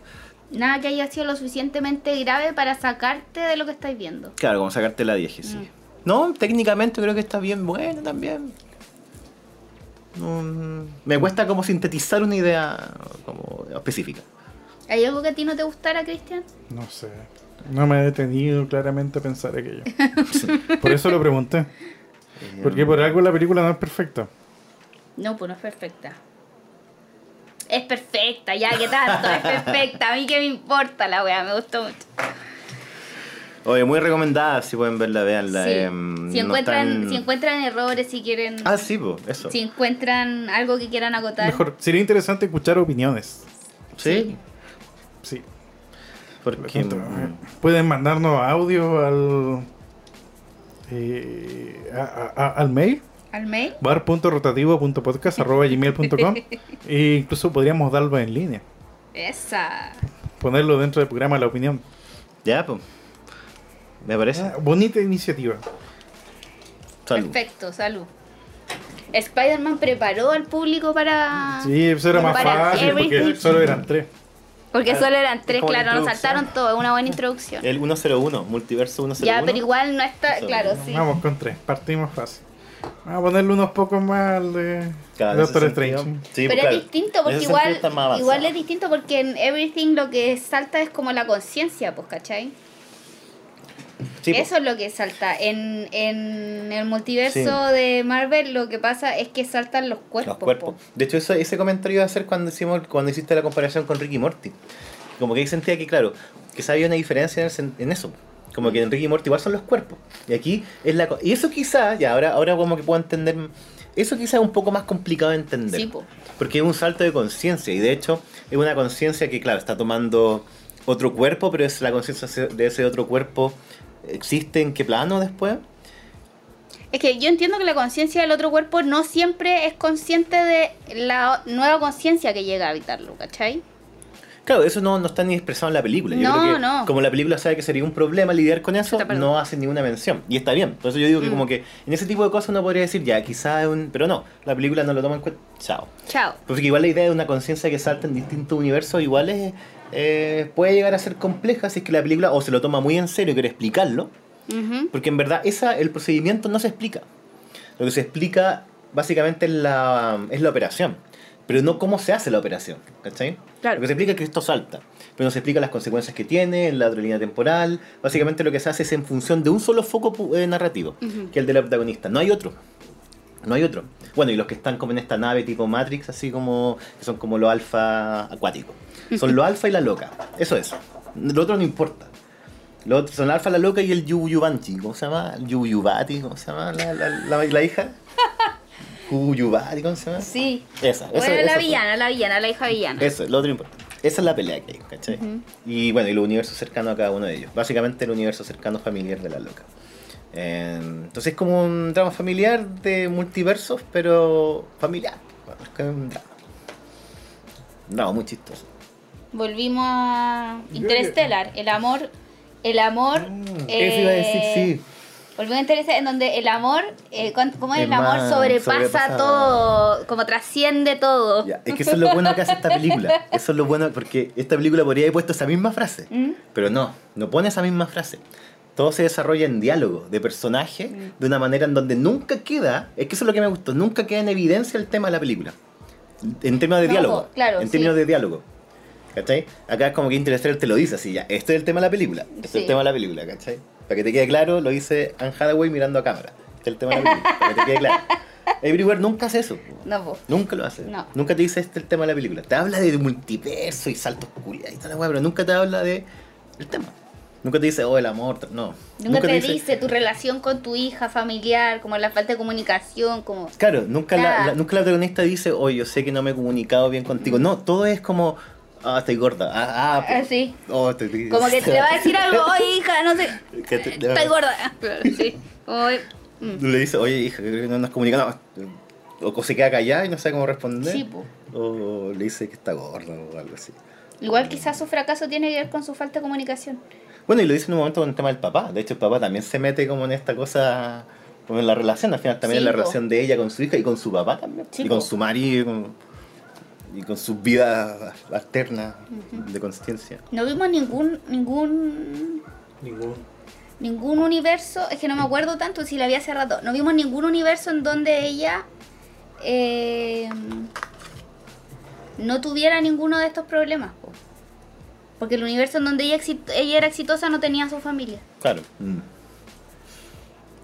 [SPEAKER 4] Nada que haya sido lo suficientemente grave para sacarte de lo que estáis viendo.
[SPEAKER 3] Claro, como sacarte la 10, sí.
[SPEAKER 4] Mm.
[SPEAKER 3] No, técnicamente creo que está bien bueno también. Mm, me cuesta como sintetizar una idea como específica.
[SPEAKER 4] ¿Hay algo que a ti no te gustara, Cristian?
[SPEAKER 2] No sé. No me he detenido claramente a pensar aquello. <laughs> Por eso lo pregunté. Porque por algo la película no es perfecta.
[SPEAKER 4] No, pues no es perfecta. Es perfecta, ya que tanto, es perfecta. A mí que me importa la wea, me gustó mucho.
[SPEAKER 3] Oye, muy recomendada, si pueden verla, veanla.
[SPEAKER 4] Sí.
[SPEAKER 3] em,
[SPEAKER 4] si,
[SPEAKER 3] no
[SPEAKER 4] encuentran,
[SPEAKER 3] están-
[SPEAKER 4] si encuentran errores, si quieren.
[SPEAKER 3] Ah, sí, pues, eso.
[SPEAKER 4] Si encuentran algo que quieran acotar.
[SPEAKER 2] Mejor, sería interesante escuchar opiniones.
[SPEAKER 3] Sí,
[SPEAKER 2] Sí.
[SPEAKER 3] Porque...
[SPEAKER 2] Quinto,
[SPEAKER 3] mm,
[SPEAKER 2] eh, Pueden mandarnos audio al. eh, a- a- al mail
[SPEAKER 4] Al mail.
[SPEAKER 2] bar.rotativo.podcast.gmail.com <laughs> e incluso podríamos darlo en línea.
[SPEAKER 4] Esa.
[SPEAKER 2] Ponerlo dentro del programa La Opinión.
[SPEAKER 3] Ya, pues. Me parece.
[SPEAKER 2] Ah, bonita iniciativa.
[SPEAKER 3] Salud.
[SPEAKER 4] Perfecto, salud. Spider-Man preparó al público para.
[SPEAKER 2] Sí, eso era más fácil porque
[SPEAKER 4] everything.
[SPEAKER 2] solo eran tres.
[SPEAKER 4] Porque solo eran tres, claro, nos saltaron todo, es una buena introducción.
[SPEAKER 3] El 101, multiverso 101.
[SPEAKER 4] Ya, pero igual no está,
[SPEAKER 3] Eso.
[SPEAKER 4] claro, sí.
[SPEAKER 2] Vamos con tres, partimos fácil. Vamos a ponerle unos pocos más al de
[SPEAKER 3] Claro,
[SPEAKER 2] Doctor Strange.
[SPEAKER 3] sí,
[SPEAKER 4] Pero
[SPEAKER 3] claro.
[SPEAKER 4] es distinto porque igual, igual es distinto porque en Everything lo que salta es como la conciencia, pues, ¿cachai?
[SPEAKER 3] Sí.
[SPEAKER 4] Eso es lo que salta. En, en el multiverso
[SPEAKER 3] Sí.
[SPEAKER 4] de Marvel lo que pasa es que saltan los cuerpos.
[SPEAKER 3] Los cuerpos.
[SPEAKER 4] po.
[SPEAKER 3] De hecho, eso- ese comentario iba a hacer cuando, hicimos, cuando hiciste la comparación con Ricky Morty. Como que ahí sentía que, claro, que había una diferencia en, el sen- en eso. Como que en Ricky Morty igual son los cuerpos. Y aquí es la... Y eso quizá, ya ahora, ahora como que puedo entender... Eso quizá es un poco más complicado de entender.
[SPEAKER 4] Sí, po.
[SPEAKER 3] Porque es un salto de conciencia. Y de hecho, es una conciencia que, claro, está tomando otro cuerpo, pero es la conciencia de ese otro cuerpo existe en qué plano después.
[SPEAKER 4] Es que yo entiendo que la conciencia del otro cuerpo no siempre es consciente de la nueva conciencia que llega a habitarlo, ¿cachai?
[SPEAKER 3] Claro, eso no, no está ni expresado en la película. Yo
[SPEAKER 4] No,
[SPEAKER 3] creo que
[SPEAKER 4] no.
[SPEAKER 3] como la película sabe que sería un problema lidiar con eso, no hace ninguna mención. Y está bien. Por eso yo digo que
[SPEAKER 4] Mm.
[SPEAKER 3] como que en ese tipo de cosas uno podría decir, ya, quizá es un... Pero no, la película no lo toma en cuenta. Chao.
[SPEAKER 4] Chao.
[SPEAKER 3] Porque igual la idea de una conciencia que salta en distintos universos igual es, eh, puede llegar a ser compleja si es que la película o se lo toma muy en serio y quiere explicarlo.
[SPEAKER 4] Ujú.
[SPEAKER 3] Porque en verdad esa, el procedimiento no se explica. Lo que se explica básicamente es la, es la operación. Pero no cómo se hace la operación. ¿Cachai?
[SPEAKER 4] Claro.
[SPEAKER 3] Lo que se explica es que esto salta. Pero no se explica las consecuencias que tiene en la otra línea temporal. Básicamente lo que se hace es en función de un solo foco eh, narrativo,
[SPEAKER 4] Ujú.
[SPEAKER 3] que es el de la protagonista. No hay otro. No hay otro. Bueno, y los que están como en esta nave tipo Matrix, así como. que son como los alfa acuáticos. Son los alfa y la loca. Eso es. Lo otro no importa. Los otros son el alfa, la loca y el Yuyubanchi. ¿Cómo se llama? Yuyubati, ¿cómo se llama? La, la, la, la hija. <laughs> Yuyubati, ¿cómo se llama?
[SPEAKER 4] Sí.
[SPEAKER 3] Esa.
[SPEAKER 4] Bueno,
[SPEAKER 3] esa-
[SPEAKER 4] la
[SPEAKER 3] esa-
[SPEAKER 4] villana, la villana, la hija villana.
[SPEAKER 3] Eso, lo otro no importa. Esa es la pelea que hay, ¿cachai?
[SPEAKER 4] Ujú.
[SPEAKER 3] Y bueno, y el universo cercano a cada uno de ellos. Básicamente el universo cercano familiar de la loca. Eh, entonces es como un drama familiar de multiversos, pero familiar. Bueno, es que es un drama. Un drama muy chistoso.
[SPEAKER 4] Volvimos a Interstellar. El amor. El amor. eh,
[SPEAKER 3] Eso iba a decir, sí.
[SPEAKER 4] Volvimos a Interstellar, en donde el amor. Eh, ¿cuán- ¿Cómo es?
[SPEAKER 3] Es
[SPEAKER 4] El amor sobrepasa,
[SPEAKER 3] sobrepasa-
[SPEAKER 4] todo. Como trasciende todo.
[SPEAKER 3] Ya, es que eso es lo bueno que hace esta película. Eso es lo bueno porque esta película podría haber puesto esa misma frase.
[SPEAKER 4] ¿Mm?
[SPEAKER 3] Pero no, no pone esa misma frase. Todo se desarrolla en diálogo, de personaje,
[SPEAKER 4] Mm.
[SPEAKER 3] de una manera en donde nunca queda, es que eso es lo que me gustó, nunca queda en evidencia el tema de la película. En términos de
[SPEAKER 4] No,
[SPEAKER 3] diálogo.
[SPEAKER 4] claro,
[SPEAKER 3] en
[SPEAKER 4] sí.
[SPEAKER 3] términos de diálogo. ¿Cachai? Acá es como que Interstellar te lo dice así ya. Este es el tema de la película. Este es el tema de la película, ¿cachai? Para que te quede claro, lo dice Anne Hathaway mirando a cámara. Este es el tema de la película. Para que te quede claro. <laughs> Everywhere nunca hace eso.
[SPEAKER 4] No, po.
[SPEAKER 3] Nunca lo hace.
[SPEAKER 4] No.
[SPEAKER 3] Nunca te dice este es el tema de la película. Te habla de multiverso y saltos culiados y weá, pero nunca te habla de el tema. Nunca te dice, oh, el amor. No.
[SPEAKER 4] Nunca, te dice tu relación con tu hija familiar, como la falta de comunicación, como...
[SPEAKER 3] Claro, nunca, la,
[SPEAKER 4] Claro.
[SPEAKER 3] la- nunca la protagonista dice, oh, yo sé que no me he comunicado bien contigo. No, todo es como, ah, estoy gorda. Ah, ah,
[SPEAKER 4] Ah, sí.
[SPEAKER 3] oh, estoy-
[SPEAKER 4] Como que te va a decir algo, <laughs> oye hija, no sé,
[SPEAKER 3] te-
[SPEAKER 4] estás gorda. Claro, sí. Como, mm.
[SPEAKER 3] Le dice, oye, hija, no nos comunicamos. O se queda callada y no sabe cómo responder.
[SPEAKER 4] Sí, po.
[SPEAKER 3] O le dice que está gorda o algo así.
[SPEAKER 4] Igual quizás su fracaso tiene que ver con su falta de comunicación.
[SPEAKER 3] Bueno, y lo dice en un momento con el tema del papá. De hecho, el papá también se mete como en esta cosa, como en la relación, al final también
[SPEAKER 4] Sí,
[SPEAKER 3] en la
[SPEAKER 4] po.
[SPEAKER 3] relación de ella con su hija y con su papá también.
[SPEAKER 4] Sí,
[SPEAKER 3] y con
[SPEAKER 4] po.
[SPEAKER 3] su marido y con, y con su vida alterna de conciencia.
[SPEAKER 4] No vimos ningún, ningún,
[SPEAKER 2] Ningún.
[SPEAKER 4] ningún universo, es que no me acuerdo tanto si la había hace rato, no vimos ningún universo en donde ella eh, no tuviera ninguno de estos problemas. Po. Porque el universo en donde ella, exit- ella era exitosa no tenía a su familia.
[SPEAKER 3] Claro. Mm.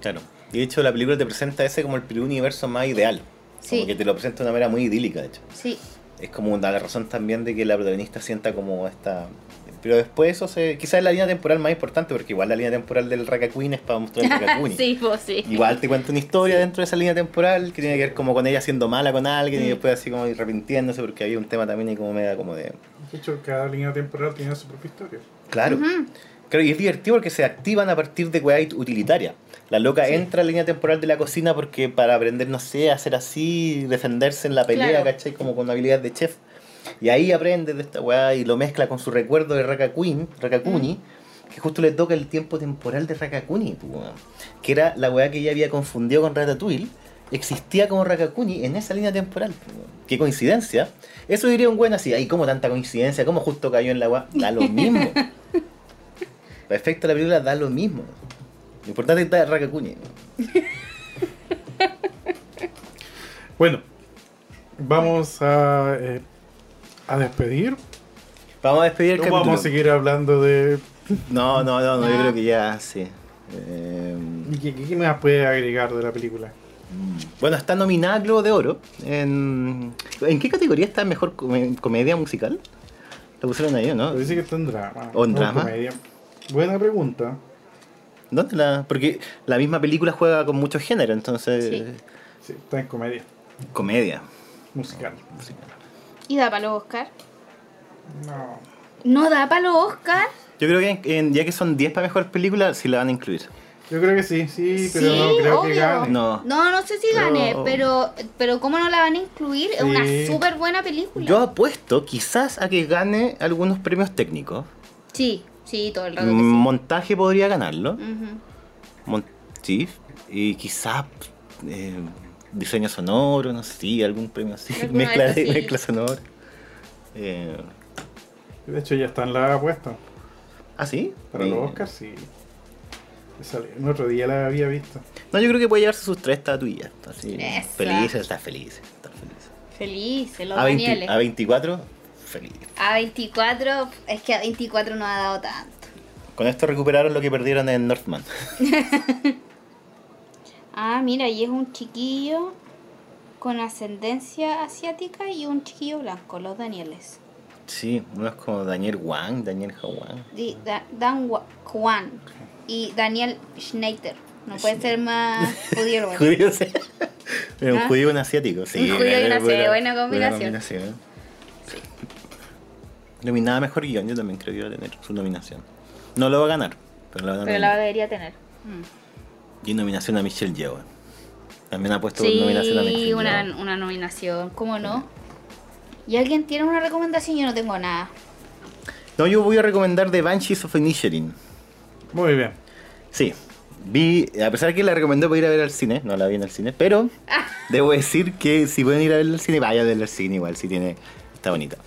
[SPEAKER 3] Claro. Y de hecho, la película te presenta ese como el universo más ideal.
[SPEAKER 4] Sí.
[SPEAKER 3] Como que te lo presenta de una manera muy idílica, de hecho.
[SPEAKER 4] Sí,
[SPEAKER 3] Es como da la razón también de que la protagonista sienta como esta... Pero después eso se... Quizás es la línea temporal más importante, porque igual la línea temporal del Rakakuni es para mostrar el Rakakuni. <laughs>
[SPEAKER 4] sí, pues sí.
[SPEAKER 3] Igual te cuenta una historia dentro de esa línea temporal que tiene que ver como con ella siendo mala con alguien y
[SPEAKER 4] Mm.
[SPEAKER 3] después así como arrepintiéndose porque había un tema también ahí como media como de...
[SPEAKER 2] De hecho, cada línea temporal tiene su propia historia.
[SPEAKER 3] Claro. Claro, y es divertido porque se activan a partir de weá utilitaria. La loca entra a la línea temporal de la cocina porque para aprender, no sé, a hacer así, defenderse en la pelea,
[SPEAKER 4] Claro.
[SPEAKER 3] ¿cachai? Como con habilidad de chef. Y ahí aprende de esta weá y lo mezcla con su recuerdo de Rakakuni, Rakakuni
[SPEAKER 4] Mm.
[SPEAKER 3] que justo le toca el tiempo temporal de Rakakuni, pues, que era la weá que ella había confundido con Ratatouille, existía como Rakakuni en esa línea temporal. Qué coincidencia. Eso diría un buen así, ay, como tanta coincidencia, como justo cayó en la weá. Da lo <laughs> mismo. De la película da lo mismo. Lo importante es que está Rakakuni. <laughs>
[SPEAKER 2] Bueno, vamos a, eh, a despedir.
[SPEAKER 3] Vamos a despedir el
[SPEAKER 2] ¿O
[SPEAKER 3] capítulo.
[SPEAKER 2] vamos a seguir hablando de. <laughs>
[SPEAKER 3] No, no, no, no, yo
[SPEAKER 4] No.
[SPEAKER 3] creo que ya sí. Eh,
[SPEAKER 2] ¿Qué, qué más puede agregar de la película?
[SPEAKER 3] Bueno, está nominada al Globo de Oro. En, ¿En qué categoría está mejor come- comedia musical? Lo pusieron ahí, ¿no?
[SPEAKER 2] Dice que está en drama.
[SPEAKER 3] ¿O en
[SPEAKER 2] no
[SPEAKER 3] drama?
[SPEAKER 2] comedia. Buena pregunta.
[SPEAKER 3] ¿Dónde la.? Porque la misma película juega con muchos géneros, entonces.
[SPEAKER 4] Sí.
[SPEAKER 2] Sí, está en comedia
[SPEAKER 3] Comedia.
[SPEAKER 2] musical.
[SPEAKER 4] ¿Y da para los Oscar?
[SPEAKER 2] No.
[SPEAKER 4] ¿No da para los Oscar?
[SPEAKER 3] Yo creo que en- en- ya que son 10 para mejor película, sí la van a incluir.
[SPEAKER 2] Yo creo que sí, sí, pero
[SPEAKER 4] Sí,
[SPEAKER 2] no creo que gane.
[SPEAKER 3] No.
[SPEAKER 4] No, no sé si gane, pero, pero ¿cómo no la van a incluir? Es una súper buena película.
[SPEAKER 3] Yo apuesto quizás a que gane algunos premios técnicos.
[SPEAKER 4] Sí, sí, todo el rato que sí.
[SPEAKER 3] Montaje podría ganarlo.
[SPEAKER 4] Ujú.
[SPEAKER 3] Mon- sí. Y quizás eh, diseño sonoro, no sé, sí, algún premio así. Mezcla,
[SPEAKER 4] de
[SPEAKER 3] mezcla sonora. Eh,
[SPEAKER 2] De hecho, ya están las apuestas.
[SPEAKER 3] ¿Ah, sí?
[SPEAKER 2] Para
[SPEAKER 3] Eh,
[SPEAKER 2] los Oscars, sí. El otro día la había visto.
[SPEAKER 3] No, yo creo que puede llevarse sus tres estatuillas. Así,
[SPEAKER 4] Esa.
[SPEAKER 3] feliz, está feliz. Está feliz.
[SPEAKER 4] Felices, los
[SPEAKER 3] A, 20
[SPEAKER 4] Danieles.
[SPEAKER 3] a 24, feliz.
[SPEAKER 4] A 24, es que a 24 no ha dado tanto.
[SPEAKER 3] Con esto recuperaron lo que perdieron en Northman. <laughs>
[SPEAKER 4] Ah, mira, y es un chiquillo con ascendencia asiática y un chiquillo blanco, los Danieles.
[SPEAKER 3] Sí, uno es como Daniel Wang, Daniel Hawang.
[SPEAKER 4] Di- Da- Dan Kwan y Daniel Schneider. No puede ser más judío. <laughs> bueno.
[SPEAKER 3] Judío, sí. Pero un
[SPEAKER 4] ¿Ah?
[SPEAKER 3] judío y un asiático, sí.
[SPEAKER 4] Un judío y un
[SPEAKER 3] buena-
[SPEAKER 4] asiático, buena
[SPEAKER 3] buena
[SPEAKER 4] combinación.
[SPEAKER 3] Nominada mejor guion, yo también creo que iba a tener su nominación. No lo va a ganar, pero la va a
[SPEAKER 4] Pero la debería tener. Mm.
[SPEAKER 3] Y nominación a Michelle Yeoh. También ha puesto nominación a Michelle
[SPEAKER 4] Sí, una,
[SPEAKER 3] Yeoh.
[SPEAKER 4] una nominación, ¿cómo no? ¿Y alguien tiene una recomendación? Yo no tengo nada.
[SPEAKER 3] No, yo voy a recomendar The Banshees of Inisherin.
[SPEAKER 2] Muy bien.
[SPEAKER 3] Sí. Vi, a pesar de que la recomendé para ir a ver al cine, no la vi en el cine, pero <laughs> debo decir que si pueden ir a ver al cine, vayan a ver al cine igual, si tiene, está bonita.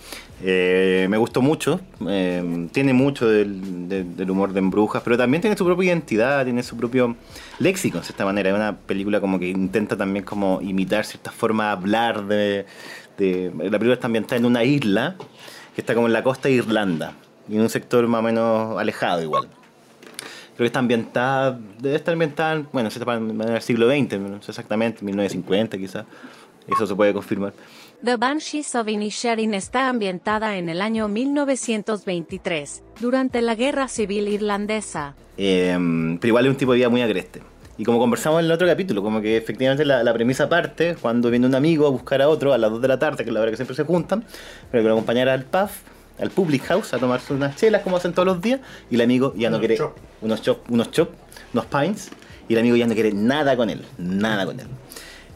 [SPEAKER 3] Eh, me gustó mucho, eh, tiene mucho del, del- del humor de Embrujas, pero también tiene su propia identidad, tiene su propio léxico, de esta manera. Es una película como que intenta también como imitar ciertas formas de hablar de, de- La película está ambientada en una isla que está como en la costa de Irlanda, y en un sector más o menos alejado igual. Creo que está ambientada, debe estar ambientada, en- bueno, se está en el siglo XX, no sé exactamente, 1950 quizás. Eso se puede confirmar.
[SPEAKER 1] The Banshees of Inisherin está ambientada en el año 1923, durante la Guerra Civil Irlandesa.
[SPEAKER 3] Eh, pero igual es un tipo de vida muy agreste. Y como conversamos en el otro capítulo, como que efectivamente la, la premisa parte cuando viene un amigo a buscar a otro a las 2 de la tarde, que es la hora que siempre se juntan, para que lo acompañara al pub, al public house, a tomarse unas chelas como hacen todos los días, y el amigo ya no
[SPEAKER 2] Unos
[SPEAKER 3] quiere
[SPEAKER 2] chop.
[SPEAKER 3] unos chop, unos chop, unos pints, y el amigo ya no quiere nada con él, nada con él.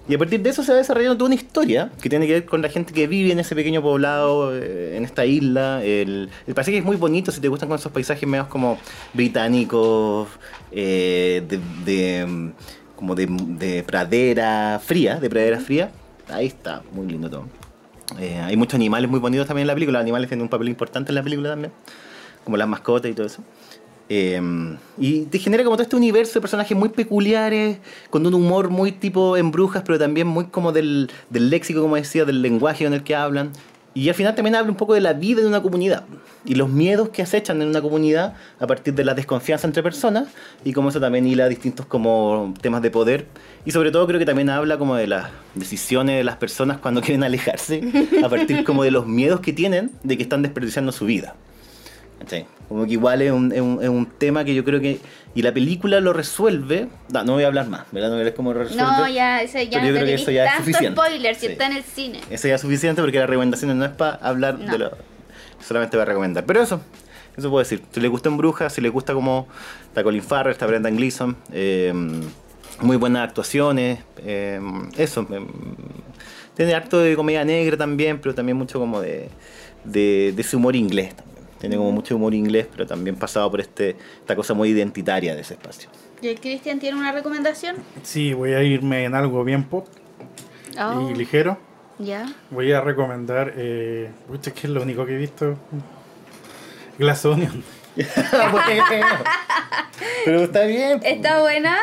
[SPEAKER 3] Y a partir de eso se va desarrollando toda una historia que tiene que ver con la gente que vive en ese pequeño poblado, eh, en esta isla. El, el paisaje es muy bonito si te gustan con esos paisajes medios como británicos, eh, de, de, mm, como de, de pradera fría, de pradera fría. Ahí está, muy lindo todo. Eh, hay muchos animales muy bonitos también en la película. Los animales tienen un papel importante en la película también, como las mascotas y todo eso. Eh, y te genera como todo este universo de personajes muy peculiares, con un humor muy tipo en brujas, pero también muy como del, del léxico, como decía, del lenguaje en el que hablan. Y al final también habla un poco de la vida de una comunidad y los miedos que acechan en una comunidad a partir de la desconfianza entre personas y cómo eso también hila distintos como temas de poder y sobre todo creo que también habla como de las decisiones de las personas cuando <laughs> quieren alejarse a partir como de los miedos que tienen de que están desperdiciando su vida. ¿Cachai? Como que igual es un, es un- es un tema que yo creo que. Y la película lo resuelve. No, no voy a hablar más, ¿verdad? No voy a ver cómo lo resuelve.
[SPEAKER 4] No, ya, ese, ya
[SPEAKER 3] Pero yo creo que eso ya es suficiente.
[SPEAKER 4] spoiler si
[SPEAKER 3] Sí.
[SPEAKER 4] está en el cine.
[SPEAKER 3] Eso ya es suficiente porque las recomendaciones no es para hablar
[SPEAKER 4] No.
[SPEAKER 3] de lo. Solamente para recomendar. Pero eso, eso puedo decir. Si le gusta en Brujas, si le gusta como está Colin Farrell, está Brendan Gleeson, eh, muy buenas actuaciones. eh, eso. eh, tiene harto de comedia negra también, pero también mucho como de, de, de ese humor inglés también. Tiene como mucho humor inglés, pero también pasado por este, esta cosa muy identitaria de ese espacio.
[SPEAKER 4] ¿Y el Cristian tiene una recomendación?
[SPEAKER 2] Sí, voy a irme en algo bien pop
[SPEAKER 4] Oh,
[SPEAKER 2] y ligero.
[SPEAKER 4] ya.
[SPEAKER 2] Voy a recomendar. Eh, es que es lo único que he visto. Glass Onion. <laughs> <laughs>
[SPEAKER 3] pero está bien.
[SPEAKER 4] ¿Está buena?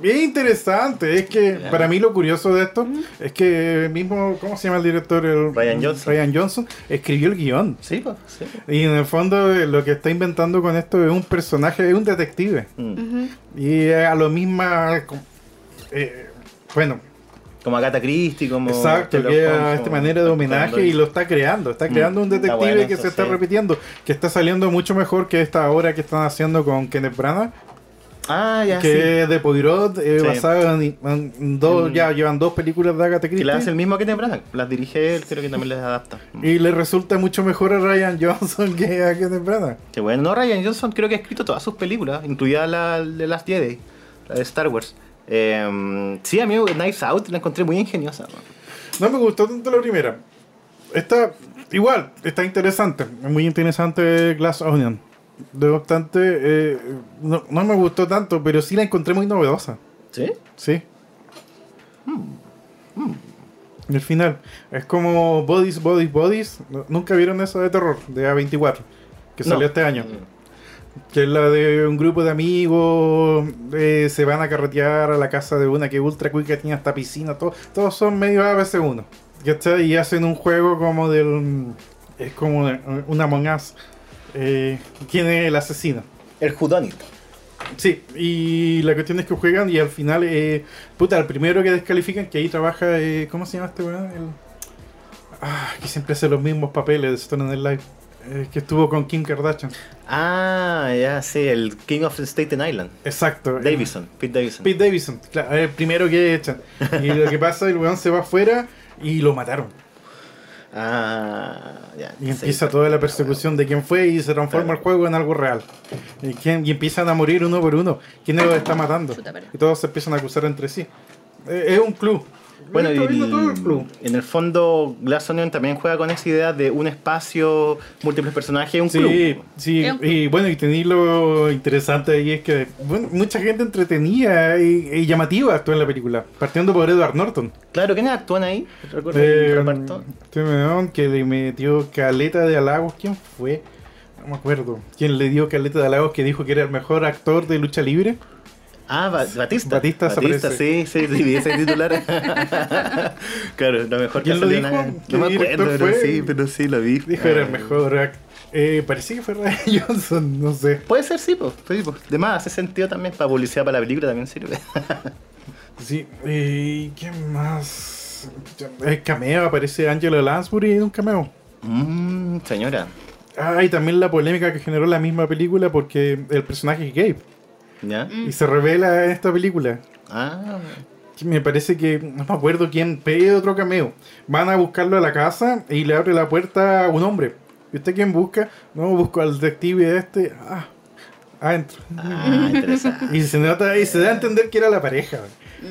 [SPEAKER 2] Bien interesante. Es que para mí lo curioso de esto es que el mismo, ¿cómo se llama el director? El-
[SPEAKER 3] Ryan Johnson.
[SPEAKER 2] Ryan Johnson escribió el guion.
[SPEAKER 3] Sí, pues. Sí.
[SPEAKER 2] Y en el fondo eh, lo que está inventando con esto es un personaje, es un detective.
[SPEAKER 3] Mm.
[SPEAKER 2] Y es a lo misma... como- eh, bueno,
[SPEAKER 3] Como Agatha Christie, como.
[SPEAKER 2] exacto, que a
[SPEAKER 3] como
[SPEAKER 2] manera de homenaje y lo está creando. Está
[SPEAKER 3] Mm,
[SPEAKER 2] creando un detective
[SPEAKER 3] bueno
[SPEAKER 2] que
[SPEAKER 3] eso,
[SPEAKER 2] se está
[SPEAKER 3] sí.
[SPEAKER 2] repitiendo, que está saliendo mucho mejor que esta obra que están haciendo con Kenneth Branagh,
[SPEAKER 3] Ah, ya,
[SPEAKER 2] que
[SPEAKER 3] sí.
[SPEAKER 2] de Poirot, eh,
[SPEAKER 3] Sí.
[SPEAKER 2] basada en, en dos, ya llevan dos películas de Agatha
[SPEAKER 3] Que la hace
[SPEAKER 2] Christie.
[SPEAKER 3] el mismo que Branagh. Las dirige él, creo que también les adapta.
[SPEAKER 2] Y le resulta mucho mejor a Ryan Johnson <laughs> que a Kenneth Branagh.
[SPEAKER 3] Qué bueno. No, Ryan Johnson creo que ha escrito todas sus películas, incluida la de Last Jedi, la de Star Wars. Eh, sí, a mí Knives Out la encontré muy ingeniosa. ¿no?
[SPEAKER 2] No me gustó tanto la primera. Esta, igual, está interesante. Es muy interesante Glass Onion. No obstante, eh, no, no me gustó tanto, pero sí la encontré muy novedosa.
[SPEAKER 3] ¿Sí?
[SPEAKER 2] Sí. El final. Es como Bodies, Bodies, Bodies. ¿No- ¿Nunca vieron eso de terror? De A24. Que
[SPEAKER 3] No.
[SPEAKER 2] salió este año. Que es la de un grupo de amigos. eh, se van a carretear a la casa de una que es ultra que tiene hasta piscina. todo- todos son medio ABC1. ¿cachai? Y hacen un juego como del. Es como una Among Us. Eh, ¿Quién es el asesino?
[SPEAKER 3] El Whodunit.
[SPEAKER 2] Sí, y la cuestión es que juegan y al final, eh, puta, el primero que descalifican, que ahí trabaja, eh, ¿cómo se llama este weón? El- Ah, que siempre hace los mismos papeles de Stone Night Live. Eh, que estuvo con Kim Kardashian.
[SPEAKER 3] Ah, ya sí, el King of Staten Island.
[SPEAKER 2] Exacto. eh,
[SPEAKER 3] Davison, Pete Davison.
[SPEAKER 2] Pete Davidson, claro, el primero que echan. Y lo que pasa, el weón se va afuera y lo mataron.
[SPEAKER 3] Ah, ya.
[SPEAKER 2] Y empieza
[SPEAKER 3] sí.
[SPEAKER 2] toda la persecución de quién fue y se transforma
[SPEAKER 3] Claro.
[SPEAKER 2] el juego en algo real. Y, quién- y empiezan a morir uno por uno. ¿Quién los está matando? Y todos se empiezan a acusar entre sí. Eh, es un club.
[SPEAKER 3] Bueno, y en el fondo Glass Onion también juega con esa idea de un espacio, múltiples personajes un
[SPEAKER 2] Sí,
[SPEAKER 3] club.
[SPEAKER 2] sí, y bueno, y tenéis lo interesante ahí es que bueno, mucha gente entretenida y, y llamativa actuó en la película, partiendo por Edward Norton.
[SPEAKER 3] Claro, ¿quiénes actúan ahí? ¿Recuerdas
[SPEAKER 2] Eh, que le metió caleta de halagos, ¿quién fue? No me acuerdo. ¿Quién le dio caleta de halagos que dijo que era el mejor actor de lucha libre?
[SPEAKER 3] Ah, Ba- Batista.
[SPEAKER 2] Batista
[SPEAKER 3] Batista, sí, sí, sí, ese titular. <laughs> claro, lo mejor que
[SPEAKER 2] ¿Quién lo dijo? ¿Qué
[SPEAKER 3] No me acuerdo, pero
[SPEAKER 2] fue?
[SPEAKER 3] sí, pero sí lo vi.
[SPEAKER 2] Dijo era el
[SPEAKER 3] Ah.
[SPEAKER 2] mejor eh, parecía que fue Ryan <laughs> Johnson, no sé.
[SPEAKER 3] Puede ser, sí, pues. Sí, pues. De más, hace sentido también para publicidad para la película también sirve. <laughs>
[SPEAKER 2] Sí, eh, ¿qué más? El cameo, aparece Angela Lansbury en un cameo.
[SPEAKER 3] Mmm, señora.
[SPEAKER 2] Ah, y también la polémica que generó la misma película porque el personaje es gay.
[SPEAKER 3] ¿Ya?
[SPEAKER 2] Y se revela en esta película.
[SPEAKER 3] Ah,
[SPEAKER 2] Me parece que, no me acuerdo quién, pide otro cameo. Van a buscarlo a la casa y le abre la puerta a un hombre. ¿Y usted quién busca? No, busco al detective este. Ah, adentro.
[SPEAKER 3] ah interesante. <laughs>
[SPEAKER 2] Y se nota, y se da a entender que era la pareja.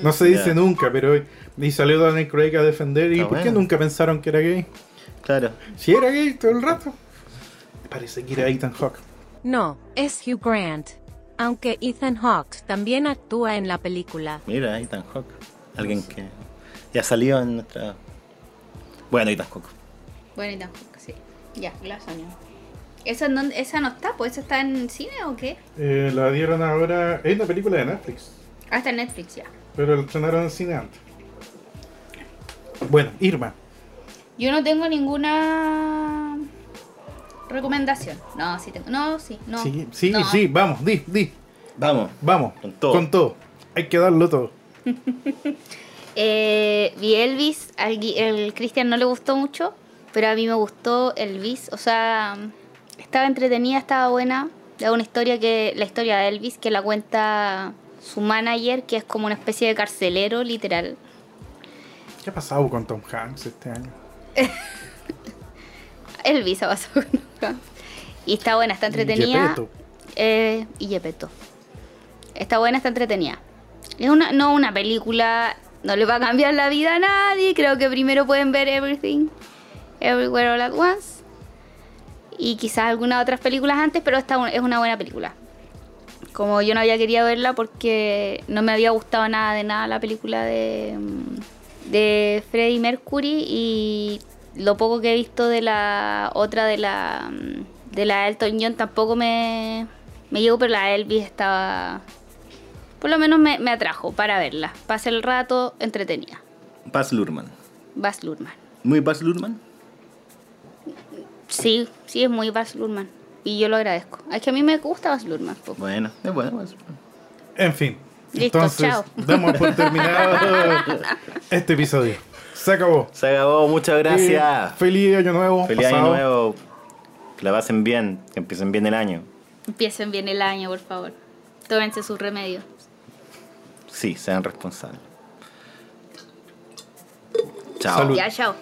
[SPEAKER 2] No se dice nunca, pero. Y salió Daniel Craig a defender. ¿Y
[SPEAKER 3] Está
[SPEAKER 2] por qué nunca pensaron que era gay?
[SPEAKER 3] Claro.
[SPEAKER 2] Si era gay todo el rato. Parece que era Ethan Hawke.
[SPEAKER 1] No, es Hugh Grant. Aunque Ethan Hawke también actúa en la película.
[SPEAKER 3] Mira, Ethan Hawke. Alguien que ya salió en nuestra. Bueno, Ethan Hawke.
[SPEAKER 4] Bueno, y tampoco, sí. Ya, Glass Onion. ¿Esa, en dónde- ¿Esa no está? ¿Pues esa está en cine o qué?
[SPEAKER 2] Eh, la dieron ahora. Es una película de Netflix.
[SPEAKER 4] Ah, está en Netflix ya.
[SPEAKER 2] Pero la estrenaron en cine antes. Bueno, Irma.
[SPEAKER 4] Yo no tengo ninguna recomendación. No, sí tengo. No, sí, no.
[SPEAKER 2] sí, sí,
[SPEAKER 4] No.
[SPEAKER 2] sí, vamos, di, di.
[SPEAKER 3] Vamos.
[SPEAKER 2] Vamos.
[SPEAKER 3] Con todo.
[SPEAKER 2] Con todo. Hay que darlo todo. <laughs>
[SPEAKER 4] Eh, vi Elvis, al el Cristian no le gustó mucho, pero a mí me gustó Elvis. O sea, estaba entretenida, estaba buena. Era una historia que, la historia de Elvis, que la cuenta su manager, que es como una especie de carcelero, literal.
[SPEAKER 2] ¿Qué ha pasado con Tom Hanks este año? <laughs>
[SPEAKER 4] Elvis ha pasado con Y está buena, está entretenida. Eh, y Gepetto. Está buena, está entretenida. Es una, no una película, no le va a cambiar la vida a nadie. Creo que primero pueden ver Everything, Everywhere All at Once. Y quizás algunas otras películas antes, pero esta es una buena película. Como yo no había querido verla porque no me había gustado nada de nada la película de, mm, de Freddie Mercury y lo poco que he visto de la otra de la mm, de la Elton John tampoco me, me llegó, pero la Elvis estaba por lo menos me, me atrajo para verla. Pasé el rato entretenida.
[SPEAKER 3] Baz Luhrmann.
[SPEAKER 4] Baz Luhrmann.
[SPEAKER 3] ¿Muy Baz Luhrmann?
[SPEAKER 4] Sí, sí, es muy Baz Luhrmann. Y yo lo agradezco. Es que a mí me gusta Baz Luhrmann.
[SPEAKER 3] Bueno, es bueno. Baz Luhrmann.
[SPEAKER 2] En fin.
[SPEAKER 4] Listo,
[SPEAKER 2] Entonces,
[SPEAKER 4] chao.
[SPEAKER 2] damos por <laughs> terminado <laughs> este episodio. Se acabó.
[SPEAKER 3] Se acabó, muchas gracias.
[SPEAKER 2] Eh, feliz año nuevo.
[SPEAKER 3] Feliz año nuevo. Que la pasen bien, que empiecen bien el año.
[SPEAKER 4] Empiecen bien el año, por favor. Tómense sus remedios.
[SPEAKER 3] Sí, sean responsables. Chao.
[SPEAKER 2] Salud.
[SPEAKER 4] Ya, chao.